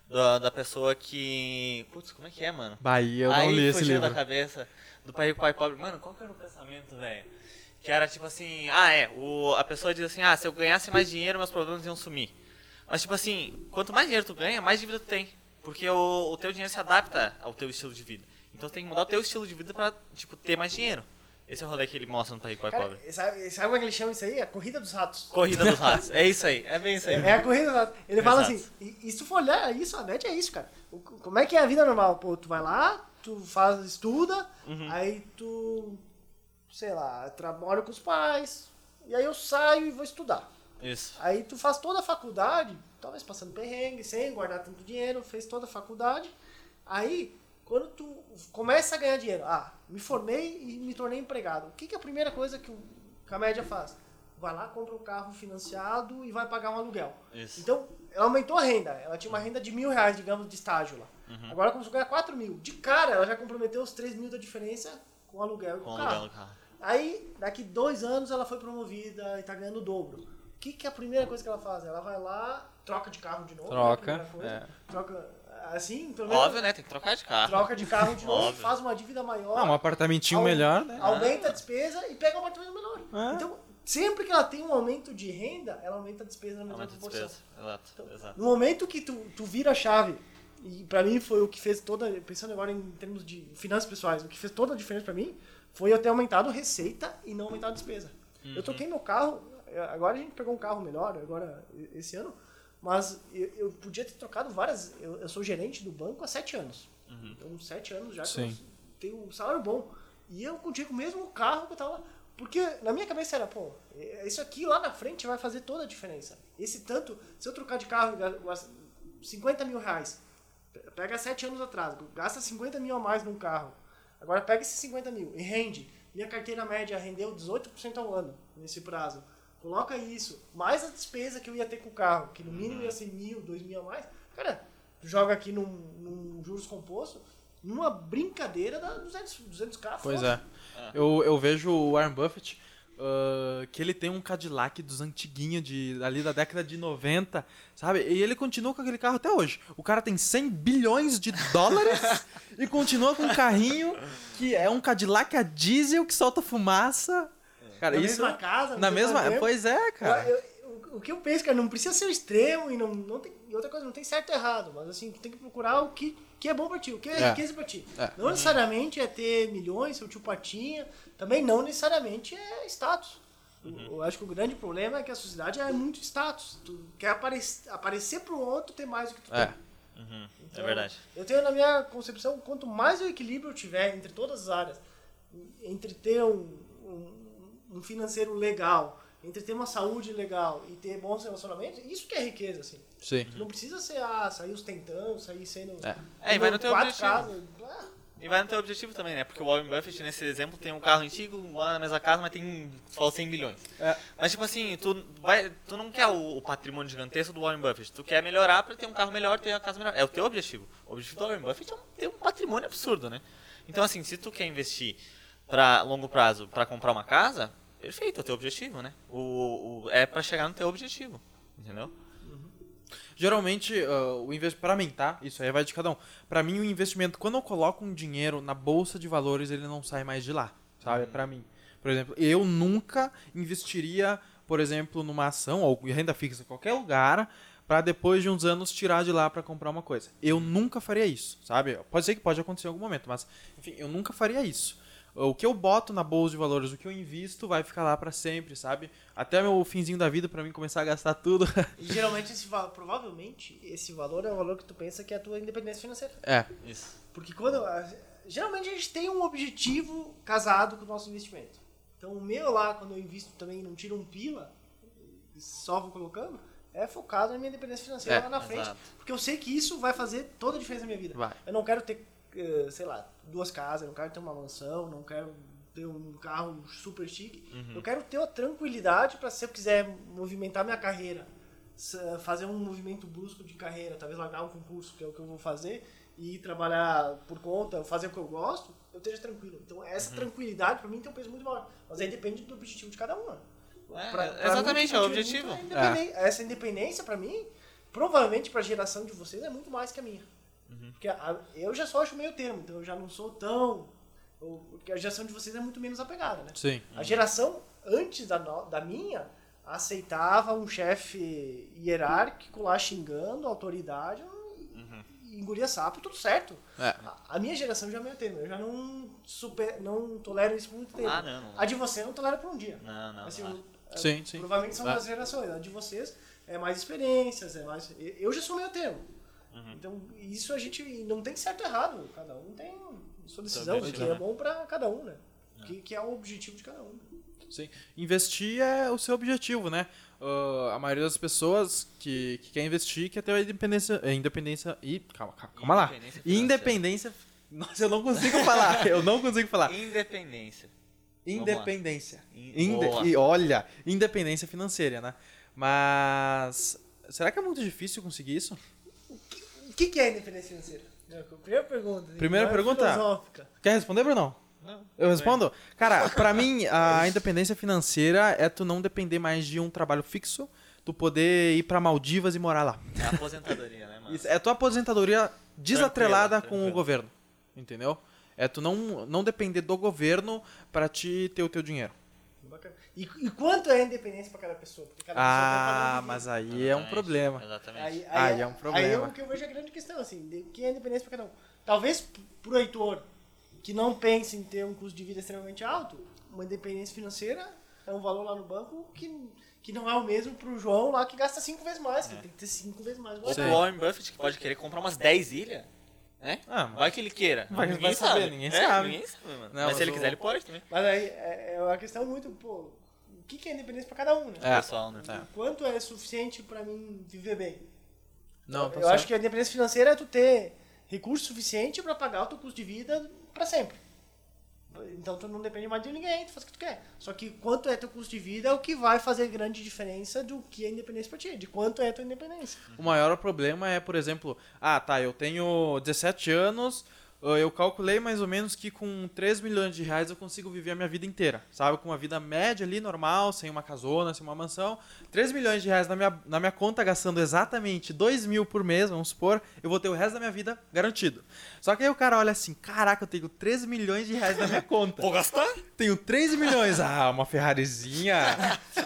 Da, da pessoa que... Putz, como é que é, mano? Bahia, eu Aí não li esse fugiu livro. da cabeça do Pai Rico, Pai Pobre. Mano, qual que era o pensamento, velho? Que era tipo assim, ah, é, o, a pessoa diz assim, ah, se eu ganhasse mais dinheiro, meus problemas iam sumir. Mas tipo assim, quanto mais dinheiro tu ganha, mais dívida tu tem. Porque o, o teu dinheiro se adapta ao teu estilo de vida. Então tu tem que mudar o teu estilo de vida pra, tipo, ter mais dinheiro. Esse é o rolê que ele mostra no Pai Pai Cara, Pobre. sabe, sabe como é que ele chama isso aí? A corrida dos ratos. Corrida dos ratos. É isso aí, é bem isso aí. É a corrida dos ratos. Ele fala Exato. assim, e, e se tu for olhar isso, a net é isso, cara. O- como é que é a vida normal? Pô, tu vai lá, tu faz, estuda, Uhum. aí tu, sei lá, trabalha com os pais, e aí eu saio e vou estudar. Isso. Aí tu faz toda a faculdade, talvez passando perrengue, sem guardar tanto dinheiro, fez toda a faculdade. Aí, quando tu começa a ganhar dinheiro, ah, me formei e me tornei empregado. O que, que é a primeira coisa que, o, que a média faz? Vai lá, compra um carro financiado e vai pagar um aluguel. Isso. Então, ela aumentou a renda. Ela tinha uma renda de mil reais, digamos, de estágio lá. Uhum. Agora começou a ganhar 4 mil. De cara, ela já comprometeu os 3 mil da diferença com o aluguel e com, Com o carro. aluguel carro. Aí, daqui dois anos, ela foi promovida e tá ganhando o dobro. O que, que é a primeira coisa que ela faz? Ela vai lá, troca de carro de novo. né, a Troca, primeira coisa. é. Troca, assim, pelo menos, Óbvio, né? Tem que trocar de carro. troca de carro de novo, Óbvio. faz uma dívida maior. Ah, um apartamentinho Au- melhor, né? Aumenta a despesa e pega um apartamento menor. É. Então, sempre que ela tem um aumento de renda, ela aumenta a despesa na mesma Aumenta proporção. despesa. Exato, exato. No momento que tu, tu vira a chave, e pra mim foi o que fez toda, pensando agora em termos de finanças pessoais, o que fez toda a diferença pra mim foi eu ter aumentado receita e não aumentado despesa. Eu troquei meu carro, agora a gente pegou um carro melhor, agora esse ano, mas eu, eu podia ter trocado várias. Eu, eu sou gerente do banco há sete anos. Então, sete anos já que eu Sim. tenho um salário bom. E eu continuei com o mesmo carro que eu tava. Porque na minha cabeça era, pô, eh, isso aqui lá na frente vai fazer toda a diferença. Esse tanto, se eu trocar de carro e ga- gastar 50 mil reais, pe- pega sete anos atrás, gasta 50 mil a mais num carro. Agora pega esses 50 mil e rende. Minha carteira média rendeu 18% ao ano nesse prazo. Coloca isso, mais a despesa que eu ia ter com o carro, que no mínimo ia ser mil, dois mil a mais. Cara, tu joga aqui num, num juros composto, numa brincadeira dá 200, 200k. Pois fácil. é. Eu, eu vejo o Warren Buffett, ah, que ele tem um Cadillac dos antiguinhos, de, ali da década de 90, sabe? E ele continua com aquele carro até hoje. O cara tem 100 bilhões de dólares e continua com um carrinho que é um Cadillac a diesel que solta fumaça. Cara, na isso... mesma casa, na mesma... tempo. Pois é, cara. Eu- eu- o, o que eu penso, cara, não precisa ser o extremo e não, não tem, e outra coisa, não tem certo e errado, mas assim, tu tem que procurar o que, que é bom pra ti, o que é, É. riqueza pra ti. É. Não necessariamente é ter milhões, seu tio Patinha, também não necessariamente é status. Uhum. Eu acho que o grande problema é que a sociedade é muito status. Tu quer aparecer, aparecer pro outro ter mais do que tu É. tem. Uhum, Então, é verdade. Eu tenho na minha concepção, quanto mais o equilíbrio eu tiver entre todas as áreas, entre ter um, um, financeiro legal, entre ter uma saúde legal e ter bons relacionamentos, isso que é riqueza, assim. Sim. Não precisa ser, ah, sair ostentando, sair sendo... É. É, e vai no teu objetivo. casas, ah, E vai no teu objetivo também, né? Porque o Warren Buffett, nesse exemplo, tem um carro antigo, mora na mesma casa, mas tem só 100 milhões. É. Mas, tipo assim, tu, vai, tu não quer o, o patrimônio gigantesco do Warren Buffett. Tu quer melhorar pra ter um carro melhor, ter uma casa melhor. É o teu objetivo. O objetivo do Warren Buffett é um- ter um patrimônio absurdo, né? Então, assim, se tu quer investir pra longo prazo pra comprar uma casa, perfeito, é o teu objetivo, né? O, o- é pra chegar no teu objetivo, entendeu? Geralmente, ah, o investimento. Pra mim, tá? Isso aí vai de cada um. Pra mim, o investimento, quando eu coloco um dinheiro na bolsa de valores, ele não sai mais de lá. Sabe? É pra mim. Por exemplo, eu nunca investiria, por exemplo, numa ação ou renda fixa em qualquer lugar pra depois de uns anos tirar de lá pra comprar uma coisa. Eu nunca faria isso, sabe? Pode ser que pode acontecer em algum momento, mas enfim, eu nunca faria isso. O que eu boto na bolsa de valores, o que eu invisto, vai ficar lá pra sempre, sabe? Até meu finzinho da vida pra mim começar a gastar tudo. E geralmente, esse, va- provavelmente, esse valor é o valor que tu pensa que é a tua independência financeira. é. Isso. Porque quando. Geralmente a gente tem um objetivo casado com o nosso investimento. Então o meu lá, quando eu invisto também não tiro um pila, só vou colocando, é focado na minha independência financeira É, lá na frente. exato. Porque eu sei que isso vai fazer toda a diferença na minha vida. Vai. Eu não quero ter, sei lá, duas casas, não quero ter uma mansão, não quero ter um carro super chique. Uhum. Eu quero ter a tranquilidade para se eu quiser movimentar minha carreira, fazer um movimento brusco de carreira, talvez largar um concurso, que é o que eu vou fazer, e trabalhar por conta, fazer o que eu gosto, eu esteja tranquilo. Então essa Uhum. tranquilidade para mim tem um peso muito maior. Mas aí depende do objetivo de cada um. né? É, Pra- pra exatamente, mim, é o objetivo. é independen- Essa independência para mim, provavelmente para a geração de vocês é muito mais que a minha. Uhum. Porque a- eu já só acho meio termo, então eu já não sou tão. ou- Porque a geração de vocês é muito menos apegada, né? Sim. A geração antes da, no- da minha aceitava um chefe hierárquico lá xingando, autoridade, e engolia sapo, tudo certo. É. A, a minha geração já é meio termo, eu já não, super, não tolero isso por muito tempo. Ah, não, não. A de você eu não tolera por um dia. Não, não, Assim, não. é, Sim, sim. Provavelmente são das gerações. A de vocês é mais experiências, é mais. Eu já sou meio termo. Uhum. Então, isso a gente não tem certo e errado. Cada um tem sua decisão, o que é né? bom pra cada um, né? O que, que é o objetivo de cada um. Sim. Investir é o seu objetivo, né? Ah, a maioria das pessoas que, que quer investir quer ter a independência. é, Independência. E. Calma, calma, calma lá. Independência. Nossa, eu não consigo falar. Eu não consigo falar. Independência. Independência. In- Inde- e olha, independência financeira, né? Mas. Será que é muito difícil conseguir isso? O que, que é independência financeira? É, Primeira pergunta. Primeira pergunta? Filosófica. Quer responder, Brunão? Não. Eu respondo? Cara, pra mim, a independência financeira é tu não depender mais de um trabalho fixo, tu poder ir pra Maldivas e morar lá. É a aposentadoria, né, mano? Isso, é tua aposentadoria desatrelada Tranquila, com o governo. Entendeu? É tu não, não depender do governo pra te ter o teu dinheiro. E, e quanto é a independência pra cada pessoa? Porque cada pessoa tem Ah, cada um mas aí é um problema. Exatamente. Aí, Aí é um problema. Aí é o que eu vejo a grande questão, assim, de que é a independência pra cada um. Talvez pro Heitor, que não pense em ter um custo de vida extremamente alto, uma independência financeira é um valor lá no banco que, que não é o mesmo pro João lá que gasta cinco vezes mais, que tem que ter cinco vezes mais. Ou pro Warren Buffett, que pode querer comprar umas 10 ilhas, né? Ah, Vai que ele queira. Vai- ninguém vai saber, sabe. ninguém É, sabe. Ninguém sabe, mano. Não, mas mas se ele o- quiser, ele pode também. Mas aí é, é uma questão muito, pô, o que que é independência pra cada um, né? É. Pessoal, né? É. Quanto é suficiente pra mim viver bem? Não, tá eu certo. acho que a independência financeira é tu ter recurso suficiente para pagar o teu custo de vida para sempre. Então tu não depende mais de ninguém, tu faz o que tu quer. Só que quanto é teu custo de vida é o que vai fazer grande diferença do que é independência pra ti, de quanto é a tua independência. O maior problema é, por exemplo, ah, tá, eu tenho 17 anos, eu calculei mais ou menos que com 3 milhões de reais eu consigo viver a minha vida inteira, sabe? Com uma vida média ali, normal, sem uma casona, sem uma mansão. 3 milhões de reais na minha, na minha conta, gastando exatamente 2 mil por mês, vamos supor, eu vou ter o resto da minha vida garantido. Só que aí o cara olha assim, caraca, eu tenho 3 milhões de reais na minha conta. Vou gastar? Tenho 3 milhões, ah, uma Ferrarizinha.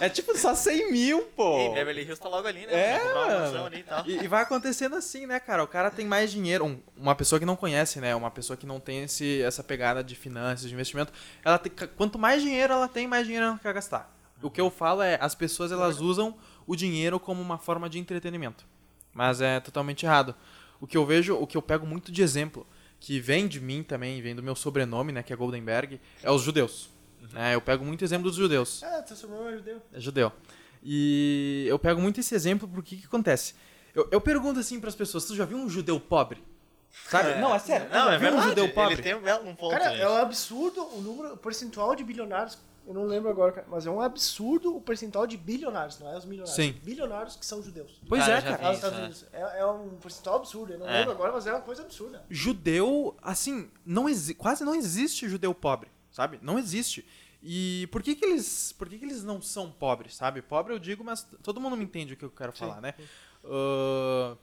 É tipo só 100 mil, pô. E Beverly Hills tá logo ali, né? É, mano. ali e tal. E, e vai acontecendo assim, né, cara? O cara tem mais dinheiro. um- uma pessoa que não conhece, né? Uma pessoa que não tem esse, essa pegada de finanças, de investimento. Ela tem, quanto mais dinheiro ela tem, mais dinheiro ela quer gastar. O que eu falo é, as pessoas elas usam o dinheiro como uma forma de entretenimento. Mas é totalmente errado. O que eu vejo, o que eu pego muito de exemplo, que vem de mim também, vem do meu sobrenome, né, que é Goldenberg, é os judeus. Né? Eu pego muito exemplo dos judeus. Ah, teu sobrenome é judeu. É judeu. E eu pego muito esse exemplo porque o que acontece? Eu, eu pergunto assim para as pessoas, tu já viu um judeu pobre? Sabe? Não, é sério. Não, é verdade. um judeu pobre? Ele tem um belo ponto, Cara, é um absurdo o número, o percentual de bilionários. Eu não lembro agora, cara, mas é um absurdo o percentual de bilionários, não é os milionários. Sim. Bilionários que são judeus. Pois Cara, é, cara. Isso, Estados né? É, é um percentual absurdo. Eu não É. lembro agora, mas é uma coisa absurda. judeu, assim, não quase não existe judeu pobre, sabe? Não existe. E por que que eles, por que que eles não são pobres, sabe? Pobre eu digo, mas todo mundo me entende o que eu quero falar, né? Ah,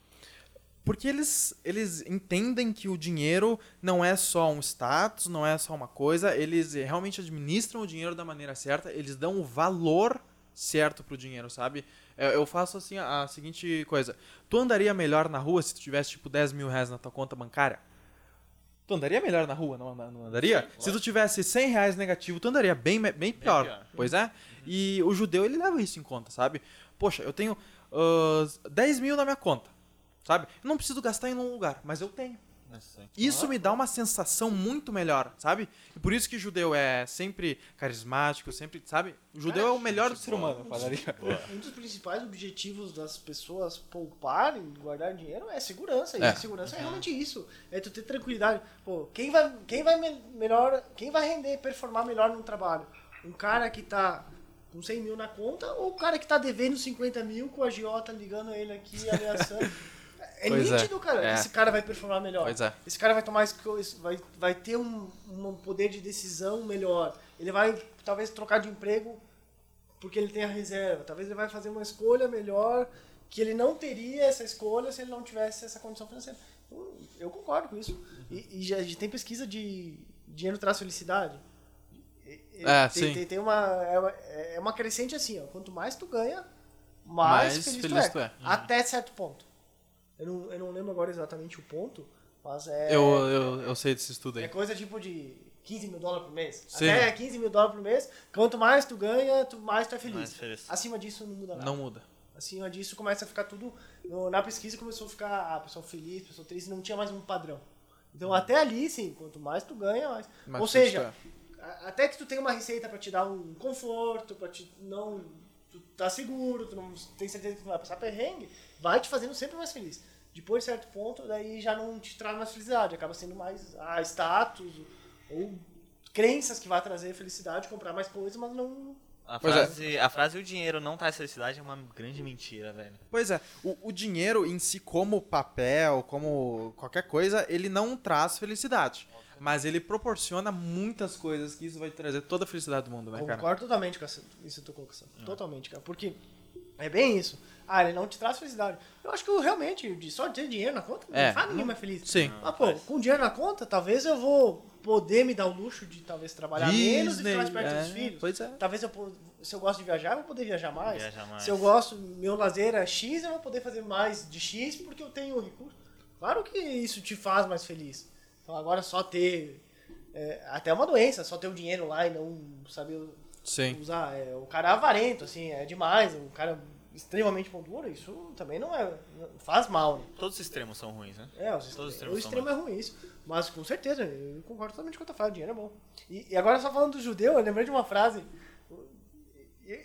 porque eles, eles entendem que o dinheiro não é só um status, não é só uma coisa, eles realmente administram o dinheiro da maneira certa, eles dão o valor certo pro dinheiro, sabe? Eu, eu faço assim a, seguinte coisa. Tu andaria melhor na rua se tu tivesse tipo 10 mil reais na tua conta bancária? Tu andaria melhor na rua, não, não andaria? se tu tivesse 100 reais negativo, tu andaria bem, me- bem pior. pior. Pois é. E o judeu, ele leva isso em conta, sabe? Poxa, eu tenho ah, 10 mil na minha conta, sabe? Eu não preciso gastar em um lugar, mas eu tenho. Isso me dá uma sensação muito melhor, sabe? E por isso que judeu é sempre carismático, sempre, sabe? O judeu é o melhor do ser humano, eu falaria. Um dos principais objetivos das pessoas pouparem, guardar dinheiro, é segurança. É. E segurança é realmente isso. É tu ter tranquilidade. Pô, quem vai, quem vai me- melhor, quem vai render, performar melhor no trabalho? Um cara que tá com 100 mil na conta ou o cara que tá devendo 50 mil com a agiota ligando ele aqui, ameaçando? É Pois é. nítido, cara. É. Esse cara vai performar melhor. É. Esse cara vai tomar vai, vai ter um, um poder de decisão melhor. Ele vai talvez trocar de emprego porque ele tem a reserva. Talvez ele vai fazer uma escolha melhor que ele não teria essa escolha se ele não tivesse essa condição financeira. Eu, eu concordo com isso. E, e já, tem pesquisa de dinheiro traz felicidade. É, tem. Tem, tem uma, é, uma, é uma crescente assim, ó. Quanto mais tu ganha, mais, Mais feliz, feliz tu, tu é. é. Até certo ponto. Eu não, eu não lembro agora exatamente o ponto, mas é... Eu, eu, eu sei desse estudo É aí. coisa tipo de 15 mil dólares por mês. Sim. Até 15 mil dólares por mês. Quanto mais tu ganha, tu mais tu é feliz. Mais feliz. Acima disso não muda nada. Não muda. Acima disso começa a ficar tudo. no- na pesquisa começou a ficar ah, pessoa feliz, pessoa triste, não tinha mais um padrão. Então até ali, sim, quanto mais tu ganha, mais. Mais Ou seja, a- até que tu tenha uma receita pra te dar um conforto, pra te não. Tu tá seguro, tu não tem certeza que tu não vai passar perrengue, vai te fazendo sempre mais feliz. Depois de certo ponto, daí já não te traz mais felicidade, acaba sendo mais ah, status ou crenças que vai trazer felicidade, comprar mais coisas, mas não. A Pois é. frase, a frase o dinheiro não traz felicidade é uma grande mentira, velho. Pois é, o, o dinheiro em si, como papel, como qualquer coisa, ele não traz felicidade. Mas ele proporciona muitas coisas que isso vai trazer toda a felicidade do mundo, né, cara? Concordo totalmente com essa, isso que tu colocação. Totalmente, cara. Porque é bem isso. Ah, ele não te traz felicidade. Eu acho que eu realmente, de só ter dinheiro na conta, É. não faz ninguém mais feliz. Sim. Ah, pô, com dinheiro na conta, talvez eu vou poder me dar o luxo de talvez trabalhar menos e ficar mais perto é, dos filhos. Pois é. Talvez eu, se eu gosto de viajar, eu vou poder viajar mais. Viajar mais. Se eu gosto, meu lazer é X, eu vou poder fazer mais de X porque eu tenho recurso. Claro que isso te faz mais feliz. Então agora só ter. é, até uma doença, só ter o dinheiro lá e não saber Sim. usar. É, o cara é avarento, assim, é demais. O cara extremamente pão duro, isso também não é. não faz mal. Né? Todos os extremos são ruins, né? É, os Todos os extremos, o são extremo é ruim isso. Mas com certeza, eu concordo totalmente com o que eu tô falando, dinheiro é bom. E, e agora só falando do judeu, eu lembrei de uma frase.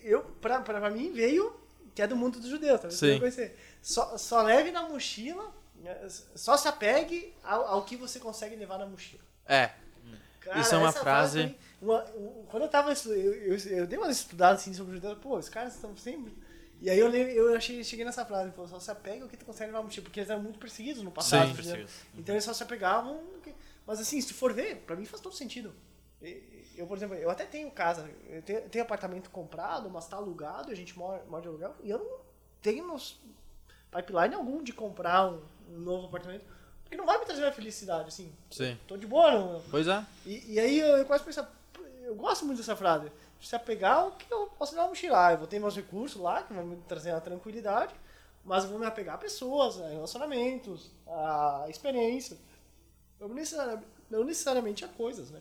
Eu, pra, pra, pra mim, veio que é do mundo dos judeus, talvez você Sim. conhecer. Só, só leve na mochila, só se apegue ao, ao que você consegue levar na mochila. É. Cara, Isso é uma frase- também, uma- um- quando eu tava eu, eu, eu dei uma estudada assim sobre judeus, pô, os caras estão sempre. E aí eu, eu achei, cheguei nessa frase, pô, só se apega ao que tu consegue levar na mochila, porque eles eram muito perseguidos no passado. Sim. Perseguidos. Então eles só se apegavam. Mas assim, se tu for ver, pra mim faz todo sentido. Eu, por exemplo, eu até tenho casa, eu tenho, tenho apartamento comprado, mas tá alugado, a gente mora, mora de aluguel, e eu não tenho pipeline algum de comprar um, um novo apartamento, porque não vai me trazer uma felicidade, assim. Sim. Tô de boa, não, Pois é. e, e aí eu, eu quase pensei, eu gosto muito dessa frase. Se apegar ao que eu posso dar uma mochilar. Eu vou ter meus recursos lá, que vão me trazer uma tranquilidade, mas eu vou me apegar a pessoas, a relacionamentos, a experiência. Não necessariamente, não necessariamente a coisas, né?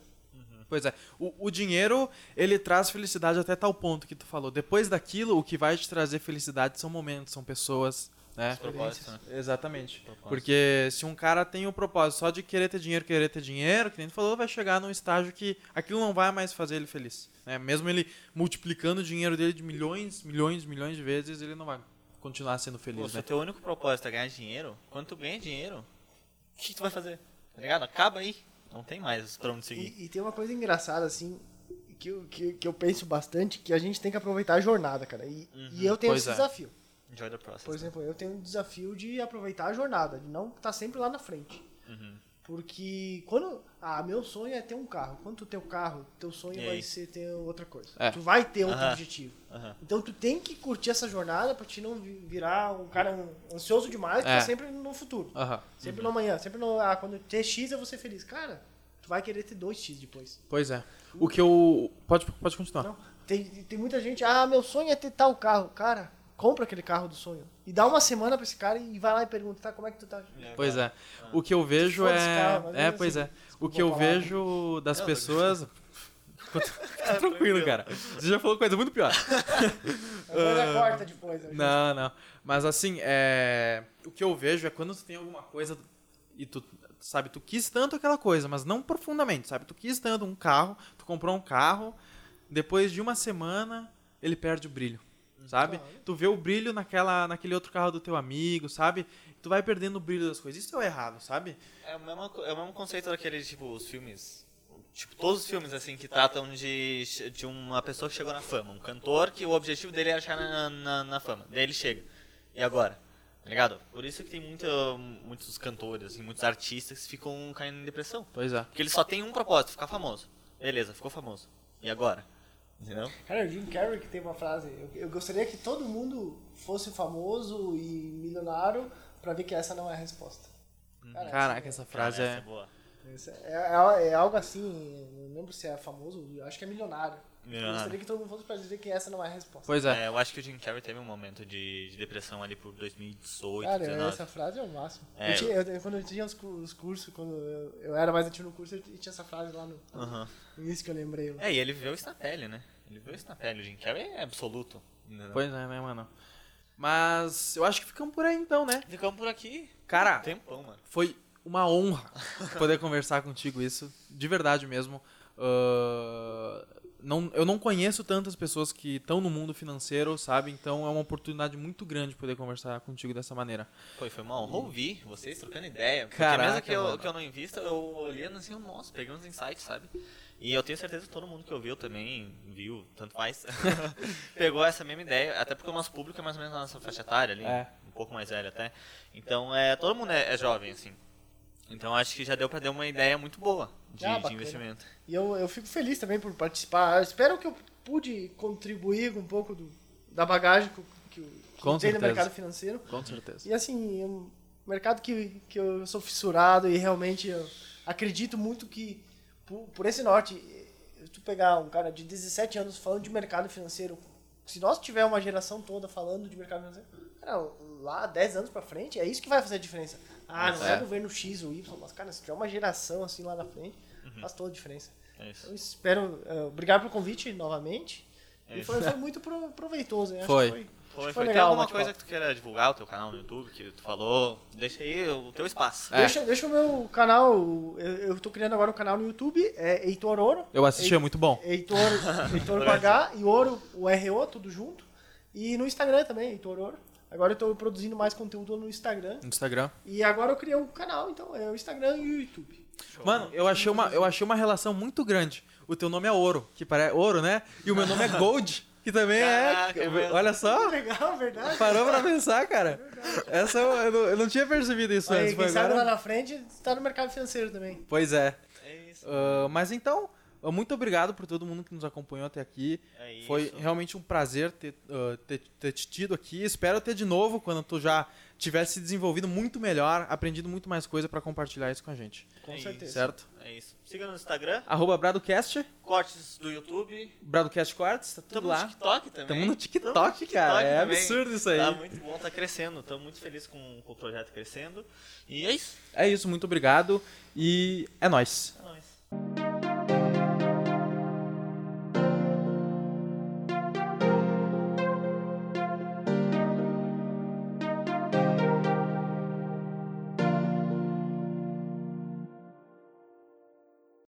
Pois é. O, o dinheiro, ele traz felicidade até tal ponto que tu falou. Depois daquilo, o que vai te trazer felicidade são momentos, são pessoas, né? Os propósitos, né? Exatamente. Propósito. Porque se um cara tem o propósito só de querer ter dinheiro, querer ter dinheiro, que nem tu falou, vai chegar num estágio que aquilo não vai mais fazer ele feliz. Né? Mesmo ele multiplicando o dinheiro dele de milhões, milhões, milhões de vezes, ele não vai continuar sendo Pô, feliz, se né? o teu único propósito é ganhar dinheiro, quando tu ganha dinheiro, o que, tu vai fazer? Tá ligado? Acaba aí. Não tem mais pra onde seguir. E, e tem uma coisa engraçada, assim, que eu, que, que eu penso bastante, que a gente tem que aproveitar a jornada, cara. E, e eu tenho Pois esse é. desafio. Enjoy the process. Por exemplo, eu tenho um desafio de aproveitar a jornada, de não estar sempre lá na frente. Uhum. Porque quando. Ah, meu sonho é ter um carro. Quando tu tem o carro, teu sonho vai ser ter outra coisa. É. Tu vai ter outro objetivo. Então tu tem que curtir essa jornada pra te não vi- virar um cara ansioso demais, que É. tá sempre no futuro. Sempre no amanhã, sempre no. Ah, quando ter X eu vou ser feliz. Cara, tu vai querer ter 2X depois. Pois é. O que eu. Pode, pode continuar. Não. Tem, tem muita gente, ah, meu sonho é ter tal carro. Cara, compra aquele carro do sonho. E dá uma semana pra esse cara e vai lá e pergunta, tá, como é que tu tá? Pois é. O que eu vejo é. É, assim, pois é. O que eu a palavra. vejo das Não, pessoas. Fica tranquilo, cara. Você já falou coisa muito pior. Agora corta depois. né? Não, não. Mas assim, é... o que eu vejo é quando tu tem alguma coisa e tu, sabe, tu quis tanto aquela coisa, mas não profundamente, sabe? Tu quis tanto um carro, tu comprou um carro, depois de uma semana ele perde o brilho, sabe? Claro. Tu vê o brilho naquela, naquele outro carro do teu amigo, sabe? Tu vai perdendo o brilho das coisas. Isso é o errado, sabe? É o, mesmo, é o mesmo conceito daquele, tipo, os filmes. Tipo, todos os filmes, assim, que tratam de, de uma pessoa que chegou na fama. Um cantor que o objetivo dele é chegar na, na, na fama. Daí ele chega. E agora? Tá ligado? Por isso que tem muita, muitos cantores, assim, muitos artistas que ficam caindo em depressão. Pois é. Porque ele só tem um propósito, ficar famoso. Beleza, ficou famoso. E agora? Entendeu? Cara, o Jim Carrey que tem uma frase. Eu, eu gostaria que todo mundo fosse famoso e milionário pra ver que essa não é a resposta. Cara, Caraca, essa frase Cara, essa é. boa. essa é, é, é algo assim, não lembro se é famoso, eu acho que é milionário. Eu Milionário. gostaria que todo mundo fosse pra dizer que essa não é a resposta. Pois é. É, eu acho que o Jim Carrey teve um momento de, de depressão ali por 2018, Cara, 2019. essa frase é o máximo. É, Eu tinha- eu- quando eu tinha os, os cursos, quando eu, eu era mais ativo no curso, eu tinha essa frase lá no, Aham. no início que eu lembrei. lá. É, e ele viveu isso na pele, né? Ele viveu isso na pele. O Jim Carrey é absoluto. entendeu? Pois é, né, mano? Mas eu acho que ficamos por aí então, né? Ficamos por aqui. Cara, Tempão, mano. foi uma honra poder conversar contigo isso, de verdade mesmo. Ah, não, eu não conheço tantas pessoas que estão no mundo financeiro, sabe? Então é uma oportunidade muito grande poder conversar contigo dessa maneira. Foi, foi uma honra ouvir vocês trocando ideia. Porque Caraca, mesmo que eu, que eu não invista, eu olhando assim, nossa, peguei uns insights, sabe? E eu tenho certeza que todo mundo que ouviu também viu, tanto faz, pegou essa mesma ideia. Até porque o nosso público é mais ou menos na nossa faixa etária ali, É. um pouco mais velho até. Então, é, todo mundo é, é jovem, assim. Então acho que já deu pra ter uma ideia muito boa de, Ah, de investimento. E eu, eu fico feliz também por participar. Eu espero que eu pude contribuir com um pouco do, da bagagem que, eu- que, que Com eu tenho no mercado financeiro. Com certeza. E assim, é um mercado que, que eu sou fissurado e realmente eu acredito muito que por, por esse norte, eh, tu pegar um cara de 17 anos falando de mercado financeiro, se nós tiver uma geração toda falando de mercado financeiro, cara, lá 10 anos pra frente, é isso que vai fazer a diferença. Ah, não é, É. governo X ou Y, mas cara, se tiver uma geração assim lá na frente, faz toda a diferença. É isso. Eu espero, eh, obrigado pelo convite novamente. É E foi, foi muito pro- proveitoso, né? Acho Foi. que Foi, Foi foi. Tem alguma bate-papo. coisa que tu queira divulgar, o teu canal no YouTube, que tu falou? Deixa aí o teu espaço. É. Deixa, deixa o meu canal, eu, eu tô criando agora um canal no YouTube, é Heitor Ouro. Eu assisti, é muito bom. Heitor, Heitor com H e Ouro, o RO, tudo junto. E no Instagram também, Heitor Ouro. Agora eu tô produzindo mais conteúdo no Instagram. No Instagram. E agora eu criei um canal, então é o Instagram e o YouTube. Mano, eu achei, uma, eu achei uma relação muito grande. O teu nome é Ouro, que parece ouro, né? E o meu nome é Gold, que também Caraca, é. é mesmo. Olha só, Legal, verdade. parou pra pensar, cara. Essa eu, eu não, eu não tinha percebido isso Aí, antes. quem Foi sabe lá agora. na frente, tá no mercado financeiro também. Pois é. É isso. Ah, mas então, muito obrigado por todo mundo que nos acompanhou até aqui. É. Foi realmente um prazer ter, ah, ter, ter te tido aqui. Espero ter de novo quando tu já tivesse se desenvolvido muito melhor, aprendido muito mais coisa pra compartilhar isso com a gente. Com É certeza. Certo? É isso. Siga no Instagram, Arroba BradoCast, cortes do YouTube. BradoCast Cortes, tá tudo Tamo lá. no TikTok também. Tamo no TikTok, Tamo no TikTok cara. É também. absurdo isso aí. Tá muito bom, tá crescendo. Estamos muito felizes com, com o projeto crescendo. E é isso. É isso, muito obrigado e é nóis.